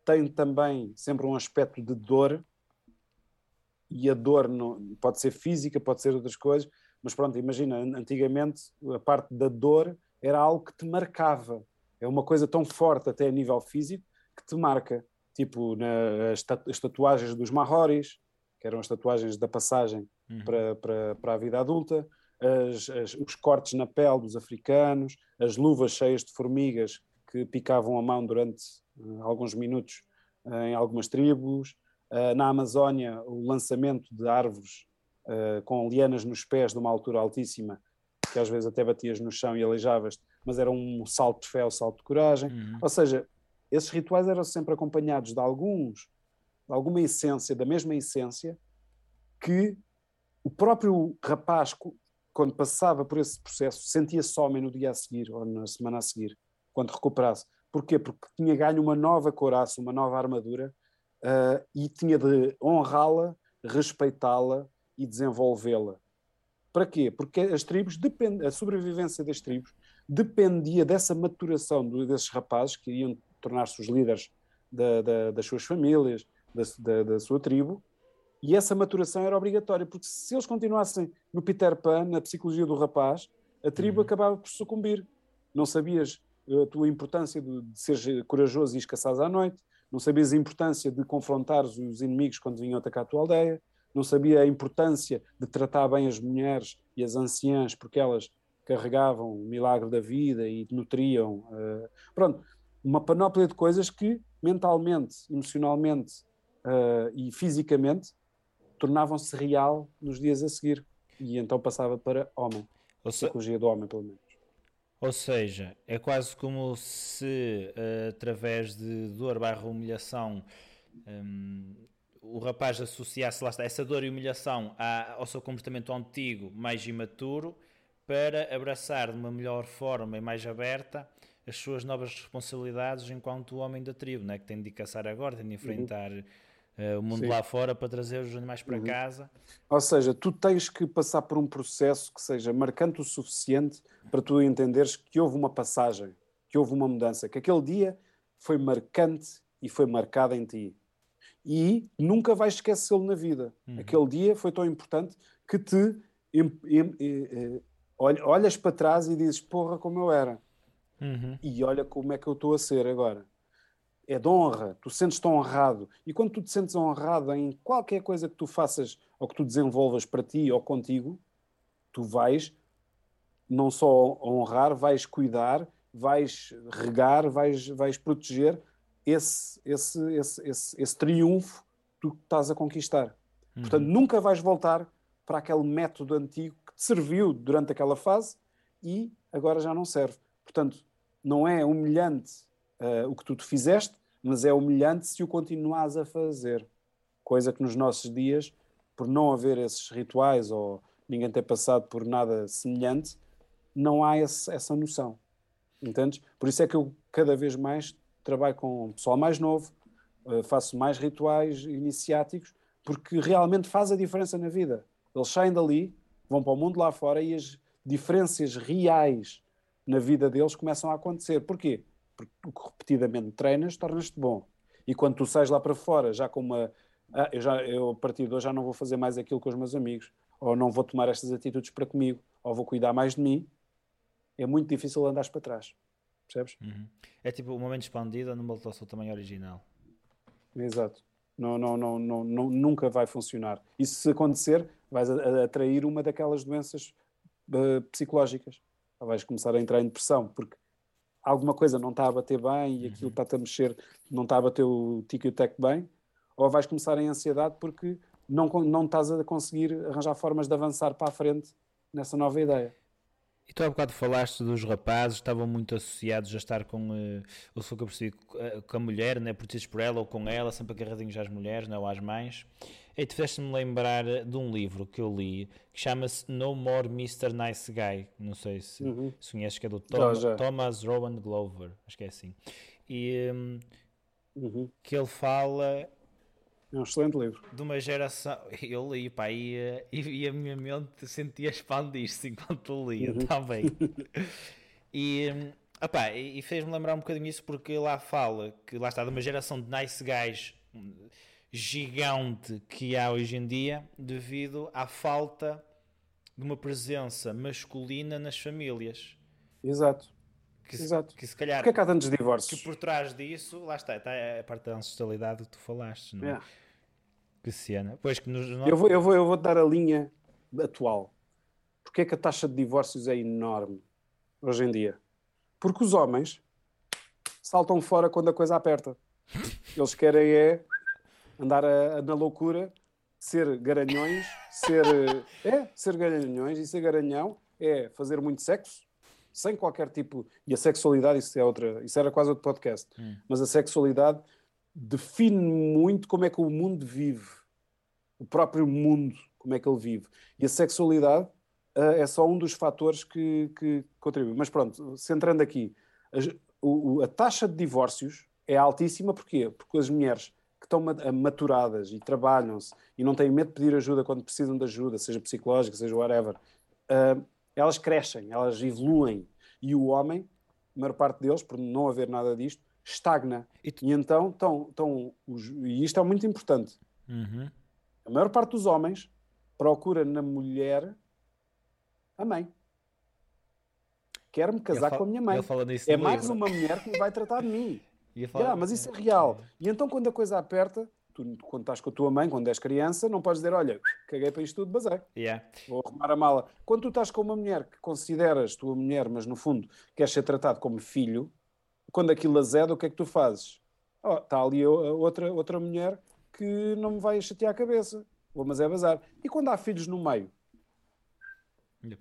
tem também sempre um aspecto de dor, e a dor não, pode ser física, pode ser outras coisas, mas pronto, imagina, antigamente a parte da dor era algo que te marcava. É uma coisa tão forte até a nível físico que te marca. Tipo na, as, as tatuagens dos Mahoris, que eram as tatuagens da passagem uhum. para, para, para a vida adulta, as, as, os cortes na pele dos africanos, as luvas cheias de formigas que picavam a mão durante alguns minutos uh, em algumas tribos. Uh, na Amazónia, o lançamento de árvores com lianas nos pés de uma altura altíssima, que às vezes até batias no chão e aleijavas mas era um salto de fé, um salto de coragem. Uhum. Ou seja, esses rituais eram sempre acompanhados de alguns, de alguma essência, da mesma essência, que o próprio rapaz, quando passava por esse processo, sentia-se homem no dia a seguir ou na semana a seguir quando recuperasse. Porquê? Porque tinha ganho uma nova couraça, uma nova armadura uh, e tinha de honrá-la, respeitá-la e desenvolvê-la. Para quê? Porque as tribos, depend... a sobrevivência das tribos dependia dessa maturação desses rapazes que iam tornar-se os líderes da, da, das suas famílias, da, da, sua tribo, e essa maturação era obrigatória, porque se eles continuassem no Peter Pan, na psicologia do rapaz, a tribo uhum. acabava por sucumbir. Não sabias a tua importância de, de ser corajoso e escaçares à noite, não sabias a importância de confrontar os inimigos quando vinham atacar a tua aldeia, não sabia a importância de tratar bem as mulheres e as anciãs, porque elas carregavam o milagre da vida e nutriam. Uh, pronto, uma panóplia de coisas que mentalmente, emocionalmente uh, e fisicamente tornavam-se real nos dias a seguir. E então passava para homem, a psicologia do homem, pelo menos. Ou seja, é quase como se, uh, através de dor barra humilhação, um, o rapaz associasse lá está, essa dor e humilhação à, ao seu comportamento antigo, mais imaturo, para abraçar de uma melhor forma e mais aberta as suas novas responsabilidades enquanto homem da tribo, né? que tem de caçar agora, tem de enfrentar uhum. Uh, o mundo Sim. lá fora para trazer os animais para uhum. casa. Ou seja, tu tens que passar por um processo que seja marcante o suficiente para tu entenderes que houve uma passagem, que houve uma mudança, que aquele dia foi marcante e foi marcado em ti. E nunca vais esquecê-lo na vida. Uhum. Aquele dia foi tão importante que te eh, olhas para trás e dizes, porra, como eu era. Uhum. E olha como é que eu estou a ser agora. É de honra, tu sentes-te honrado. E quando tu te sentes honrado em qualquer coisa que tu faças ou que tu desenvolvas para ti ou contigo, tu vais não só honrar, vais cuidar, vais regar, vais, vais proteger esse, esse, esse, esse, esse triunfo tu estás a conquistar. Uhum. Portanto, nunca vais voltar para aquele método antigo que te serviu durante aquela fase e agora já não serve. Portanto, não é humilhante uh, o que tu te fizeste, mas é humilhante se o continuas a fazer. Coisa que nos nossos dias, por não haver esses rituais ou ninguém ter passado por nada semelhante, não há esse, essa noção. Entendes? Por isso é que eu cada vez mais trabalho com pessoal mais novo, uh, faço mais rituais iniciáticos, porque realmente faz a diferença na vida. Eles saem dali, vão para o mundo lá fora e as diferenças reais na vida deles começam a acontecer. Porquê? Porque que repetidamente treinas tornas-te bom. E quando tu sais lá para fora, já com uma. Ah, eu, já, eu a partir de hoje já não vou fazer mais aquilo com os meus amigos, ou não vou tomar estas atitudes para comigo, ou vou cuidar mais de mim, é muito difícil andares para trás. Percebes? Uhum. É tipo o momento expandido ao seu tamanho original. Exato. Não, não, não, não, não, nunca vai funcionar. E se acontecer, vais atrair uma daquelas doenças uh, psicológicas. Ou vais começar a entrar em depressão, porque alguma coisa não está a bater bem e aquilo uhum. está-te a mexer, não está a bater o tic e o tec bem, ou vais começar em ansiedade porque não, não estás a conseguir arranjar formas de avançar para a frente nessa nova ideia. E tu há bocado falaste dos rapazes, estavam muito associados a estar com, uh, o que eu percebi, eh, com a mulher, né, protegidos por ela ou com ela, sempre agarradinhos às mulheres né, ou às mães. E tu fizeste-me lembrar de um livro que eu li que chama-se No More Mr. Nice Guy. Não sei se, uhum. se conheces, que é do Tom, Thomas Rowan Glover, acho que é assim. E um, uhum. que ele fala é um excelente livro. De uma geração. Eu li, pá, e, e, a minha mente sentia expandir-se enquanto lia uhum. também. e, opá, e fez-me lembrar um bocadinho isso porque lá fala que lá está, de uma geração de nice guys gigante que há hoje em dia devido à falta de uma presença masculina nas famílias. Exato. Que, Exato. Que se calhar. Porque é que há tantos divórcios? Que por trás disso, lá está, está a parte da ancestralidade que tu falaste, não é? é. Que cena. Pois que nos... eu, vou, eu, vou, eu vou dar a linha atual. Porque é que a taxa de divórcios é enorme hoje em dia? Porque os homens saltam fora quando a coisa aperta. Eles querem é andar a, a, na loucura, ser garanhões, ser, é, ser garanhões e ser garanhão é fazer muito sexo, sem qualquer tipo. E a sexualidade, isso, é outra, isso era quase outro podcast. Hum. Mas a sexualidade define muito como é que o mundo vive, o próprio mundo, como é que ele vive. E a sexualidade uh, é só um dos fatores que, que contribui. Mas pronto, centrando aqui, a, o, a taxa de divórcios é altíssima, porquê? Porque as mulheres estão maturadas e trabalham-se e não têm medo de pedir ajuda quando precisam de ajuda, seja psicológica, seja whatever, uh, elas crescem, elas evoluem. E o homem, a maior parte deles, por não haver nada disto, estagna. E, tu... e então, estão, estão os... e isto é muito importante. Uhum. A maior parte dos homens procura na mulher a mãe. Quero-me casar com a minha mãe. É mais uma mulher que me vai tratar de mim. Yeah, mas isso é real. E então, quando a coisa aperta, tu, quando estás com a tua mãe, quando és criança, não podes dizer, olha, caguei para isto tudo, basei. Yeah. Vou arrumar a mala. Quando tu estás com uma mulher que consideras tua mulher, mas no fundo queres ser tratado como filho, quando aquilo azeda, o que é que tu fazes? Oh, está ali outra, outra mulher que não me vai chatear a cabeça. Vou, mas é bazar. E quando há filhos no meio?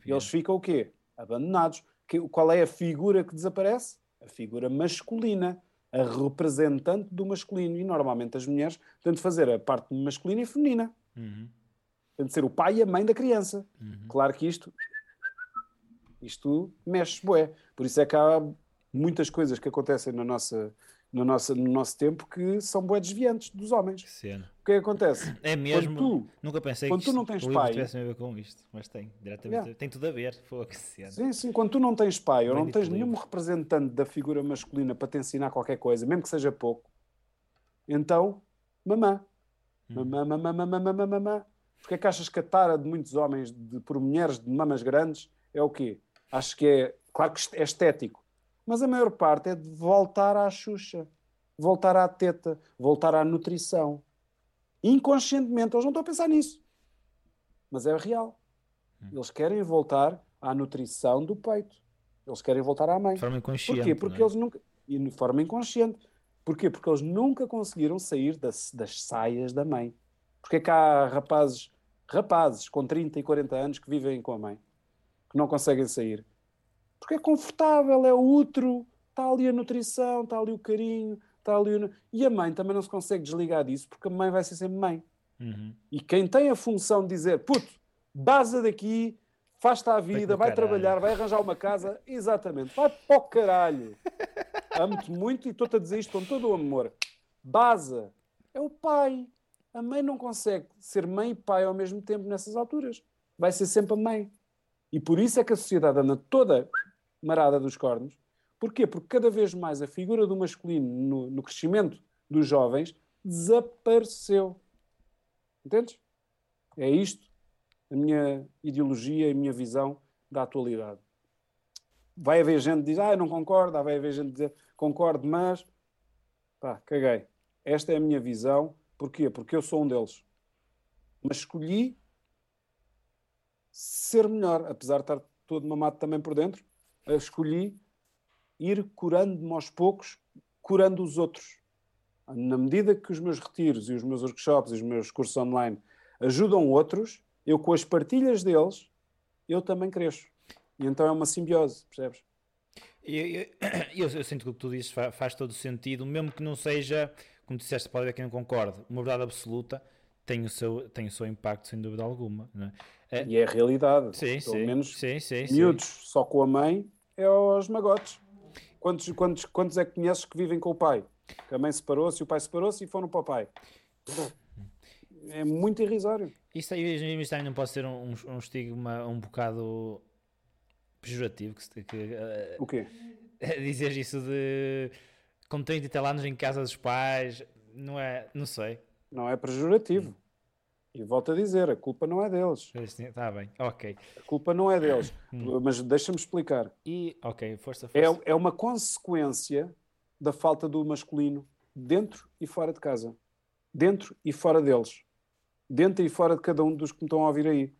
Eles ficam o quê? Abandonados. Qual é a figura que desaparece? A figura masculina a representante do masculino. E normalmente as mulheres têm de fazer a parte masculina e feminina. Uhum. Tem de ser o pai e a mãe da criança. Uhum. Claro que isto, isto mexe, bué. Por isso é que há muitas coisas que acontecem na nossa, no, nosso, no nosso tempo que são bué desviantes dos homens. Cena. O que é que acontece? É mesmo. tu, nunca pensei quando que tu não tens pai. tivesse a ver com isto, mas tem, diretamente. Yeah. Tem tudo a ver. Foi que cena. Sim, sim. Quando tu não tens pai ou não tens nenhum representante da figura masculina para te ensinar qualquer coisa, mesmo que seja pouco, então, mamã. Hum. Mamã, mamã, mamã, mamã, mamã. Porque é que achas que a tara de muitos homens de, por mulheres de mamas grandes é o quê? Acho que é, claro que é estético, mas a maior parte é de voltar à Xuxa, voltar à teta, voltar à nutrição. Inconscientemente, eles não estão a pensar nisso. Mas é real. Hum. Eles querem voltar à nutrição do peito. Eles querem voltar à mãe. De forma inconsciente. Porquê? Porque é? eles nunca. E de forma inconsciente. Porquê? Porque eles nunca conseguiram sair das, das saias da mãe. Porque é que há rapazes, rapazes com 30 e 40 anos que vivem com a mãe, que não conseguem sair? Porque é confortável, é útero, está ali a nutrição, está ali o carinho, está ali o... E a mãe também não se consegue desligar disso, porque a mãe vai ser sempre mãe. Uhum. E quem tem a função de dizer, puto, baza daqui, faz-te à vida, vai, vai trabalhar, vai arranjar uma casa, exatamente, vai para o caralho. Amo-te muito e estou-te a dizer isto com todo o amor. Baza é o pai. A mãe não consegue ser mãe e pai ao mesmo tempo nessas alturas. Vai ser sempre a mãe. E por isso é que a sociedade anda toda marada dos cornos. Porquê? Porque cada vez mais a figura do masculino no, no crescimento dos jovens desapareceu. Entendes? É isto a minha ideologia, a minha visão da atualidade. Vai haver gente que diz, ah, eu não concordo, vai haver gente que diz, concordo, mas pá, caguei. Esta é a minha visão. Porquê? Porque eu sou um deles. Mas escolhi ser melhor, apesar de estar todo mamado também por dentro, escolhi ir curando-me aos poucos, curando os outros. Na medida que os meus retiros e os meus workshops e os meus cursos online ajudam outros, eu com as partilhas deles, eu também cresço. E então é uma simbiose, percebes? Eu, eu, eu, eu sinto que o que tu dizes faz, faz todo sentido, mesmo que não seja, como disseste, pode haver quem não concorde, uma verdade absoluta, tem o seu, tem o seu impacto sem dúvida alguma. É? E é a realidade. Sim, Pelo sim, menos sim, sim, miúdos sim. só com a mãe é aos magotes. Quantos, quantos, quantos é que conheces que vivem com o pai? Que a mãe separou-se, o pai separou-se e foram para o pai. É muito irrisório. Isso aí também não pode ser um, um estigma um bocado pejorativo. Que, que, uh, o quê? Dizer isso de com 30 e tal anos em casa dos pais, não é, não sei. Não é pejorativo. E volto a dizer, a culpa não é deles. Está bem, ok. A culpa não é deles. Hum. Mas deixa-me explicar. E, ok, força, força. É, é uma consequência da falta do masculino dentro e fora de casa. Dentro e fora deles. Dentro e fora de cada um dos que me estão a ouvir aí.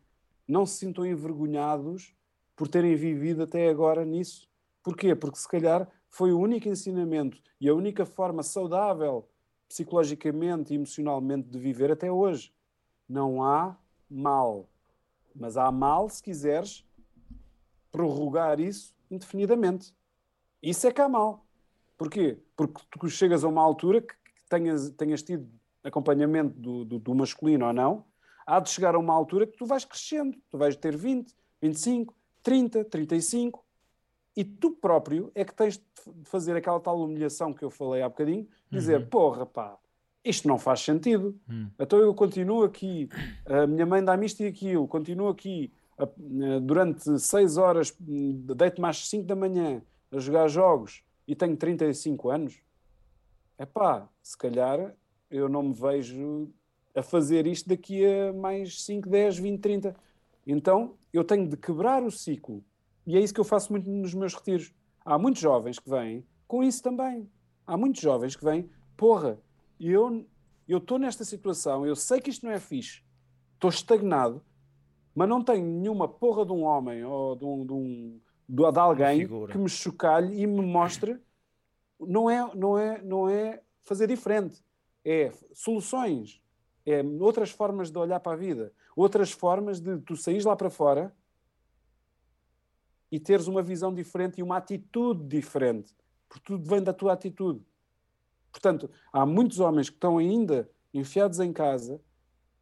Não se sintam envergonhados por terem vivido até agora nisso. Porquê? Porque se calhar foi o único ensinamento e a única forma saudável psicologicamente e emocionalmente de viver até hoje. Não há mal. Mas há mal se quiseres prorrogar isso indefinidamente. Isso é que há mal. Porquê? Porque tu chegas a uma altura que tenhas, tenhas tido acompanhamento do, do, do, masculino ou não, há de chegar a uma altura que tu vais crescendo. Tu vais ter 20, 25, 30, 35 e tu próprio é que tens de fazer aquela tal humilhação que eu falei há bocadinho, dizer, uhum. porra, pá, isto não faz sentido. Uhum. Então eu continuo aqui, a minha mãe dá-me isto e aquilo, continuo aqui a, durante 6 horas, deito-me às 5 da manhã a jogar jogos e tenho 35 anos. É pá, se calhar eu não me vejo a fazer isto daqui a mais 5, 10, 20, 30. Então eu tenho de quebrar o ciclo e é isso que eu faço muito nos meus retiros. Há muitos jovens que vêm com isso também. Há muitos jovens que vêm, porra, eu estou nesta situação, eu sei que isto não é fixe, estou estagnado, mas não tenho nenhuma porra de um homem ou de, um, de, um, de alguém que me chocalhe e me mostre. Não é, não, é, não é fazer diferente, é soluções, é outras formas de olhar para a vida, outras formas de tu saís lá para fora e teres uma visão diferente e uma atitude diferente. Porque tudo vem da tua atitude. Portanto, há muitos homens que estão ainda enfiados em casa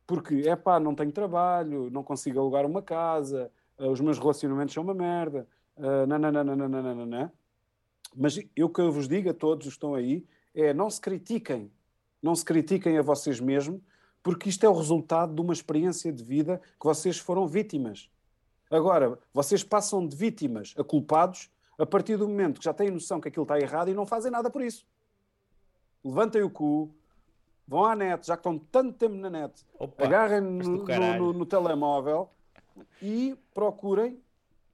porque, é pá, não tenho trabalho, não consigo alugar uma casa, uh, os meus relacionamentos são uma merda, uh, nananana. Mas eu que eu vos digo a todos os que estão aí é não se critiquem, não se critiquem a vocês mesmos, porque isto é o resultado de uma experiência de vida que vocês foram vítimas. Agora, vocês passam de vítimas a culpados a partir do momento que já têm noção que aquilo está errado e não fazem nada por isso. Levantem o cu, vão à net, já que estão tanto tempo na net, Opa, agarrem no, no, no, telemóvel e procurem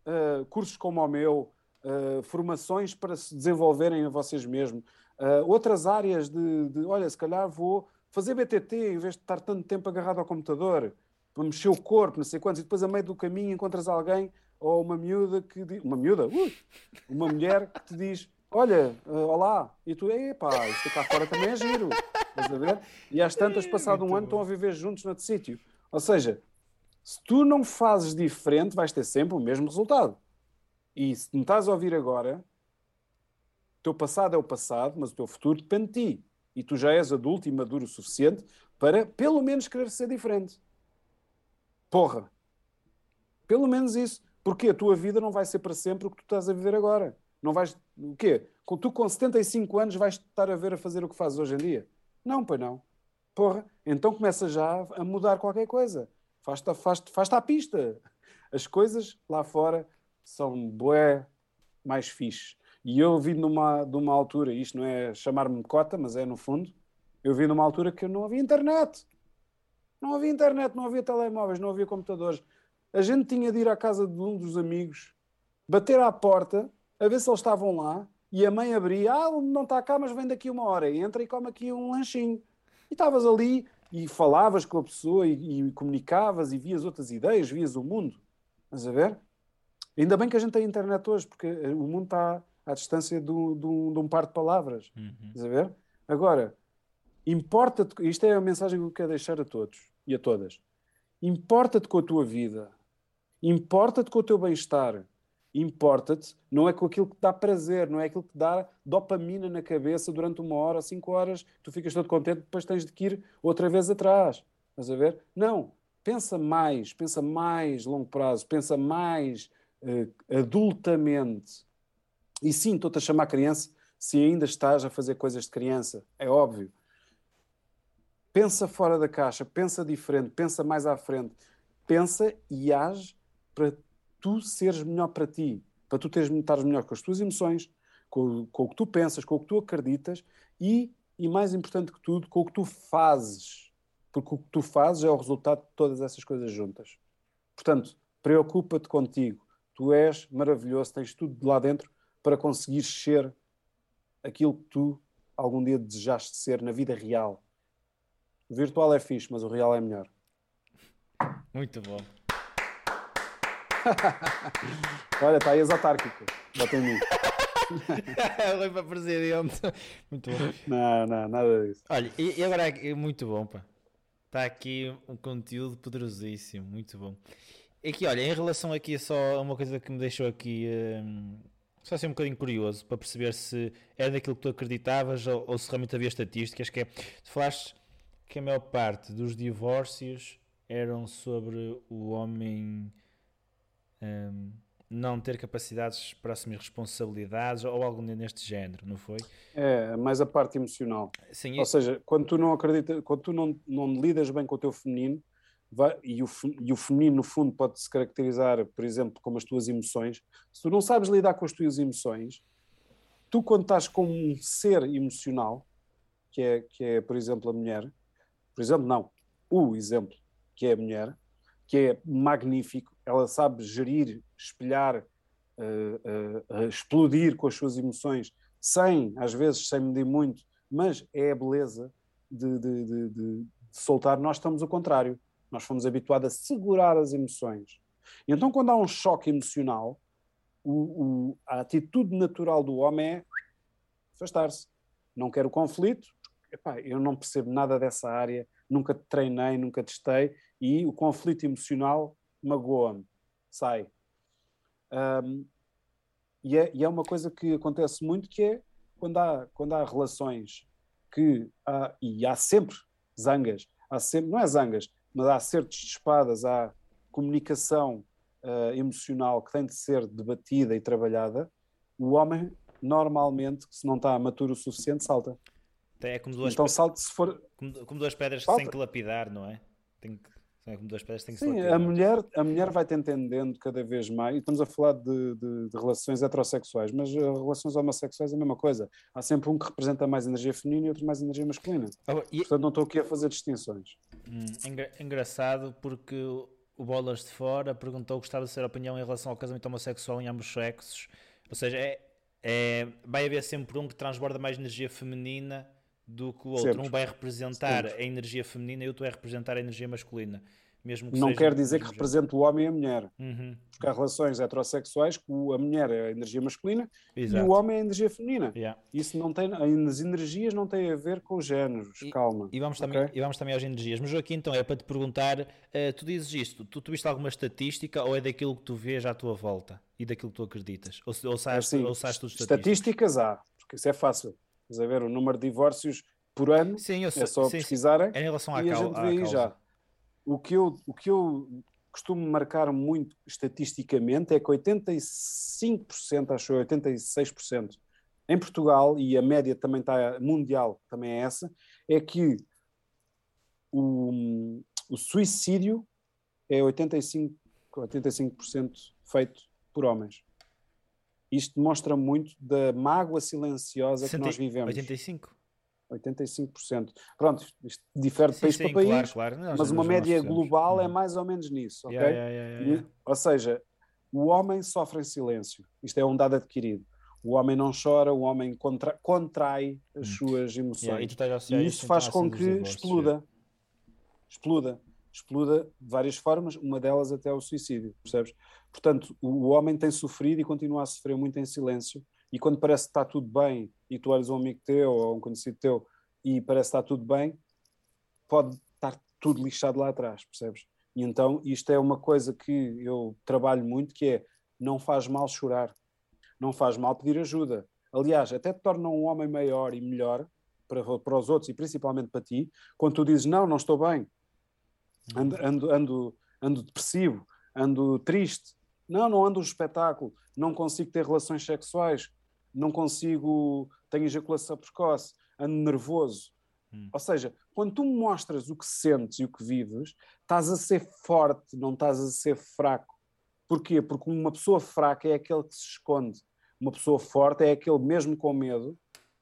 uh, cursos como o meu, uh, formações para se desenvolverem a vocês mesmos, uh, outras áreas de, de, olha, se calhar vou fazer BTT em vez de estar tanto tempo agarrado ao computador para mexer o corpo, não sei quantos, e depois a meio do caminho encontras alguém ou uma miúda que diz, uma miúda, uma mulher que te diz: olha, uh, olá, e tu, epá, isto cá fora também é giro, estás a ver? E às tantas, passado um ano, estão a viver juntos noutro sítio. Ou seja, se tu não fazes diferente, vais ter sempre o mesmo resultado. E se me estás a ouvir agora, o teu passado é o passado, mas o teu futuro depende de ti. E tu já és adulto e maduro o suficiente para, pelo menos, querer ser diferente. Porra. Pelo menos isso. Porque a tua vida não vai ser para sempre o que tu estás a viver agora. Não vais. O quê? Tu com 75 anos vais estar a ver a fazer o que fazes hoje em dia? Não, pois não. Porra. Então começa já a mudar qualquer coisa. Faz-te faz faz à pista. As coisas lá fora são bué mais fixe. E eu vi numa, numa altura, isto não é chamar-me cota, mas é no fundo, eu vi numa altura que não havia internet. Não havia internet, não havia telemóveis, não havia computadores. A gente tinha de ir à casa de um dos amigos, bater à porta, a ver se eles estavam lá, e a mãe abria, ah, não está cá, mas vem daqui uma hora, entra e come aqui um lanchinho. E estavas ali e falavas com a pessoa e, e, comunicavas e vias outras ideias, vias o mundo. Estás a ver? Ainda bem que a gente tem internet hoje, porque o mundo está à distância de um par de palavras. Uhum. Estás a ver? Agora, importa-te, isto é a mensagem que eu quero deixar a todos e a todas. Importa-te com a tua vida, importa-te com o teu bem-estar, importa-te, não é com aquilo que dá prazer, não é aquilo que dá dopamina na cabeça durante uma hora cinco horas, tu ficas todo contente, depois tens de ir outra vez atrás. Estás a ver? Não. Pensa mais, pensa mais longo prazo, pensa mais uh, adultamente. E sim, estou-te a chamar criança se ainda estás a fazer coisas de criança, é óbvio. Pensa fora da caixa, pensa diferente, pensa mais à frente. Pensa e age para tu seres melhor para ti, para tu teres, estares melhor com as tuas emoções, com, com, o que tu pensas, com o que tu acreditas e, e, mais importante que tudo, com o que tu fazes. Porque o que tu fazes é o resultado de todas essas coisas juntas. Portanto, preocupa-te contigo. Tu és maravilhoso, tens tudo de lá dentro para conseguir ser aquilo que tu algum dia desejaste ser na vida real. O virtual é fixe, mas o real é melhor. Muito bom. Olha, está aí exotárquico. Bota em mim. Foi para presidente. Muito bom. Não, não, nada disso. Olha, e, agora é muito bom, pá. Está aqui um conteúdo poderosíssimo, muito bom. E aqui, olha, em relação aqui só uma coisa que me deixou aqui hum, só assim um bocadinho curioso para perceber se é daquilo que tu acreditavas ou, ou se realmente havia estatísticas, que é, tu falaste que a maior parte dos divórcios eram sobre o homem um, não ter capacidades para assumir responsabilidades ou algo neste género, não foi? É, mais a parte emocional. Sim, ou seja, quando tu não acreditas, quando tu não, não lidas bem com o teu feminino, vai, e, o, e o feminino, no fundo, pode se caracterizar, por exemplo, como as tuas emoções. Se tu não sabes lidar com as tuas emoções, tu, quando estás com um ser emocional, que é, que é por exemplo, a mulher, por exemplo, não, o exemplo, que é a mulher, que é magnífico, ela sabe gerir, espelhar, uh, uh, explodir com as suas emoções, sem, às vezes, sem medir muito, mas é a beleza de, de, de, de soltar. Nós estamos o contrário. Nós fomos habituados a segurar as emoções. E então, quando há um choque emocional, o, o, a atitude natural do homem é afastar-se. Não quero conflito, epá, eu não percebo nada dessa área, nunca treinei, nunca testei, e o conflito emocional magoa-me, sai. Um, e, é, e, é, uma coisa que acontece muito, que é quando há, quando há relações que há, e há sempre zangas, há sempre, não é zangas, mas há acertos de espadas, há comunicação uh, emocional que tem de ser debatida e trabalhada, o homem normalmente, se não está maturo o suficiente, salta. É como duas, então, salta, se for... como, como duas pedras salta. que tem que lapidar, não é? Tem que... É como duas pedras tem que Sim, a mulher, a mulher vai-te entendendo cada vez mais, e estamos a falar de, de, de, relações heterossexuais, mas relações homossexuais é a mesma coisa. Há sempre um que representa mais energia feminina e outro mais energia masculina. Oh, e... Portanto, não estou aqui a fazer distinções. Hum, engraçado porque o Bolas de Fora perguntou gostava de ser a opinião em relação ao casamento homossexual em ambos sexos. Ou seja, é, é, vai haver sempre um que transborda mais energia feminina do que o outro. Sempre. Um vai representar sempre. a energia feminina e o outro vai representar a energia masculina. Mesmo que não seja quer dizer que represente o homem e a mulher. Uhum, Porque há relações heterossexuais que a mulher é a energia masculina Exato. e o homem é a energia feminina. Yeah. Isso não tem, as energias não têm a ver com os géneros, E- calma. E vamos, também, ok? e vamos também às energias. Mas Joaquim, então é para te perguntar: eh, tu dizes isto, tu, tu viste alguma estatística ou é daquilo que tu vês à tua volta e daquilo que tu acreditas? Ou, ou sabes, Assim, ou tudo estatísticas? estatísticas há, porque isso é fácil. Estás a ver o número de divórcios por ano, Sim, é só sim, sim. pesquisarem É em relação à, e a gente vê aí já. O que, eu, o que eu costumo marcar muito estatisticamente é que 85%, acho eu, 86%, em Portugal, e a média também está mundial, também é essa, é que o, o suicídio é 85%, 85% feito por homens. Isto demonstra muito da mágoa silenciosa que 60 nós vivemos. 85? 85%. Pronto, isto difere de Sim, país sim, para país, claro, mas uma média global é Uhum. mais ou menos nisso, ok? Yeah, yeah, yeah, yeah. E- ou seja, o homem sofre em silêncio. Isto é um dado adquirido. O homem não chora, o homem contra- contrai as Hum. suas emoções. E E isso, faz com que exploda. Exploda. Exploda de várias formas, uma delas até o suicídio, percebes? Portanto, o, homem tem sofrido e continua a sofrer muito em silêncio. E quando parece que está tudo bem e tu olhas um amigo teu ou um conhecido teu e parece que está tudo bem, pode estar tudo lixado lá atrás, percebes? E então isto é uma coisa que eu trabalho muito, que é não faz mal chorar, não faz mal pedir ajuda. Aliás, até te torna um homem maior e melhor para, para os outros e principalmente para ti, quando tu dizes não, não estou bem, ando, ando, ando, ando depressivo, ando triste, não, não ando no espetáculo, não consigo ter relações sexuais, não consigo, tenho ejaculação precoce, ando nervoso. Hum. Ou seja, quando tu mostras o que sentes e o que vives, estás a ser forte, não estás a ser fraco. Porquê? Porque uma pessoa fraca é aquele que se esconde. Uma pessoa forte é aquele mesmo com medo,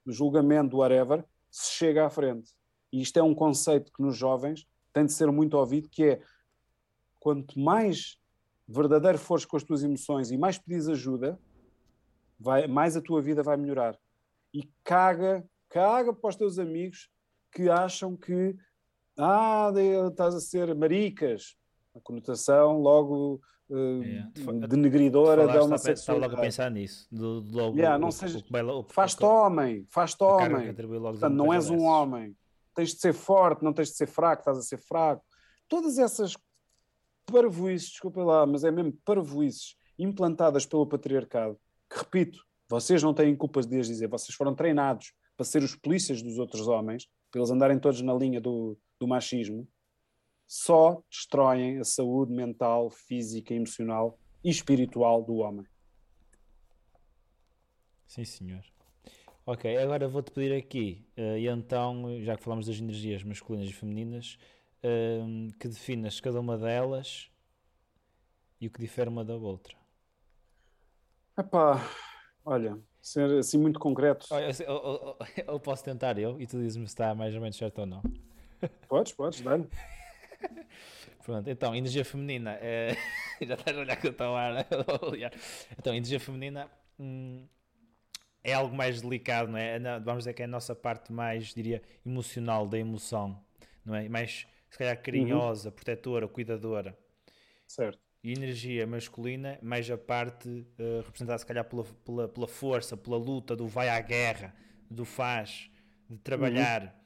do julgamento, do whatever, se chega à frente. E isto é um conceito que nos jovens tem de ser muito ouvido, que é quanto mais verdadeiro fores com as tuas emoções e mais pedis ajuda, vai, mais a tua vida vai melhorar. E caga, caga para os teus amigos que acham que ah, estás a ser maricas. A conotação logo. Tu fa- denegridora da Falaste, estava logo a pensar nisso. Do, do logo, Yeah, não o- seja- o que vai lo- o- Faz-te homem, faz-te homem. Portanto, não és um homem. Tens de ser forte, não tens de ser fraco, estás a ser fraco. Todas essas parvoices, desculpa lá, mas é mesmo parvoices implantadas pelo patriarcado, que repito, vocês não têm culpas de as dizer, vocês foram treinados para ser os polícias dos outros homens, para eles andarem todos na linha do, do machismo, só destroem a saúde mental, física, emocional e espiritual do homem. Sim, senhor. Ok, agora vou-te pedir aqui, eh, e então, já que falamos das energias masculinas e femininas, ehm, que definas cada uma delas e o que difere uma da outra. Epá, olha, ser assim muito concreto. Olha, eu, eu- eu- eu posso tentar eu e tu dizes-me se está mais ou menos certo ou não. Podes, podes, dá-lhe. Pronto, então, energia feminina. eh, já estás a olhar que eu estou a a olhar. Então, energia feminina hum, é algo mais delicado, não é? É Vamos dizer que é a nossa parte mais, diria, emocional da emoção, não é? Mais, se calhar, carinhosa, protetora, cuidadora. Certo. E energia masculina, mais a parte eh, representada, se calhar, pela, pela, pela força, pela luta, do vai à guerra, do faz, de trabalhar.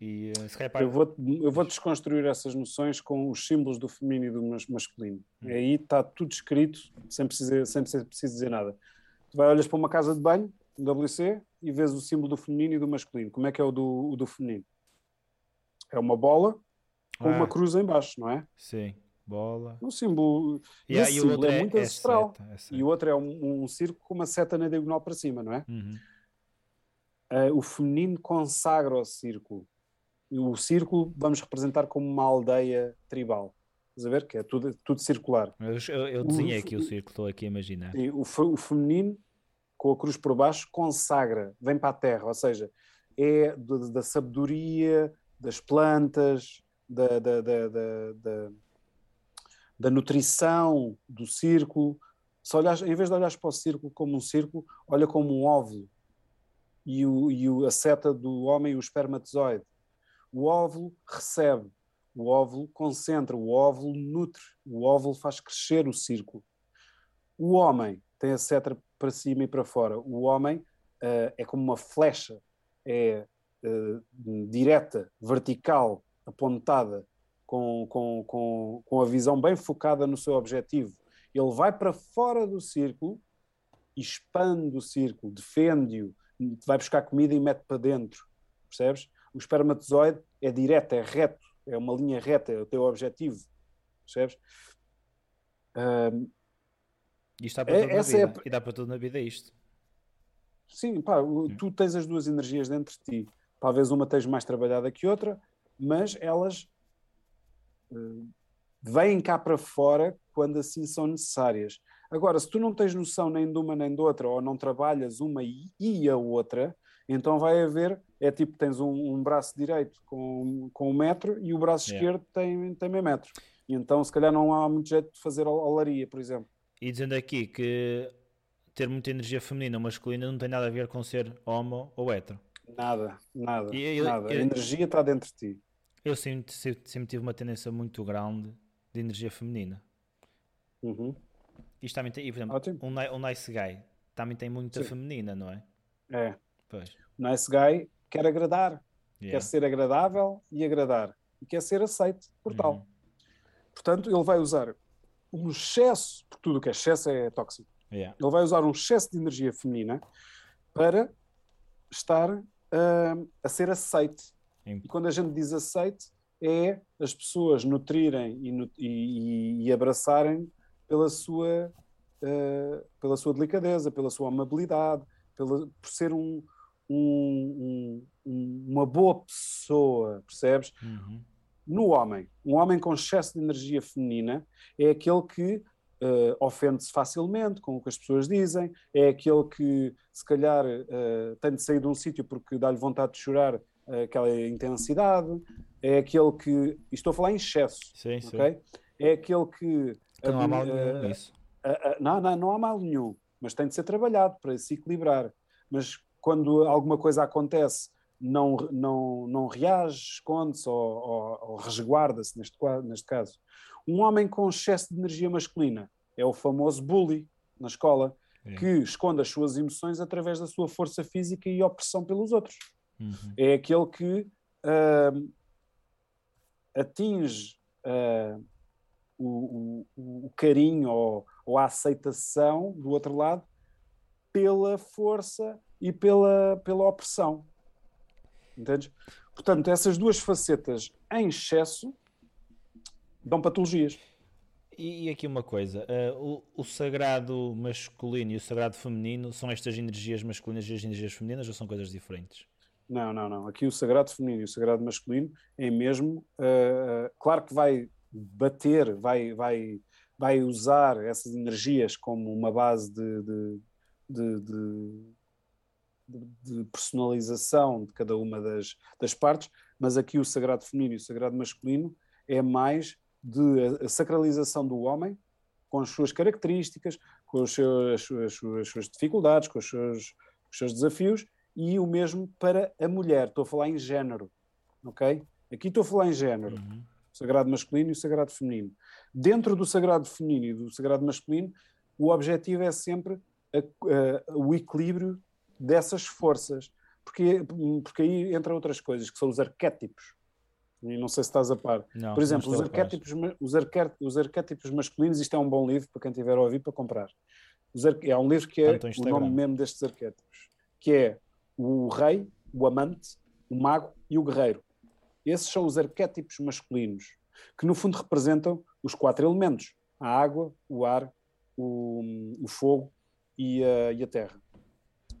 E eh, se calhar, para... Eu vou, eu vou desconstruir essas noções com os símbolos do feminino e do mas- masculino. Hum. E aí está tudo escrito, sem, precisar, sem ser preciso dizer nada. Tu vai, olhas para uma casa de banho, WC, e vês o símbolo do feminino e do masculino. Como é que é o do, o do feminino? É uma bola com Ah. uma cruz em baixo, não é? Sim, bola. Um símbolo. E, esse e o símbolo outro é é, muito é ancestral. seta, é E seta. o outro é um, um círculo com uma seta na diagonal para cima, não é? Uhum. Eh, o feminino consagra o círculo. E o círculo vamos representar como uma aldeia tribal. Estás a ver? Que é tudo, tudo circular. Eu, eu, O desenhei fe- aqui o círculo, estou aqui a imaginar. E o, o feminino, com a cruz por baixo, consagra, vem para a terra. Ou seja, é do- da sabedoria, das plantas, da, da, da, da, da- nutrição do círculo. Se olhares, em vez de olhares para o círculo como um círculo, olha como um óvulo. E, o, e o- a seta do homem, o espermatozoide. O óvulo recebe O óvulo concentra, o óvulo nutre, o óvulo faz crescer o círculo. O homem tem a seta para cima e para fora. O homem uh, é como uma flecha, é uh, direta, vertical, apontada, com, com, com, com a visão bem focada no seu objetivo. Ele vai para fora do círculo, expande o círculo, defende-o, vai buscar comida e mete para dentro. Percebes? O espermatozoide é direto, é reto, é uma linha reta, é o teu objetivo. Percebes? Isto dá para é, tudo na vida. É a... E dá para tudo na vida isto. Sim, pá, hum. tu tens as duas energias dentro de ti. Talvez uma esteja mais trabalhada que outra, mas elas uh, vêm cá para fora quando assim são necessárias. Agora, se tu não tens noção nem de uma nem de outra, ou não trabalhas uma e a outra, então vai haver, é tipo, tens um, um braço direito com, com um metro e o braço yeah. esquerdo tem, tem meio metro. E então, se calhar, não há muito jeito de fazer olaria, por exemplo. E dizendo aqui que ter muita energia feminina ou masculina não tem nada a ver com ser homo ou hetero. Nada, nada, eu, nada. Eu, a energia está dentro de ti. Eu sempre, sempre, tive uma tendência muito grande de energia feminina. Uhum. Isto também tem, por exemplo, um, um nice guy também tem muita Sim. feminina, não é? É. Pois. Nice guy quer agradar, yeah. quer ser agradável e agradar, e quer ser aceito por tal. Uhum. Portanto, ele vai usar um excesso, porque tudo o que é excesso é tóxico. Yeah. Ele vai usar um excesso de energia feminina para estar uh, a ser aceite. E quando a gente diz aceite, é as pessoas nutrirem e, e, e abraçarem pela sua, uh, pela sua delicadeza, pela sua amabilidade, pela, por ser um, um, um, uma boa pessoa, percebes? Uhum. No homem, um homem com excesso de energia feminina é aquele que uh, ofende-se facilmente com o que as pessoas dizem, é aquele que se calhar uh, tem de sair de um sítio porque dá-lhe vontade de chorar uh, aquela intensidade, é aquele que. Estou a falar em excesso, sim, okay? sim. É aquele que. Não há mal nenhum nisso. não, não, não há mal nenhum, mas tem de ser trabalhado para se equilibrar. Mas quando alguma coisa acontece, não, não, não reage, esconde-se ou, ou, ou resguarda-se, neste, neste caso. Um homem com excesso de energia masculina é o famoso bully na escola, é. que esconde as suas emoções através da sua força física e opressão pelos outros. Uhum. É aquele que uh, atinge uh, o, o, o, carinho ou, ou a aceitação do outro lado pela força e pela, pela opressão. Entendes? Portanto, essas duas facetas em excesso dão patologias. E, aqui uma coisa: uh, o, o, sagrado masculino e o sagrado feminino são estas energias masculinas e as energias femininas ou são coisas diferentes? Não, não, não. Aqui o sagrado feminino e o sagrado masculino é mesmo. Uh, claro que vai bater, vai, vai, vai usar essas energias como uma base de, de, de, de de personalização de cada uma das, das partes, mas aqui o sagrado feminino e o sagrado masculino é mais de a sacralização do homem com as suas características, com os seus, as, suas, as suas dificuldades, com os seus, os seus desafios, e o mesmo para a mulher. Estou a falar em género, ok? Aqui estou a falar em género. Uhum. O sagrado masculino e o sagrado feminino. Dentro do sagrado feminino e do sagrado masculino, o objetivo é sempre a, a, o equilíbrio dessas forças, porque, porque aí entra outras coisas, que são os arquétipos. E não sei se estás a par. Não, Por exemplo, os arquétipos, os, arquétipos, os arquétipos masculinos, isto é um bom livro para quem tiver a ouvir para comprar. É um livro que é o nome mesmo destes arquétipos, que é o rei, o amante, o mago e o guerreiro. Esses são os arquétipos masculinos, que no fundo representam os quatro elementos: a água, o ar, o, o fogo e a, e a terra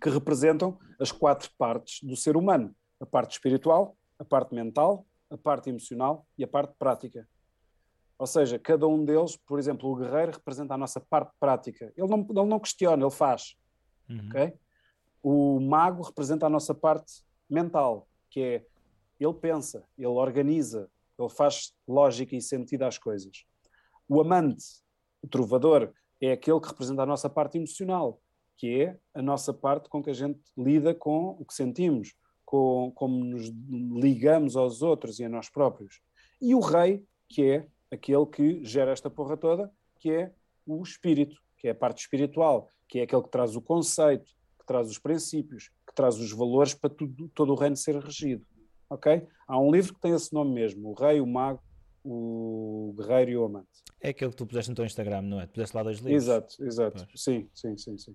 que representam as quatro partes do ser humano: a parte espiritual, a parte mental, a parte emocional e a parte prática. Ou seja, cada um deles, por exemplo, o guerreiro representa a nossa parte prática. Ele não, ele não questiona, ele faz. Uhum. Okay? O mago representa a nossa parte mental, que é ele pensa, ele organiza, ele faz lógica e sentido às coisas. O amante, o trovador, é aquele que representa a nossa parte emocional que é a nossa parte com que a gente lida com o que sentimos, com como nos ligamos aos outros e a nós próprios. E o rei, que é aquele que gera esta porra toda, que é o espírito, que é a parte espiritual, que é aquele que traz o conceito, que traz os princípios, que traz os valores para tudo, todo o reino ser regido. Ok? Há um livro que tem esse nome mesmo, O Rei, o Mago, o Guerreiro e o Amante. É aquele que tu puseste no teu Instagram, não é? Tu puseste lá dois livros. Exato, exato. Pois. Sim, sim, sim, sim.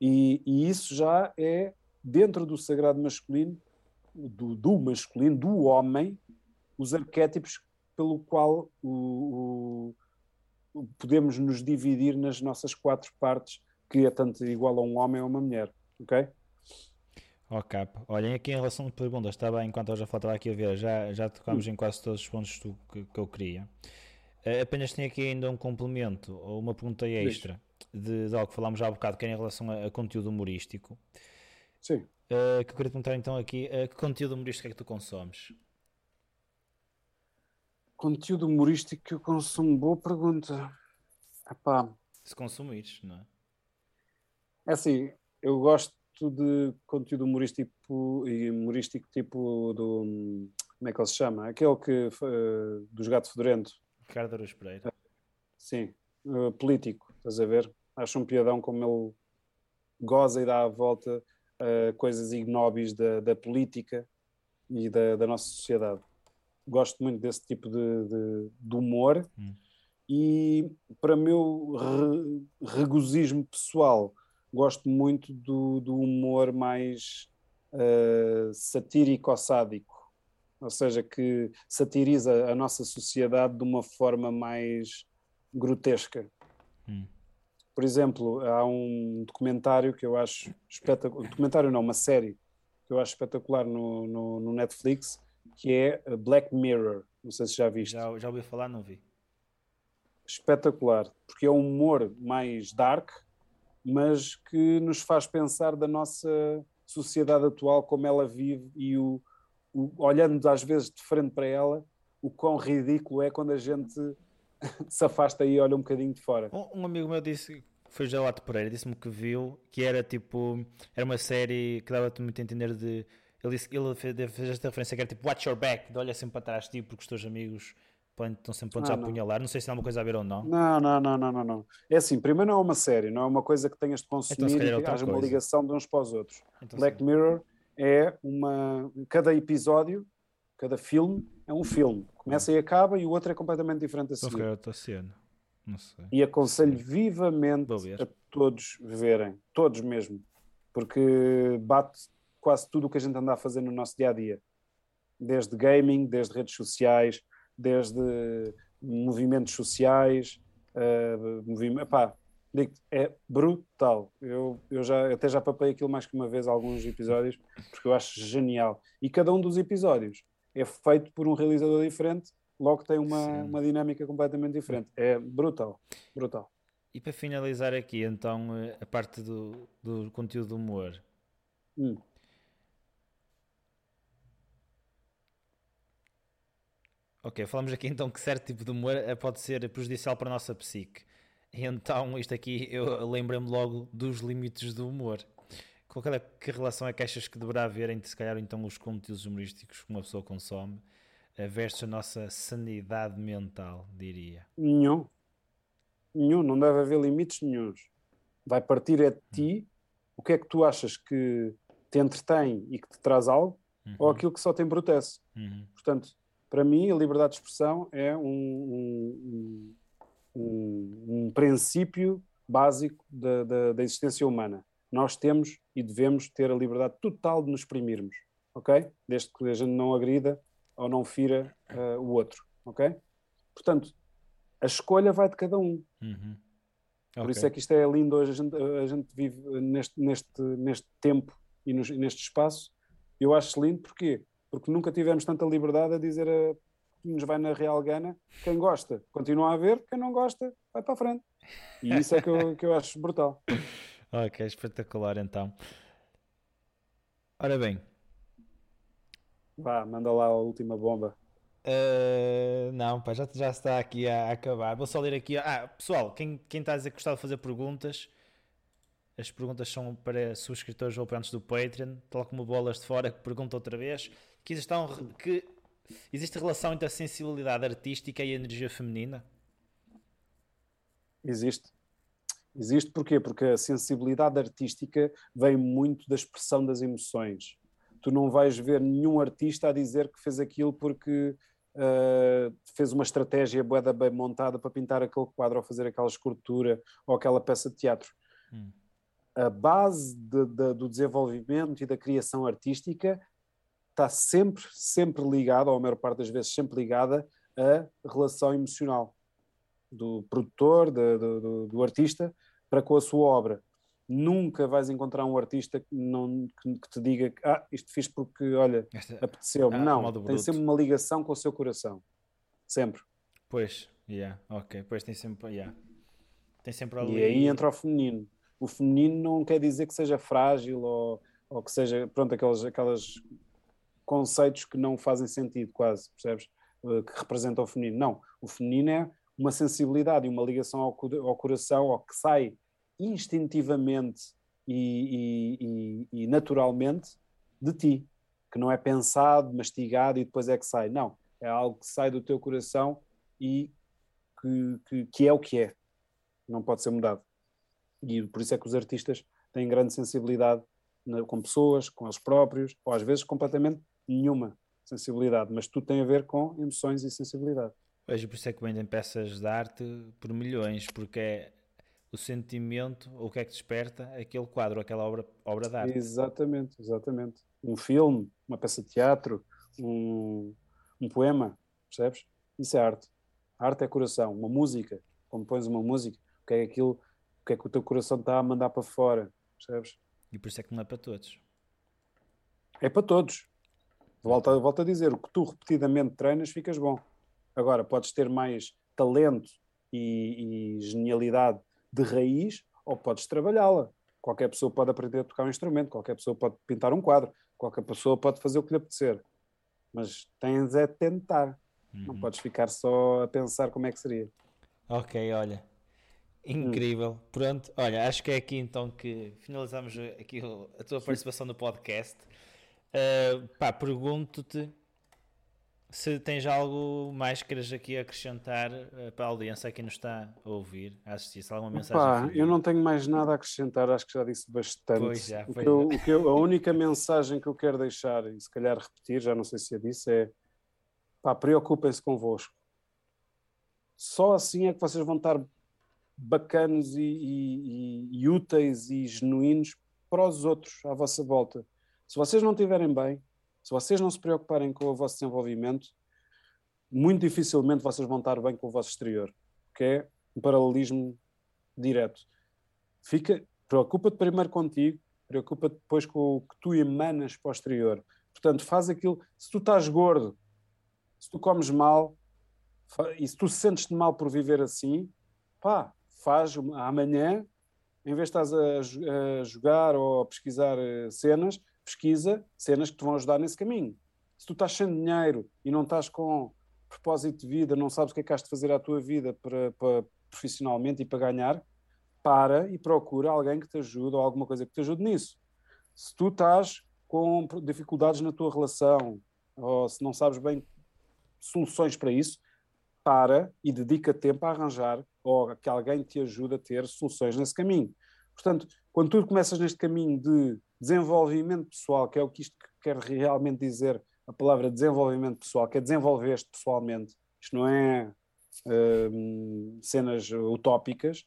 E, e, isso já é dentro do sagrado masculino, do, do masculino, do homem, os arquétipos pelo qual o, o, podemos nos dividir nas nossas quatro partes, que é tanto igual a um homem ou a uma mulher, ok? Ok, olhem aqui em relação a perguntas, está bem, enquanto eu já faltava aqui a ver, já, já tocámos hum. em quase todos os pontos que, que eu queria. Uh, apenas tenho aqui ainda um complemento ou uma pergunta extra de, de, algo que falámos já há bocado, que é em relação a, a conteúdo humorístico. Sim. Uh, que eu queria perguntar então aqui, uh, que conteúdo humorístico é que tu consomes? Conteúdo humorístico que eu consumo, boa pergunta. Epá. Se consumires, não é? É assim, eu gosto de conteúdo humorístico, humorístico tipo do. Como é que ele se chama? Aquele que. Uh, dos Gato Fedorento. Ricardo Aruz Pereira. Sim, político, estás a ver? Acho um piadão como ele goza e dá a volta a uh, coisas ignóbeis da, da política e da, da nossa sociedade gosto muito desse tipo de, de, de humor hum. e para meu re, regozismo pessoal gosto muito do, do humor mais uh, satírico-sádico ou seja, que satiriza a nossa sociedade de uma forma mais grotesca. Hum. Por exemplo, há um documentário que eu acho espetacular, documentário não, uma série que eu acho espetacular no, no, no Netflix, que é Black Mirror. Não sei se já viste. Já, já ouvi falar, não vi. Espetacular, porque é um humor mais dark, mas que nos faz pensar da nossa sociedade atual, como ela vive e o, o olhando às vezes de frente para ela, o quão ridículo é quando a gente se afasta e olha um bocadinho de fora. Um, um amigo meu disse, foi José Lato Pereira, disse-me que viu que era tipo, era uma série que dava-te muito a entender de ele, disse, ele fez, fez esta referência que era tipo watch your back, de olha sempre para trás de ti porque os teus amigos estão sempre prontos ah, a apunhalar. Não sei se há alguma coisa a ver ou não. Não, não, não, não, não, não. É assim, primeiro não é uma série, não é uma coisa que tenhas de consumir então, e que haja uma ligação de uns para os outros. Então, Black. Mirror é uma. Cada episódio, cada filme é um filme. Começa e acaba e o outro é completamente diferente a seguir. outra cena. Não sei. E aconselho vivamente a todos verem, todos mesmo, porque bate quase tudo o que a gente anda a fazer no nosso dia a dia. Desde gaming, desde redes sociais, desde movimentos sociais, uh, movimento, epá, é brutal. Eu, eu já, até já papei aquilo mais que uma vez, alguns episódios, porque eu acho genial. E cada um dos episódios é feito por um realizador diferente, logo tem uma, uma dinâmica completamente diferente. É brutal, brutal. E para finalizar aqui, então, eh, a parte do, do conteúdo do humor. Hum. Ok, falamos aqui então que certo tipo de humor eh, pode ser prejudicial para a nossa psique. E então, isto aqui, eu lembro-me logo dos limites do humor. Qual é, que relação é que achas que deverá haver entre, se calhar, então, os conteúdos humorísticos que uma pessoa consome eh, versus a nossa sanidade mental, diria? Nenhum. Nenhum, não deve haver limites nenhums. Vai partir é de ti o que é que tu achas que te entretém e que te traz algo uhum. ou aquilo que só te embrutece. Uhum. Portanto, para mim, a liberdade de expressão é um, um, um, um princípio básico da, da, da, existência humana. Nós temos e devemos ter a liberdade total de nos exprimirmos, ok? Desde que a gente não agrida ou não fira uh, o outro, ok? Portanto, a escolha vai de cada um. Uhum. Por okay. isso é que isto é lindo hoje. A gente, a gente vive neste, neste, neste tempo e, nos, neste espaço. Eu acho lindo porque porque nunca tivemos tanta liberdade a dizer a que nos vai na Real Gana. Quem gosta, continua a ver, quem não gosta, vai para a frente. E isso é que eu, que eu acho brutal. Ok, espetacular então. Ora bem. Vá, manda lá a última bomba. Uh, não, pá, já, já está aqui a, a, acabar. Vou só ler aqui. Ah, pessoal, quem, quem está a dizer que gostava de fazer perguntas, as perguntas são para subscritores ou apoiantes do Patreon, tal como bolas de fora que pergunta outra vez que, estão, que existe relação entre a sensibilidade artística e a energia feminina? Existe. Existe porquê? Porque a sensibilidade artística vem muito da expressão das emoções. Tu não vais ver nenhum artista a dizer que fez aquilo porque uh, fez uma estratégia boeda bem montada para pintar aquele quadro ou fazer aquela escultura ou aquela peça de teatro. Hum. A base de, de, do desenvolvimento e da criação artística está sempre, sempre ligada, ou a maior parte das vezes sempre ligada, à relação emocional do produtor, de, do, do, artista, para com a sua obra. Nunca vais encontrar um artista que, não, que, te diga que ah, isto fiz porque, olha, apeteceu-me. Ah, não, tem sempre uma ligação com o seu coração. Sempre. Pois, yeah, ok. Pois tem sempre, yeah. tem sempre ali... E aí entra o feminino. O feminino não quer dizer que seja frágil ou, ou que seja, pronto, aquelas, aquelas conceitos que não fazem sentido quase, percebes? Eh, que representam o feminino. Não, o feminino é uma sensibilidade e uma ligação ao, ao coração, ao que sai instintivamente e, e, e, naturalmente de ti, que não é pensado, mastigado e depois é que sai. Não, é algo que sai do teu coração e que, que, que é o que é, não pode ser mudado. E por isso é que os artistas têm grande sensibilidade com pessoas, com eles próprios, ou às vezes completamente nenhuma sensibilidade, mas tudo tem a ver com emoções e sensibilidade. Hoje por isso é que vendem peças de arte por milhões, porque é o sentimento, ou o que é que desperta aquele quadro, aquela obra, obra de arte. Exatamente, exatamente. Um filme, uma peça de teatro, um, um poema, percebes? Isso é arte. A arte é coração. Uma música, quando pões uma música, o que é aquilo, o que é que o teu coração está a mandar para fora, percebes? E por isso é que não é para todos. É para todos. Volto, volto a dizer, o que tu repetidamente treinas, ficas bom. Agora, podes ter mais talento e, e genialidade de raiz ou podes trabalhá-la. Qualquer pessoa pode aprender a tocar um instrumento, qualquer pessoa pode pintar um quadro, qualquer pessoa pode fazer o que lhe apetecer. Mas tens é tentar. Uhum. Não podes ficar só a pensar como é que seria. Ok, olha. Incrível. Hum. Pronto, olha, acho que é aqui então que finalizamos aqui a tua participação no podcast. Uh, pá, pergunto-te se tens algo mais que queres aqui acrescentar uh, para a audiência que nos está a ouvir, a assistir, se alguma mensagem. Pá, eu não tenho mais nada a acrescentar, acho que já disse bastante. Pois já, o que eu, o que eu, a única mensagem que eu quero deixar, e se calhar repetir, já não sei se é disse, é pá, preocupem-se convosco. Só assim é que vocês vão estar bacanos e, e, e, úteis e genuínos para os outros à vossa volta. Se vocês não estiverem bem, se vocês não se preocuparem com o vosso desenvolvimento, muito dificilmente vocês vão estar bem com o vosso exterior, que é um paralelismo direto. Fica, preocupa-te primeiro contigo, preocupa-te depois com o que tu emanas para o exterior. Portanto, faz aquilo. Se tu estás gordo, se tu comes mal, e se tu sentes-te mal por viver assim, pá, faz amanhã, em vez de estás a, a jogar ou a pesquisar eh, cenas, pesquisa cenas que te vão ajudar nesse caminho. Se tu estás sem dinheiro e não estás com propósito de vida, não sabes o que é que has de fazer à tua vida para, para profissionalmente e para ganhar, para e procura alguém que te ajude ou alguma coisa que te ajude nisso. Se tu estás com dificuldades na tua relação ou se não sabes bem soluções para isso, para e dedica tempo a arranjar ou que alguém te ajude a ter soluções nesse caminho. Portanto, quando tu começas neste caminho de desenvolvimento pessoal, que é o que isto quer realmente dizer, a palavra desenvolvimento pessoal, que é desenvolver-te pessoalmente, isto não é uh, cenas utópicas,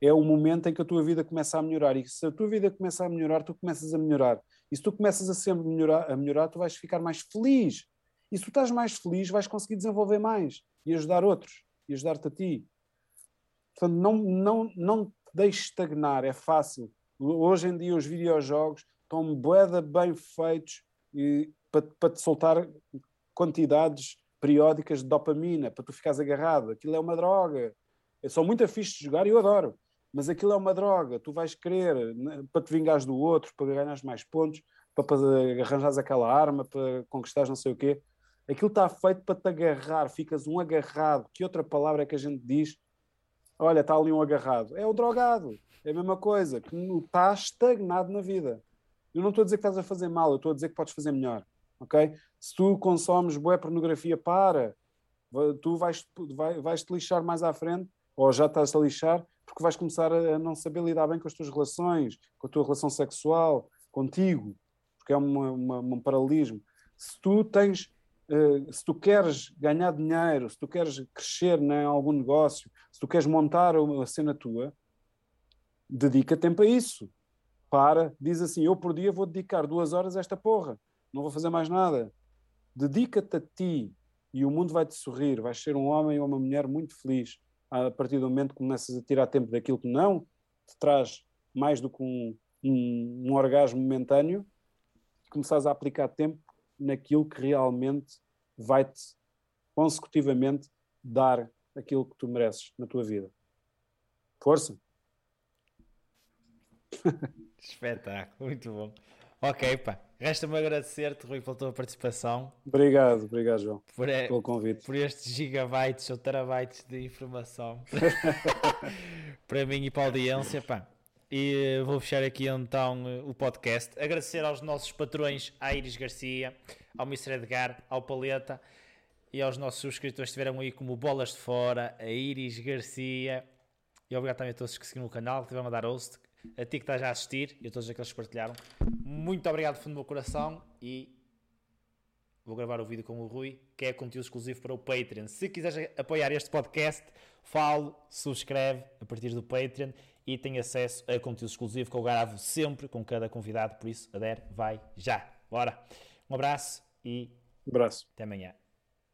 é o momento em que a tua vida começa a melhorar. E se a tua vida começa a melhorar, tu começas a melhorar. E se tu começas a sempre melhorar, a melhorar, tu vais ficar mais feliz. E se tu estás mais feliz, vais conseguir desenvolver mais e ajudar outros e ajudar-te a ti. Portanto, não, não, não te deixes estagnar, é fácil. Hoje em dia os videojogos estão boeda bem feitos para, te soltar quantidades periódicas de dopamina, para tu ficares agarrado. Aquilo é uma droga. É só muito fixe de jogar e eu adoro. Mas aquilo é uma droga. Tu vais querer né, para te vingares do outro, para ganhares mais pontos, para, para arranjares aquela arma, para conquistares não sei o quê. Aquilo está feito para te agarrar. Ficas um agarrado. Que outra palavra é que a gente diz? Olha, está ali um agarrado. É o drogado. É a mesma coisa, que está estagnado na vida. Eu não estou a dizer que estás a fazer mal, eu estou a dizer que podes fazer melhor. ok? Se tu consomes boa pornografia, para. Tu vais, vais, te lixar mais à frente, ou já estás a lixar, porque vais começar a não saber lidar bem com as tuas relações, com a tua relação sexual, contigo, porque é uma, uma, um paralelismo. Se tu tens, se tu queres ganhar dinheiro, se tu queres crescer em algum negócio, se tu queres montar uma cena tua, dedica tempo a isso. Para, diz assim: eu por dia vou dedicar duas horas a esta porra, não vou fazer mais nada. Dedica-te a ti e o mundo vai-te sorrir. Vais ser um homem ou uma mulher muito feliz a partir do momento que começas a tirar tempo daquilo que não te traz mais do que um, um, um orgasmo momentâneo, começares a aplicar tempo naquilo que realmente vai-te consecutivamente dar aquilo que tu mereces na tua vida. Força! Espetáculo, muito bom. Ok, pá. Resta-me agradecer-te, Rui, pela tua participação. Obrigado, obrigado, João, por, pelo convite. Por estes gigabytes ou terabytes de informação para mim e para a audiência, pá. E vou fechar aqui então o podcast. Agradecer aos nossos patrões, à Iris Garcia, ao Mr. Edgar, ao Paleta e aos nossos subscritores que estiveram aí como Bolas de Fora, a Iris Garcia. E obrigado também a todos que seguiram o canal, que estiveram a dar host, a ti que estás a assistir e a todos aqueles que partilharam. Muito obrigado do fundo do meu coração e vou gravar o vídeo com o Rui, que é conteúdo exclusivo para o Patreon. Se quiseres apoiar este podcast, falo, subscreve a partir do Patreon e tem acesso a conteúdo exclusivo que eu gravo sempre com cada convidado, por isso, adere, vai já. Bora! Um abraço e um abraço. até amanhã.